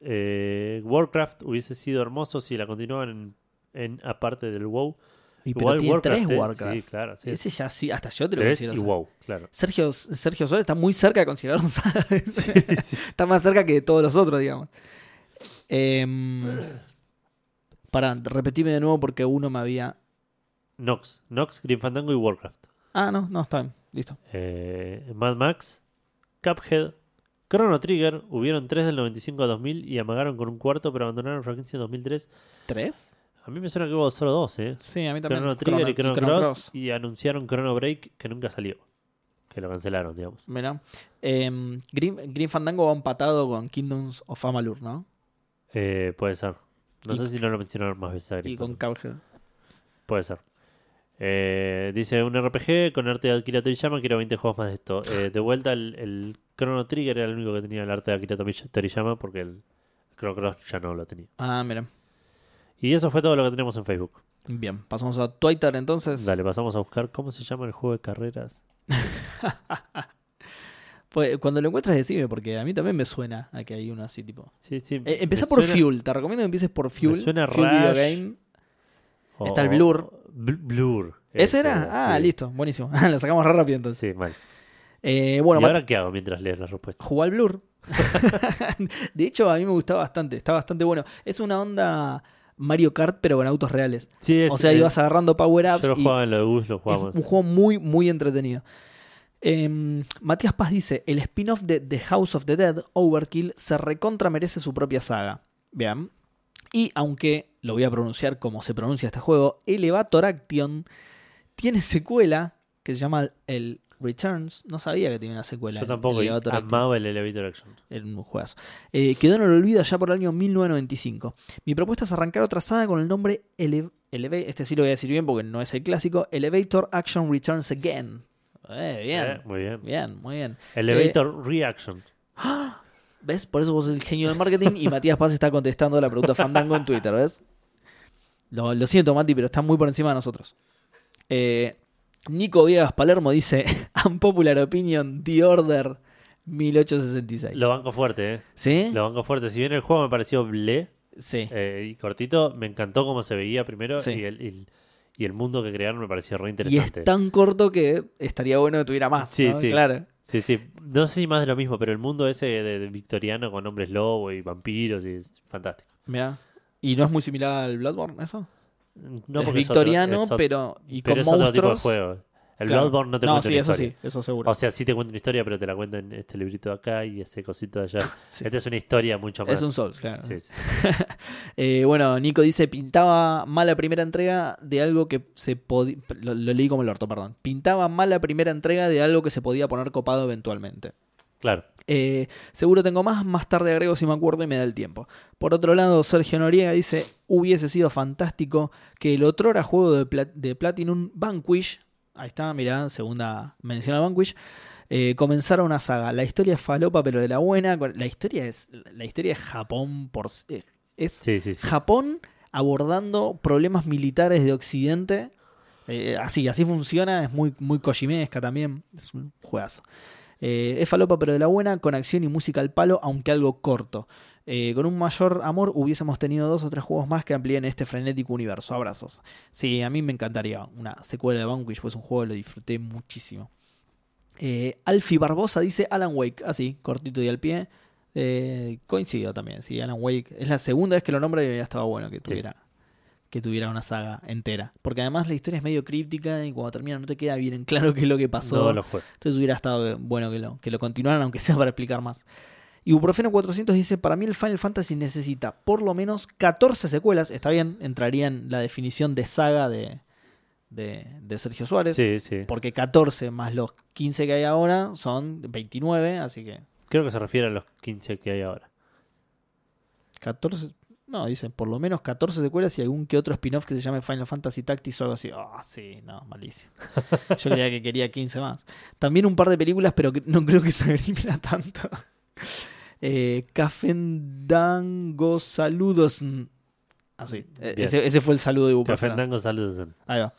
eh, Warcraft hubiese sido hermoso si la continuaban en, en aparte del WoW. Y pero Igual tiene tres es- Warcraft. Sí, claro. Sí. Ese ya sí, hasta yo te lo considero. y. WoW, claro. Sergio, Sergio Suárez está muy cerca de considerar un saga. Está más cerca que todos los otros, digamos. Em, para, repetime de nuevo porque uno me había. Nox, Nox, Green Fandango y Warcraft. Ah, no, no, está bien. Listo. Eh, Mad Max, Cuphead, Chrono Trigger, hubieron tres del 95 a 2000 y amagaron con un cuarto, pero abandonaron franquicia en 2003. ¿Tres? A mí me suena que hubo solo dos, ¿eh? Sí, a mí también. Chrono Trigger y Chrono, Chrono Cross, y anunciaron Chrono Break que nunca salió. Que lo cancelaron, digamos. Mira. Em, Green, Green Fandango va empatado con Kingdoms of Amalur, ¿no? Eh, puede ser. No Y- sé si no lo mencionaron más veces. a Y con. Cuphead. Puede ser. Eh, dice un RPG con arte de Akira Toriyama. Quiero 20 juegos más de esto. Eh, de vuelta, el, el Chrono Trigger era el único que tenía el arte de Akira Toriyama porque el Chrono Cross ya no lo tenía. Ah, mira. Y eso fue todo lo que tenemos en Facebook. Bien, pasamos a Twitter entonces. Dale, pasamos a buscar cómo se llama el juego de carreras. Pues, cuando lo encuentras, decime, porque a mí también me suena a que hay uno así tipo. Sí, sí. Eh, empezá por suena- Fuel, te recomiendo que empieces por Fuel. suena Fuel Video. Game. o- Está el Blur. Bl- Blur. ¿Ese era? Ah, sí. listo, buenísimo. lo sacamos re rápido entonces. Sí, mal. Eh, bueno, ¿Y ahora qué hago mientras lees la respuesta? jugó al Blur. de hecho, a mí me gustaba bastante, está bastante bueno. Es una onda Mario Kart, pero con autos reales. Sí, es, o sea, eh, ibas agarrando power-ups. Yo lo jugaba en lo de Gus, lo Es jugamos. un juego muy, muy entretenido. Em, Matías Paz dice: El spin-off de The House of the Dead, Overkill, se recontra merece su propia saga. Vean. Y aunque lo voy a pronunciar como se pronuncia este juego, Elevator Action tiene secuela que se llama el Returns. No sabía que tenía una secuela. Yo tampoco, Elevator Action. amaba el Elevator Action. Era un juegazo. Eh, quedó en el olvido ya por el año 1995. Mi propuesta es arrancar otra saga con el nombre Ele- Este sí lo voy a decir bien porque no es el clásico. Elevator Action Returns Again. Eh, bien. Eh, muy bien. Bien, muy bien. Elevator Reaction. ¿Ves? Por eso vos sos el genio del marketing y Matías Paz está contestando la pregunta Fandango en Twitter, ¿ves? Lo, lo siento, Mati, pero está muy por encima de nosotros. Eh, Nico Viegas Palermo dice: Unpopular opinion, The Order 1866. Lo banco fuerte, ¿eh? ¿Sí? Lo banco fuerte. Si bien el juego me pareció ble Sí. eh, y cortito, me encantó cómo se veía primero Sí. y, el, y, y el mundo que crearon me pareció re Y interesante. es tan corto que estaría bueno que tuviera más. Sí, ¿no? sí. Claro. Sí, sí. No sé si más de lo mismo, pero el mundo ese de, de victoriano con hombres lobo y vampiros y es fantástico. Mira. ¿Y no es muy similar al Bloodborne eso? No es porque victoriano, es otro, es pero. Y pero con es otro tipo de monstruos. juego. El Claro. Bloodborne no te no, cuenta sí, una eso historia. sí, eso seguro. O sea, sí te cuenta una historia, pero te la cuenta en este librito de acá y ese cosito de allá. Sí. Esta es una historia mucho más. es un Souls, claro. Sí, sí. Eh, bueno, Nico dice, pintaba mal la primera entrega de algo que se podía... Lo, lo leí como el orto, perdón. Pintaba mal la primera entrega de algo que se podía poner copado eventualmente. Claro. Eh, seguro tengo más, más tarde agrego si me acuerdo y me da el tiempo. Por otro lado, Sergio Noriega dice, hubiese sido fantástico que el otrora juego de, de Platinum Vanquish, ahí está, mirá, segunda mención al Vanquish, eh, una saga. La historia es falopa, pero de la buena. La historia es, la historia es Japón por... eh, Es Sí, sí, sí. Japón abordando problemas militares de Occidente. Eh, así, así funciona, es muy, muy kojimesca también, es un juegazo. Eh, es falopa pero de la buena, con acción y música al palo, aunque algo corto. Eh, con un mayor amor hubiésemos tenido dos o tres juegos más que amplíen este frenético universo. Abrazos. Sí, a mí me encantaría una secuela de Vanquish, pues un juego que lo disfruté muchísimo. Eh, Alfie Barbosa dice Alan Wake, así, cortito y al pie. Eh, coincido también, sí, Alan Wake. Es la segunda vez que lo nombra y ya estaba bueno que tuviera, que tuviera una saga entera. Porque además la historia es medio críptica y cuando termina no te queda bien en claro qué es lo que pasó. No. Entonces hubiera estado bueno que lo, que lo continuaran, aunque sea para explicar más. Ibuprofeno 400 dice, para mí el Final Fantasy necesita por lo menos 14 secuelas. Está bien, entraría en la definición de saga de, de, de Sergio Suárez. Sí, sí. Porque 14 más los 15 que hay ahora son 29, así que Creo que se refiere a los 15 que hay ahora. 14... No, dicen por lo menos 14 secuelas y algún que otro spin-off que se llame Final Fantasy Tactics o algo así. Ah, sí, no, malísimo. Yo creía que quería 15 más. También un par de películas, pero no creo que se agrimira tanto. Eh, Cafendango Saludos. Así, Bien. ese, ese fue el saludo de Ibuprofeno. Fandango, saludos. Ahí va.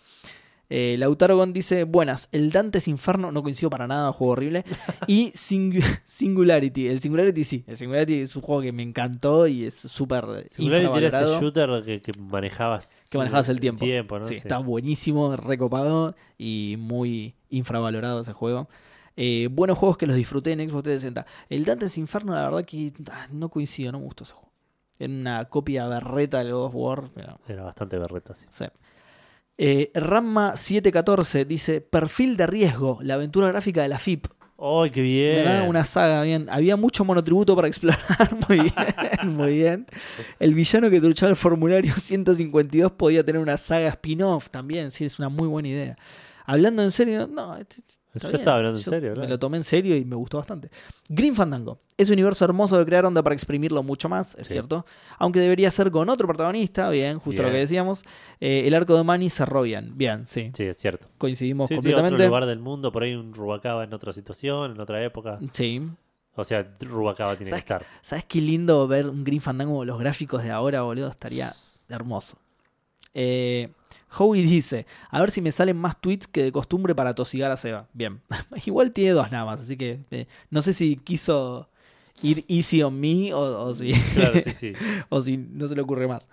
Eh, Lautaro Gon dice, buenas, el Dantes Inferno, no coincido para nada, juego horrible. Y Singu- Singularity, el Singularity sí, el Singularity es un juego que me encantó y es súper Singularity era ese shooter que, que manejabas. Que manejabas el tiempo. ¿no? sí, Sí. está buenísimo, recopado y muy infravalorado ese juego. Eh, buenos juegos que los disfruté en Xbox 360. El Dantes Inferno, la verdad que ah, no coincido, no me gustó ese juego. Era una copia berreta del God of War, pero Era bastante berreta, sí. Sí. Eh, Ramma 714 dice: Perfil de riesgo, la aventura gráfica de la FIP. ¡Ay, qué bien! ¿Verdad? Una saga, bien. Había mucho monotributo para explorar. Muy bien, muy bien. El villano que truchaba el formulario 152 podía tener una saga spin-off también. Sí, es una muy buena idea. Hablando en serio, no. Yo estaba hablando en Yo serio, Me claro. lo tomé en serio y me gustó bastante. Green Fandango. Es un universo hermoso de crear onda para exprimirlo mucho más, es Sí. cierto. Aunque debería ser con otro protagonista, bien, justo lo que decíamos. Eh, el arco de Manny cerró bien, bien, sí. Sí, es cierto. Coincidimos Sí, sí, otro completamente. lugar del mundo, por ahí un Rubacaba en otra situación, en otra época. Sí. O sea, Rubacaba tiene que ¿Sabes estar. ¿Sabes qué lindo ver un Green Fandango los gráficos de ahora, boludo? Estaría hermoso. Eh, Howie dice, a ver si me salen más tweets que de costumbre para tosigar a Seba. Bien, igual tiene dos nada más, así que eh, no sé si quiso ir easy on me o, o si, Claro, sí, sí. o si no se le ocurre más.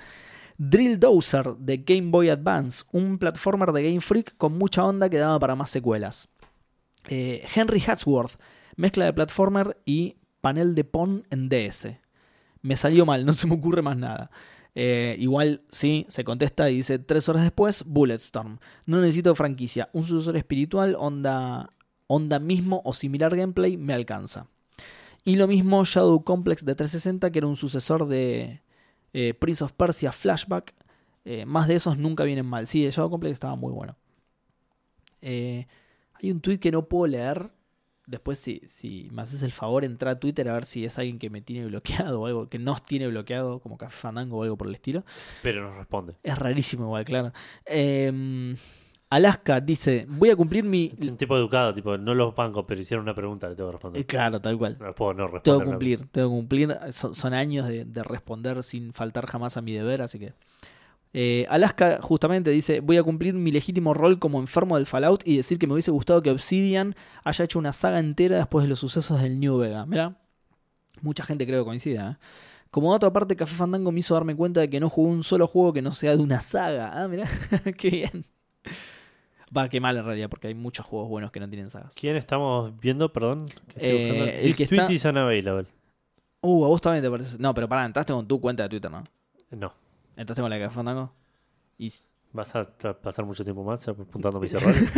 Drill Dozer de Game Boy Advance, un platformer de Game Freak con mucha onda que daba para más secuelas. Eh, Henry Hatsworth, mezcla de platformer y panel de PON en DS. Me salió mal, no se me ocurre más nada. Eh, igual, sí, se contesta y dice tres horas después, Bulletstorm. No necesito franquicia, un sucesor espiritual, onda, onda mismo o similar gameplay me alcanza. Y lo mismo Shadow Complex de 360, que era un sucesor de eh, Prince of Persia Flashback. Eh, más de esos nunca vienen mal. Sí, el Shadow Complex estaba muy bueno. Eh, hay un tweet que no puedo leer. Después, si, si me haces el favor, entra a Twitter a ver si es alguien que me tiene bloqueado o algo que nos tiene bloqueado, como Café Fandango o algo por el estilo. Pero nos responde. Es rarísimo, igual, claro. Eh, Alaska dice: Voy a cumplir mi. Es un tipo educado, tipo, no los bancos, pero hicieron una pregunta, le tengo que responder. Eh, claro, tal cual. No puedo no responder. Tengo que cumplir, tengo que cumplir. Son, son años de, de responder sin faltar jamás a mi deber, así que. Eh, Alaska justamente dice: Voy a cumplir mi legítimo rol como enfermo del Fallout y decir que me hubiese gustado que Obsidian haya hecho una saga entera después de los sucesos del New Vega. Mira, mucha gente creo que coincida. ¿eh? Como otra parte, Café Fandango me hizo darme cuenta de que no jugué un solo juego que no sea de una saga. Ah, mira, qué bien. Va, qué mal en realidad, porque hay muchos juegos buenos que no tienen sagas. ¿Quién estamos viendo? Perdón. Eh, el This que está- is unavailable. Uh, a vos también te parece. No, pero pará, entraste con tu cuenta de Twitter, ¿no? No. Entraste con la de Fandango. Y ¿Vas a pasar mucho tiempo más apuntando mis errores?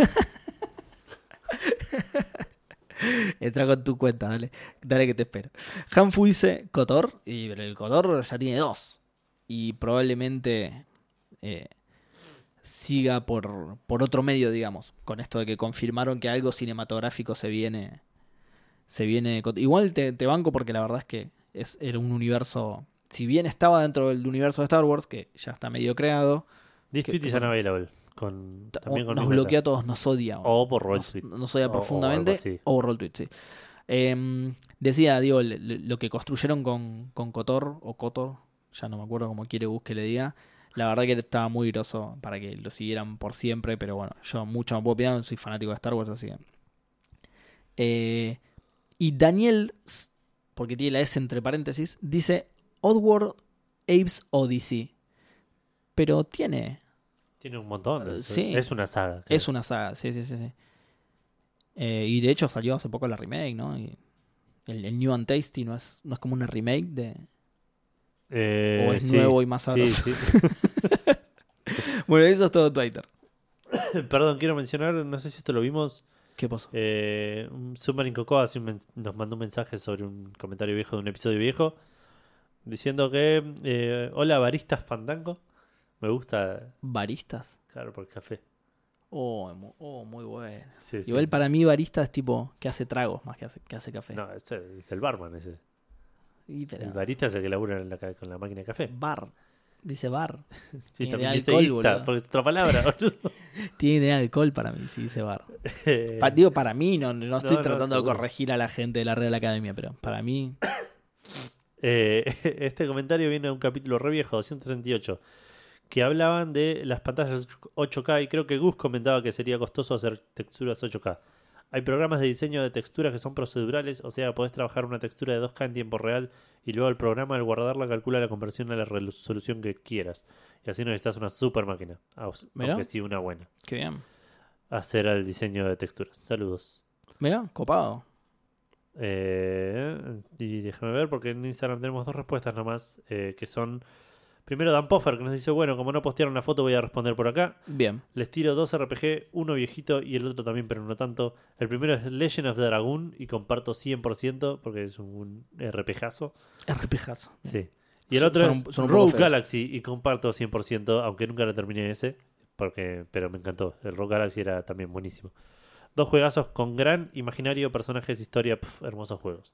Entra con tu cuenta, dale. Dale que te espero. Hanfu dice Cotor, y el Cotor ya tiene dos. Y probablemente eh, siga por, por otro medio, digamos. Con esto de que confirmaron que algo cinematográfico se viene. Se viene. Igual te, te banco porque la verdad es que es, era un universo. Si bien estaba dentro del universo de Star Wars, que ya está medio creado, This ¿Qué- tweet qué is unavailable. Con, también con nos bloquea a todos, nos odia. O por roll nos, tweet. nos odia O- profundamente. O, roll tweet, sí. Em, decía, digo, le- le- lo que construyeron con, con Kotor, o Kotor, ya no me acuerdo cómo quiere Gus que le diga. La verdad que estaba muy groso para que lo siguieran por siempre, pero bueno, yo mucho no puedo opinar, soy fanático de Star Wars, así que. Eh, y Daniel, porque tiene la S entre paréntesis, dice Oddworld Apes Odyssey. Pero tiene, Tiene un montón. Eh, sí. es una saga. es una saga, sí, sí, sí. sí. Eh, y de hecho salió hace poco la remake, ¿no? Y el, el New and Tasty no es, no es como una remake de. Eh, o es sí. nuevo y más Sí, sabroso. sí. Bueno, eso es todo Twitter. Perdón, quiero mencionar, no sé si esto lo vimos. ¿Qué pasó? Eh, un Submarine Cocoa nos mandó un mensaje sobre un comentario viejo de un episodio viejo. Diciendo que, eh, hola baristas Fandango. Me gusta, ¿Baristas? claro, por café. Oh, oh, muy bueno. Sí, sí. Igual para mí barista es tipo que hace tragos más que hace, que hace café. No, ese es el barman ese. Y, pero- El barista es el que labura en la ca- con la máquina de café. Bar. Dice bar. Sí, Tiene también alcohol, ista, porque es otra palabra. boludo. Tiene que tener alcohol para mí, si dice bar. Pa- digo, para mí, no, no estoy no, tratando de corregir a la gente de la Real Academia, pero para mí, Eh, este comentario viene de un capítulo re viejo, 238, que hablaban de las pantallas 8K y creo que Gus comentaba que sería costoso hacer texturas 8K. Hay programas de diseño de texturas que son procedurales, o sea, podés trabajar una textura de 2K en tiempo real y luego el programa al guardarla calcula la conversión a la resolución que quieras. Y así no necesitas una super máquina, aunque sí una buena. qué bien. Hacer el diseño de texturas. Saludos. Mira, copado. Eh, y déjame ver, porque en Instagram tenemos dos respuestas nomás, eh, que son... Primero Dan Poffer, que nos dice, bueno, como no postearon la foto voy a responder por acá. Bien. Les tiro dos RPG, uno viejito y el otro también, pero no tanto. El primero es Legend of the Dragoon y comparto 100% porque es un RPGazo. RPGazo. Sí. Y el otro son es son Rogue. Galaxy y comparto 100%, aunque nunca lo terminé ese, porque pero me encantó. El Rogue Galaxy era también buenísimo. Dos juegazos con gran imaginario, personajes, historia, pf, hermosos juegos.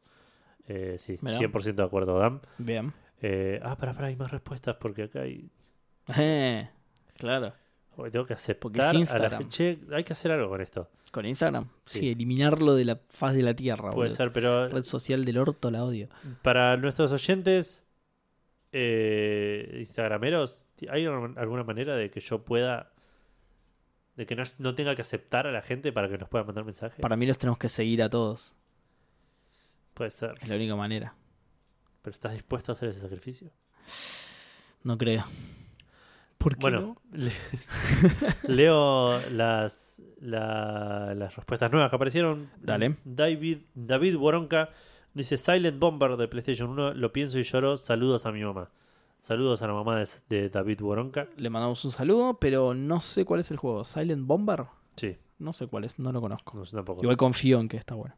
Eh, sí, Mirá. 100% de acuerdo, Dan. Bien. Eh, ah, para, para, hay más respuestas porque acá hay... Eh, claro. Tengo que aceptar Porque es a la Instagram. Che, hay que hacer algo con esto. ¿Con Instagram? Sí, Sí. eliminarlo de la faz de la tierra. Puede boludo. ser, pero Red social del orto la odio. para nuestros oyentes eh, instagrameros, ¿hay alguna manera de que yo pueda... de que no, no tenga que aceptar a la gente para que nos pueda mandar mensajes? Para mí los tenemos que seguir a todos. Puede ser. Es la única manera. ¿Pero estás dispuesto a hacer ese sacrificio? No creo. ¿Por qué Bueno, no? le- leo las, la- las respuestas nuevas que aparecieron. Dale. David, David Boronca dice Silent Bomber de PlayStation 1, lo pienso y lloro, saludos a mi mamá. Saludos a la mamá de, de David Boronca. Le mandamos un saludo, pero no sé cuál es el juego. ¿Silent Bomber? Sí, No sé cuál es, no lo conozco. no tampoco. Igual confío en que está bueno.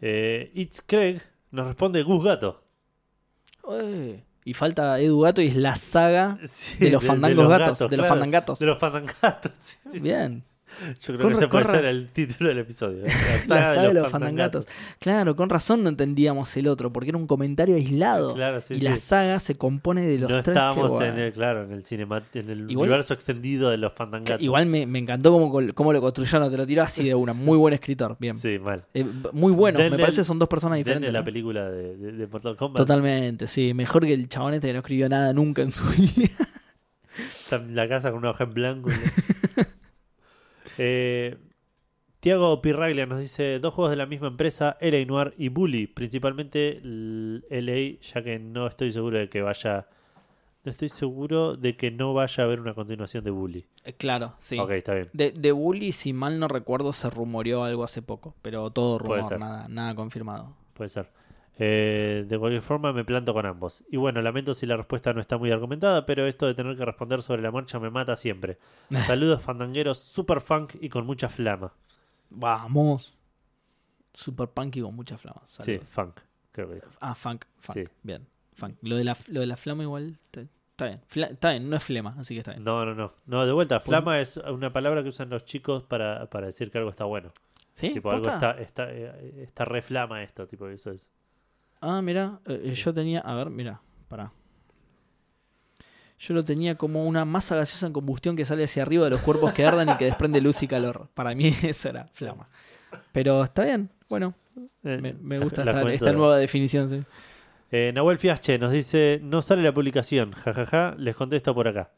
Eh, It's Craig nos responde Gus Gato. Eh, Y falta Edu Gato y es la saga Sí, de los fandangos los gatos, de los fandangatos. De los fandangatos. sí, sí, sí. Bien. Yo creo Con- que ese puede ra- ser el título del episodio. ¿eh? La saga de los fandangatos. Claro, con razón no entendíamos el otro, porque era un comentario aislado. Claro, sí, y sí. la saga se compone de los no tres. estábamos que, en el, claro, en el cinema, en el Igual- universo extendido de los fandangatos. Igual me, me encantó cómo, cómo lo construyeron, te lo tiró así de una. Muy buen escritor, bien. Sí, mal. Eh, muy bueno, me parece que son dos personas diferentes. la ¿no? película de, de- de Mortal Kombat. Totalmente, sí. Mejor que el chabón este que no escribió nada nunca en su vida. Está en la casa con una hoja en blanco. eh, Tiago Pirraglia nos dice dos juegos de la misma empresa, LA Noir y Bully. Principalmente LA, ya que no estoy seguro de que vaya... No estoy seguro de que no vaya a haber una continuación de Bully. Eh, claro, sí. Ok, está bien. De, de Bully, si mal no recuerdo, se rumoreó algo hace poco, pero todo rumor, nada, nada confirmado. Puede ser. Eh, de cualquier forma, me planto con ambos. Y bueno, lamento si la respuesta no está muy argumentada, pero esto de tener que responder sobre la marcha me mata siempre. Saludos fandangueros, super funk y con mucha flama. Vamos. Super punky con mucha flama. Sí, funk, creo que dijo. Ah, funk, funk. Sí. Bien, funk. Lo de la, lo de la flama igual está, está bien. Fla- está bien, no es flema, así que está bien. No, no, no. No, de vuelta, flama es una palabra que usan los chicos para, para decir que algo está bueno. ¿Sí? Tipo, algo está, está, eh, está re flama esto, tipo, eso es. Ah, mira, eh, Sí. yo tenía, a ver, mira, pará. Yo lo tenía como una masa gaseosa en combustión que sale hacia arriba de los cuerpos que ardan y que desprende luz y calor. Para mí eso era flama. Pero está bien, bueno, Eh, me, me gusta la esta, nueva definición. sí. Eh, Nahuel Fiasche nos dice: No sale la publicación, jajaja, les contesto por acá.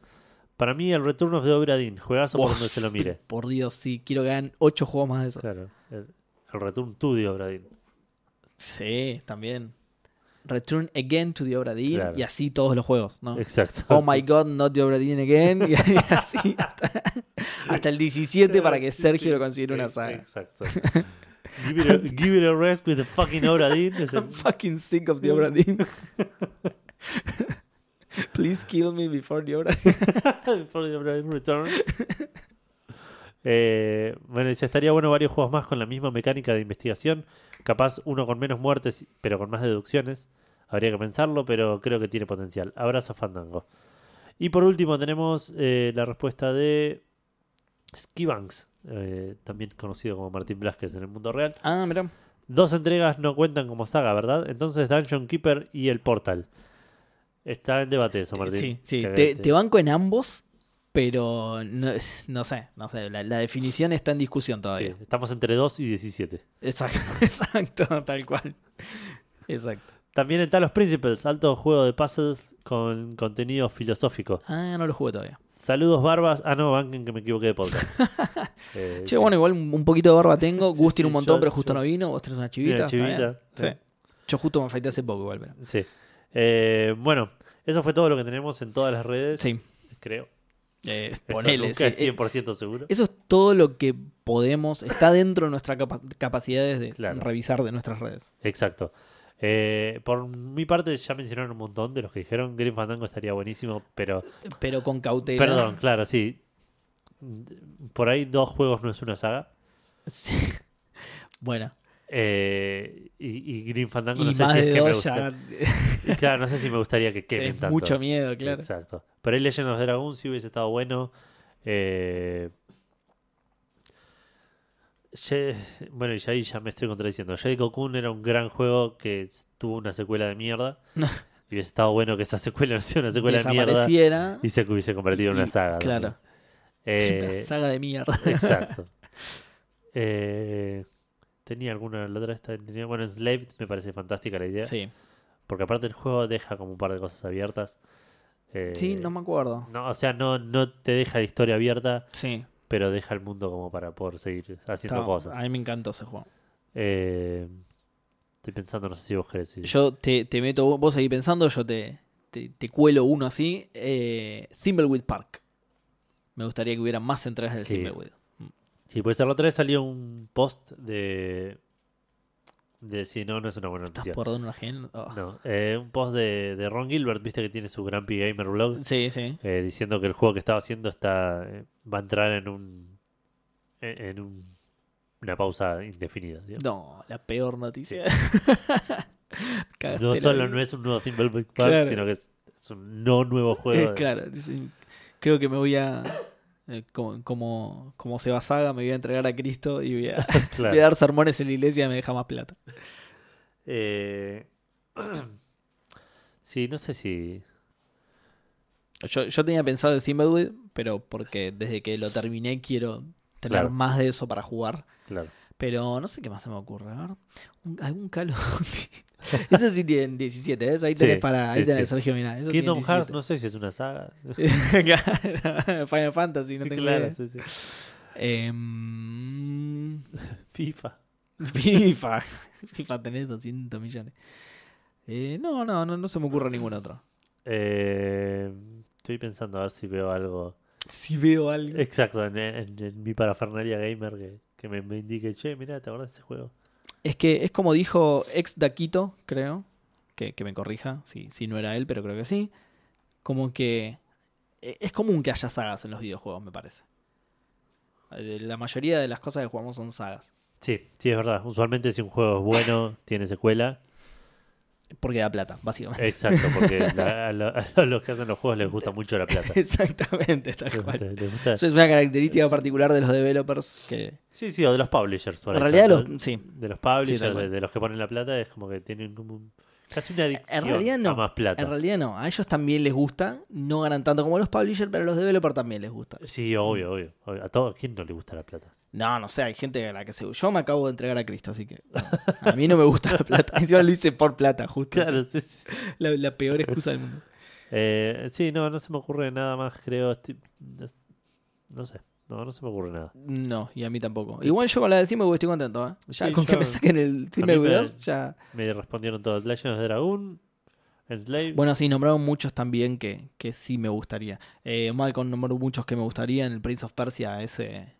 Para mí, el Return of the Obra Dinn, juegazo por donde se lo mire. Por Dios, sí, quiero que hagan ocho juegos más de esos. Claro, el, el Return to the Obra Dinn. Sí, también. Return again to the Obra Dinn Claro. y así todos los juegos, ¿no? Exacto. Oh my god, not the Obra Dinn again. Y así hasta, hasta el 17 para que Sergio lo considere una Eh, saga. Exacto. give, it a, give it a rest with the fucking Obra Dinn. I'm fucking sick of the Obra Dinn. Please kill me before the Obra Dinn. For the Obra Dinn Return. Eh, bueno, dice, estaría bueno varios juegos más con la misma mecánica de investigación. Capaz uno con menos muertes, pero con más deducciones. Habría que pensarlo, pero creo que tiene potencial. Abrazo Fandango. Y por último tenemos eh, la respuesta de Skibanks, eh, también conocido como Martín Blasquez en el mundo real. Ah, mira. Dos entregas no cuentan como saga, ¿verdad? Entonces Dungeon Keeper y el Portal. Está en debate eso, Martín. Sí, sí. Te banco en ambos, pero no, sé, no sé. La, la definición está en discusión sí, todavía. estamos entre 2 y 17. Exacto, exacto, tal cual. Exacto. También está Los Principles, alto juego de puzzles con contenido filosófico. Ah, no lo jugué todavía. Saludos, barbas. Ah, no, banquen que me equivoqué de podcast. Eh, Che, sí. bueno, igual un poquito de barba tengo. Sí, Gus tiene sí, un montón, yo- pero justo yo- no vino. Vos tenés una Una chivita. ¿está bien? chivita, Sí. sí. Yo justo me afeité hace poco igual, pero. Sí. Eh, bueno, eso fue todo lo que tenemos en todas las redes. Sí. Creo. Eh, Eso ponele. nunca sí. es 100% seguro. Eso es todo lo que podemos. Está dentro de nuestras capa- capacidades de Claro. revisar de nuestras redes. Exacto. Eh, por mi parte, ya mencionaron un montón de los que dijeron. Green Fandango estaría buenísimo, pero. Pero con cautela. Perdón, claro, sí. Por ahí dos juegos no es una saga. Sí. Bueno, Eh, y, y Green Fandango y no sé más si es de que me dos gusta. ya. Claro, no sé si me gustaría que quemen tanto. mucho miedo, claro. Exacto. Pero ahí Legend of Dragon sí hubiese estado bueno. Eh, Ye- bueno, y ahí ya me estoy contradiciendo. Jade Cocoon era un gran juego que tuvo una secuela de mierda. y hubiese estado bueno que esa secuela no sea una secuela de mierda y se hubiese convertido en una saga. Claro. Eh, Una saga de mierda. exacto. Eh, tenía alguna, la otra vez tenía, bueno, Enslaved me parece fantástica la idea. Sí. Porque aparte el juego deja como un par de cosas abiertas. Eh, Sí, no me acuerdo. no, o sea, no, no te deja la historia abierta, Sí. pero deja el mundo como para poder seguir haciendo Está- cosas. A mí me encantó ese juego. Eh, estoy pensando, no sé si vos querés decir. Yo te, te meto, vos seguís pensando, yo te, te, te cuelo uno así. Eh, Thimbleweed Park. Me gustaría que hubiera más entregas de Sí. Thimbleweed. Sí, puede ser la otra vez salió un post de. de si no, no es una buena ¿Estás noticia. por donde una gen? Oh. No, eh, un post de, de Ron Gilbert, viste que tiene su Grumpy Gamer blog, Sí, sí. eh, diciendo que el juego que estaba haciendo está eh, va a entrar en un. en, en un- una pausa indefinida. No, la peor noticia. No solo no es un nuevo Thimbleweed Park, Claro. sino que es, es un no nuevo juego. Eh, de- claro, creo que me voy a. eh, como, como, como se va saga, me voy a entregar a Cristo y voy a, Claro. voy a dar sermones en la iglesia y me deja más plata. Eh, sí, no sé si. Yo, yo tenía pensado el Thimbleweed, pero porque desde que lo terminé quiero tener Claro. más de eso para jugar. Claro. Pero no sé qué más se me ocurre. A ver, un- algún Call of Duty. Eso sí tienen 17, ¿ves? Ahí Sí, tenés para. Ahí sí, tenés, sí. Sergio, mirá. Eso Kingdom tiene Hearts, 17. no sé si es una saga. claro, Final Fantasy, no tengo claro, idea. sí, sí. Em, FIFA. FIFA. FIFA tenés 200 millones. Eh, no, no, no, no se me ocurre ningún otro. Eh, estoy pensando a ver si veo algo. Si veo algo. Exacto, en, en- en mi parafernalia gamer que, que me, me indique, che, mirá, ¿te acordás de ese juego? Es que es como dijo ex Daquito, creo. Que, que me corrija si, si no era él, pero creo que sí. Como que e- es común que haya sagas en los videojuegos, me parece. Eh, La mayoría de las cosas que jugamos son sagas. Sí, sí, es verdad. Usualmente si un juego es bueno, tiene secuela. Porque da plata, básicamente. Exacto, porque la- a, lo- a los que hacen los juegos les gusta mucho la plata. Exactamente, tal cual. Eso es una característica particular de los developers que Sí, sí, o de los publishers. en realidad los, sí, De los publishers, de, de los que ponen la plata, es como que tienen como un- casi una adicción realidad no. a más plata. en realidad no, a ellos también les gusta, no ganan tanto como los publishers, pero a los developers también les gusta. Sí, obvio, obvio, obvio. A todos, ¿a quién no le gusta la plata? No, no sé, hay gente a la que se... Yo me acabo de entregar a Cristo, así que a mí no me gusta la plata. Encima lo hice por plata, justo. Claro, sí, sí. La, la peor excusa del mundo. Eh, sí, no, no se me ocurre nada más, creo. estoy- no sé, no, no se me ocurre nada. No, y a mí tampoco. Igual yo con la de Steam estoy contento, ¿eh? Ya Sí, con yo- que me saquen el me- ya... Me respondieron todos. Legends of Dragon, Enslave. Bueno, sí, nombraron muchos también que, que sí me gustaría. Eh, Malcolm nombró muchos que me gustarían. El Prince of Persia, ese.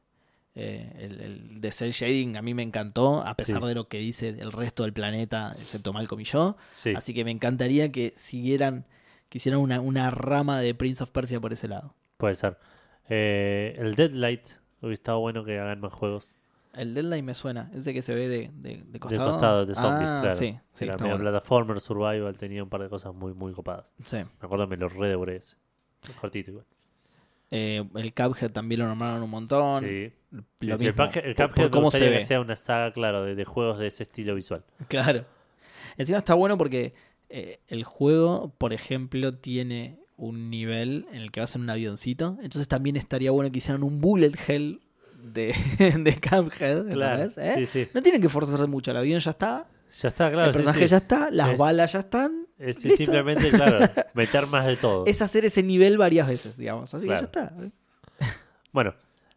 eh, el, el de Cell Shading, a mí me encantó, a pesar Sí. de lo que dice el resto del planeta, excepto Malcolm y yo. sí, Así que me encantaría que siguieran, que hicieran una, una rama de Prince of Persia por ese lado. puede ser. Eh, el Deadlight, hubiera estado bueno que hagan más juegos. El Deadline me suena, ese que se ve de, de, de De costado. costado, de zombies, Ah, claro. Sí, sí, Era bueno. plataformer, survival, tenía un par de cosas muy, muy copadas. Sí. Me acuerdo, me lo redevoré ese. Cortito igual. Eh, el Cuphead también lo nombraron un montón. Sí. Lo Sí, sí, mismo, el el Cuphead por cómo se ve. que sea una saga, claro, de, de juegos de ese estilo visual. Claro. Encima está bueno porque eh, el juego, por ejemplo, tiene un nivel en el que vas en un avioncito. Entonces también estaría bueno que hicieran un bullet hell de, de Cuphead. Claro. ¿Eh? sí, sí. No tienen que forzarse mucho. El avión ya está, Ya está, claro. el personaje sí. ya está, las Es- balas ya están. Es ¿Listo? simplemente, claro, meter más de todo. Es hacer ese nivel varias veces, digamos. Así Claro. que ya está. Bueno,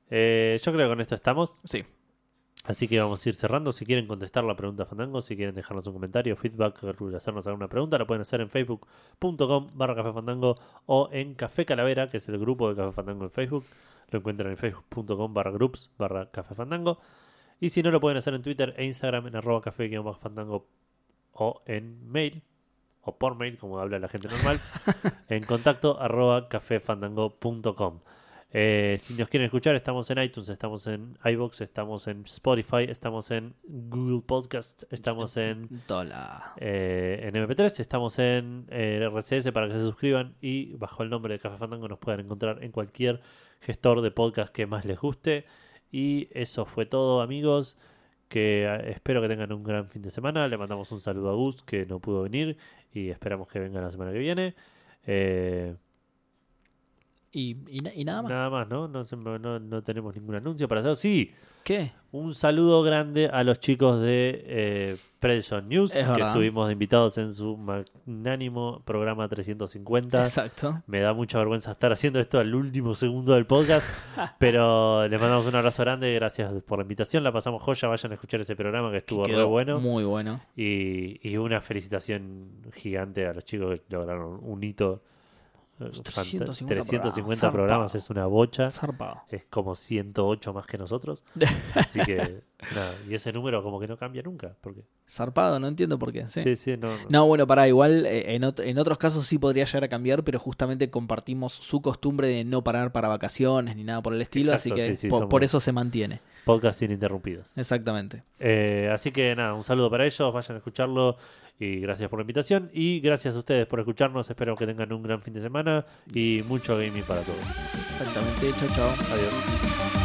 eh, yo creo que con esto estamos. Sí. Así que vamos a ir cerrando. Si quieren contestar la pregunta Fandango, si quieren dejarnos un comentario, feedback, hacernos alguna pregunta, la pueden hacer en facebook.com barra Café Fandango o en Café Calavera, que es el grupo de Café Fandango en Facebook. Lo encuentran en facebook.com barra groups barra Café Fandango. Y si no, lo pueden hacer en Twitter e Instagram en arroba café fandango o en mail o por mail, como habla la gente normal, en contacto arroba cafefandango.com. Eh, si nos quieren escuchar, estamos en iTunes, estamos en iBox, estamos en Spotify, estamos en Google Podcast, estamos en, eh, en MP3, estamos en eh, RCS para que se suscriban y bajo el nombre de Café Fandango nos puedan encontrar en cualquier gestor de podcast que más les guste. Y eso fue todo, amigos. Que eh, espero que tengan un gran fin de semana. Le mandamos un saludo a Gus que no pudo venir y esperamos que venga la semana que viene. Eh, Y, y na- y nada más. Nada más, ¿no? No, no, no tenemos ningún anuncio para hacer. Sí, ¿Qué? un saludo grande a los chicos de eh, Predation News, Es que verdad. estuvimos de invitados en su magnánimo programa 350. Exacto. Me da mucha vergüenza estar haciendo esto al último segundo del podcast, pero les mandamos un abrazo grande, gracias por la invitación, la pasamos joya, vayan a escuchar ese programa que estuvo re Quedó bueno Muy bueno. y, y una felicitación gigante a los chicos que lograron un hito. Eh, 350 fanta- 350 programas, programas es una bocha. Zarpado. Es como 108 más que nosotros. Así que, nada. Y ese número como que no cambia nunca. Porque, Zarpado, no entiendo por qué. Sí. sí, sí, no. no. No, bueno, para igual eh, en, ot- en otros casos sí podría llegar a cambiar, pero justamente compartimos su costumbre de no parar para vacaciones ni nada por el estilo, Exacto, así que sí, sí, por eso se mantiene. Podcast ininterrumpidos. Exactamente. Eh, así que nada, un saludo para ellos. Vayan a escucharlo. Y gracias por la invitación. Y gracias a ustedes por escucharnos. Espero que tengan un gran fin de semana. Y mucho gaming para todos. Exactamente. Chao, chao. Adiós.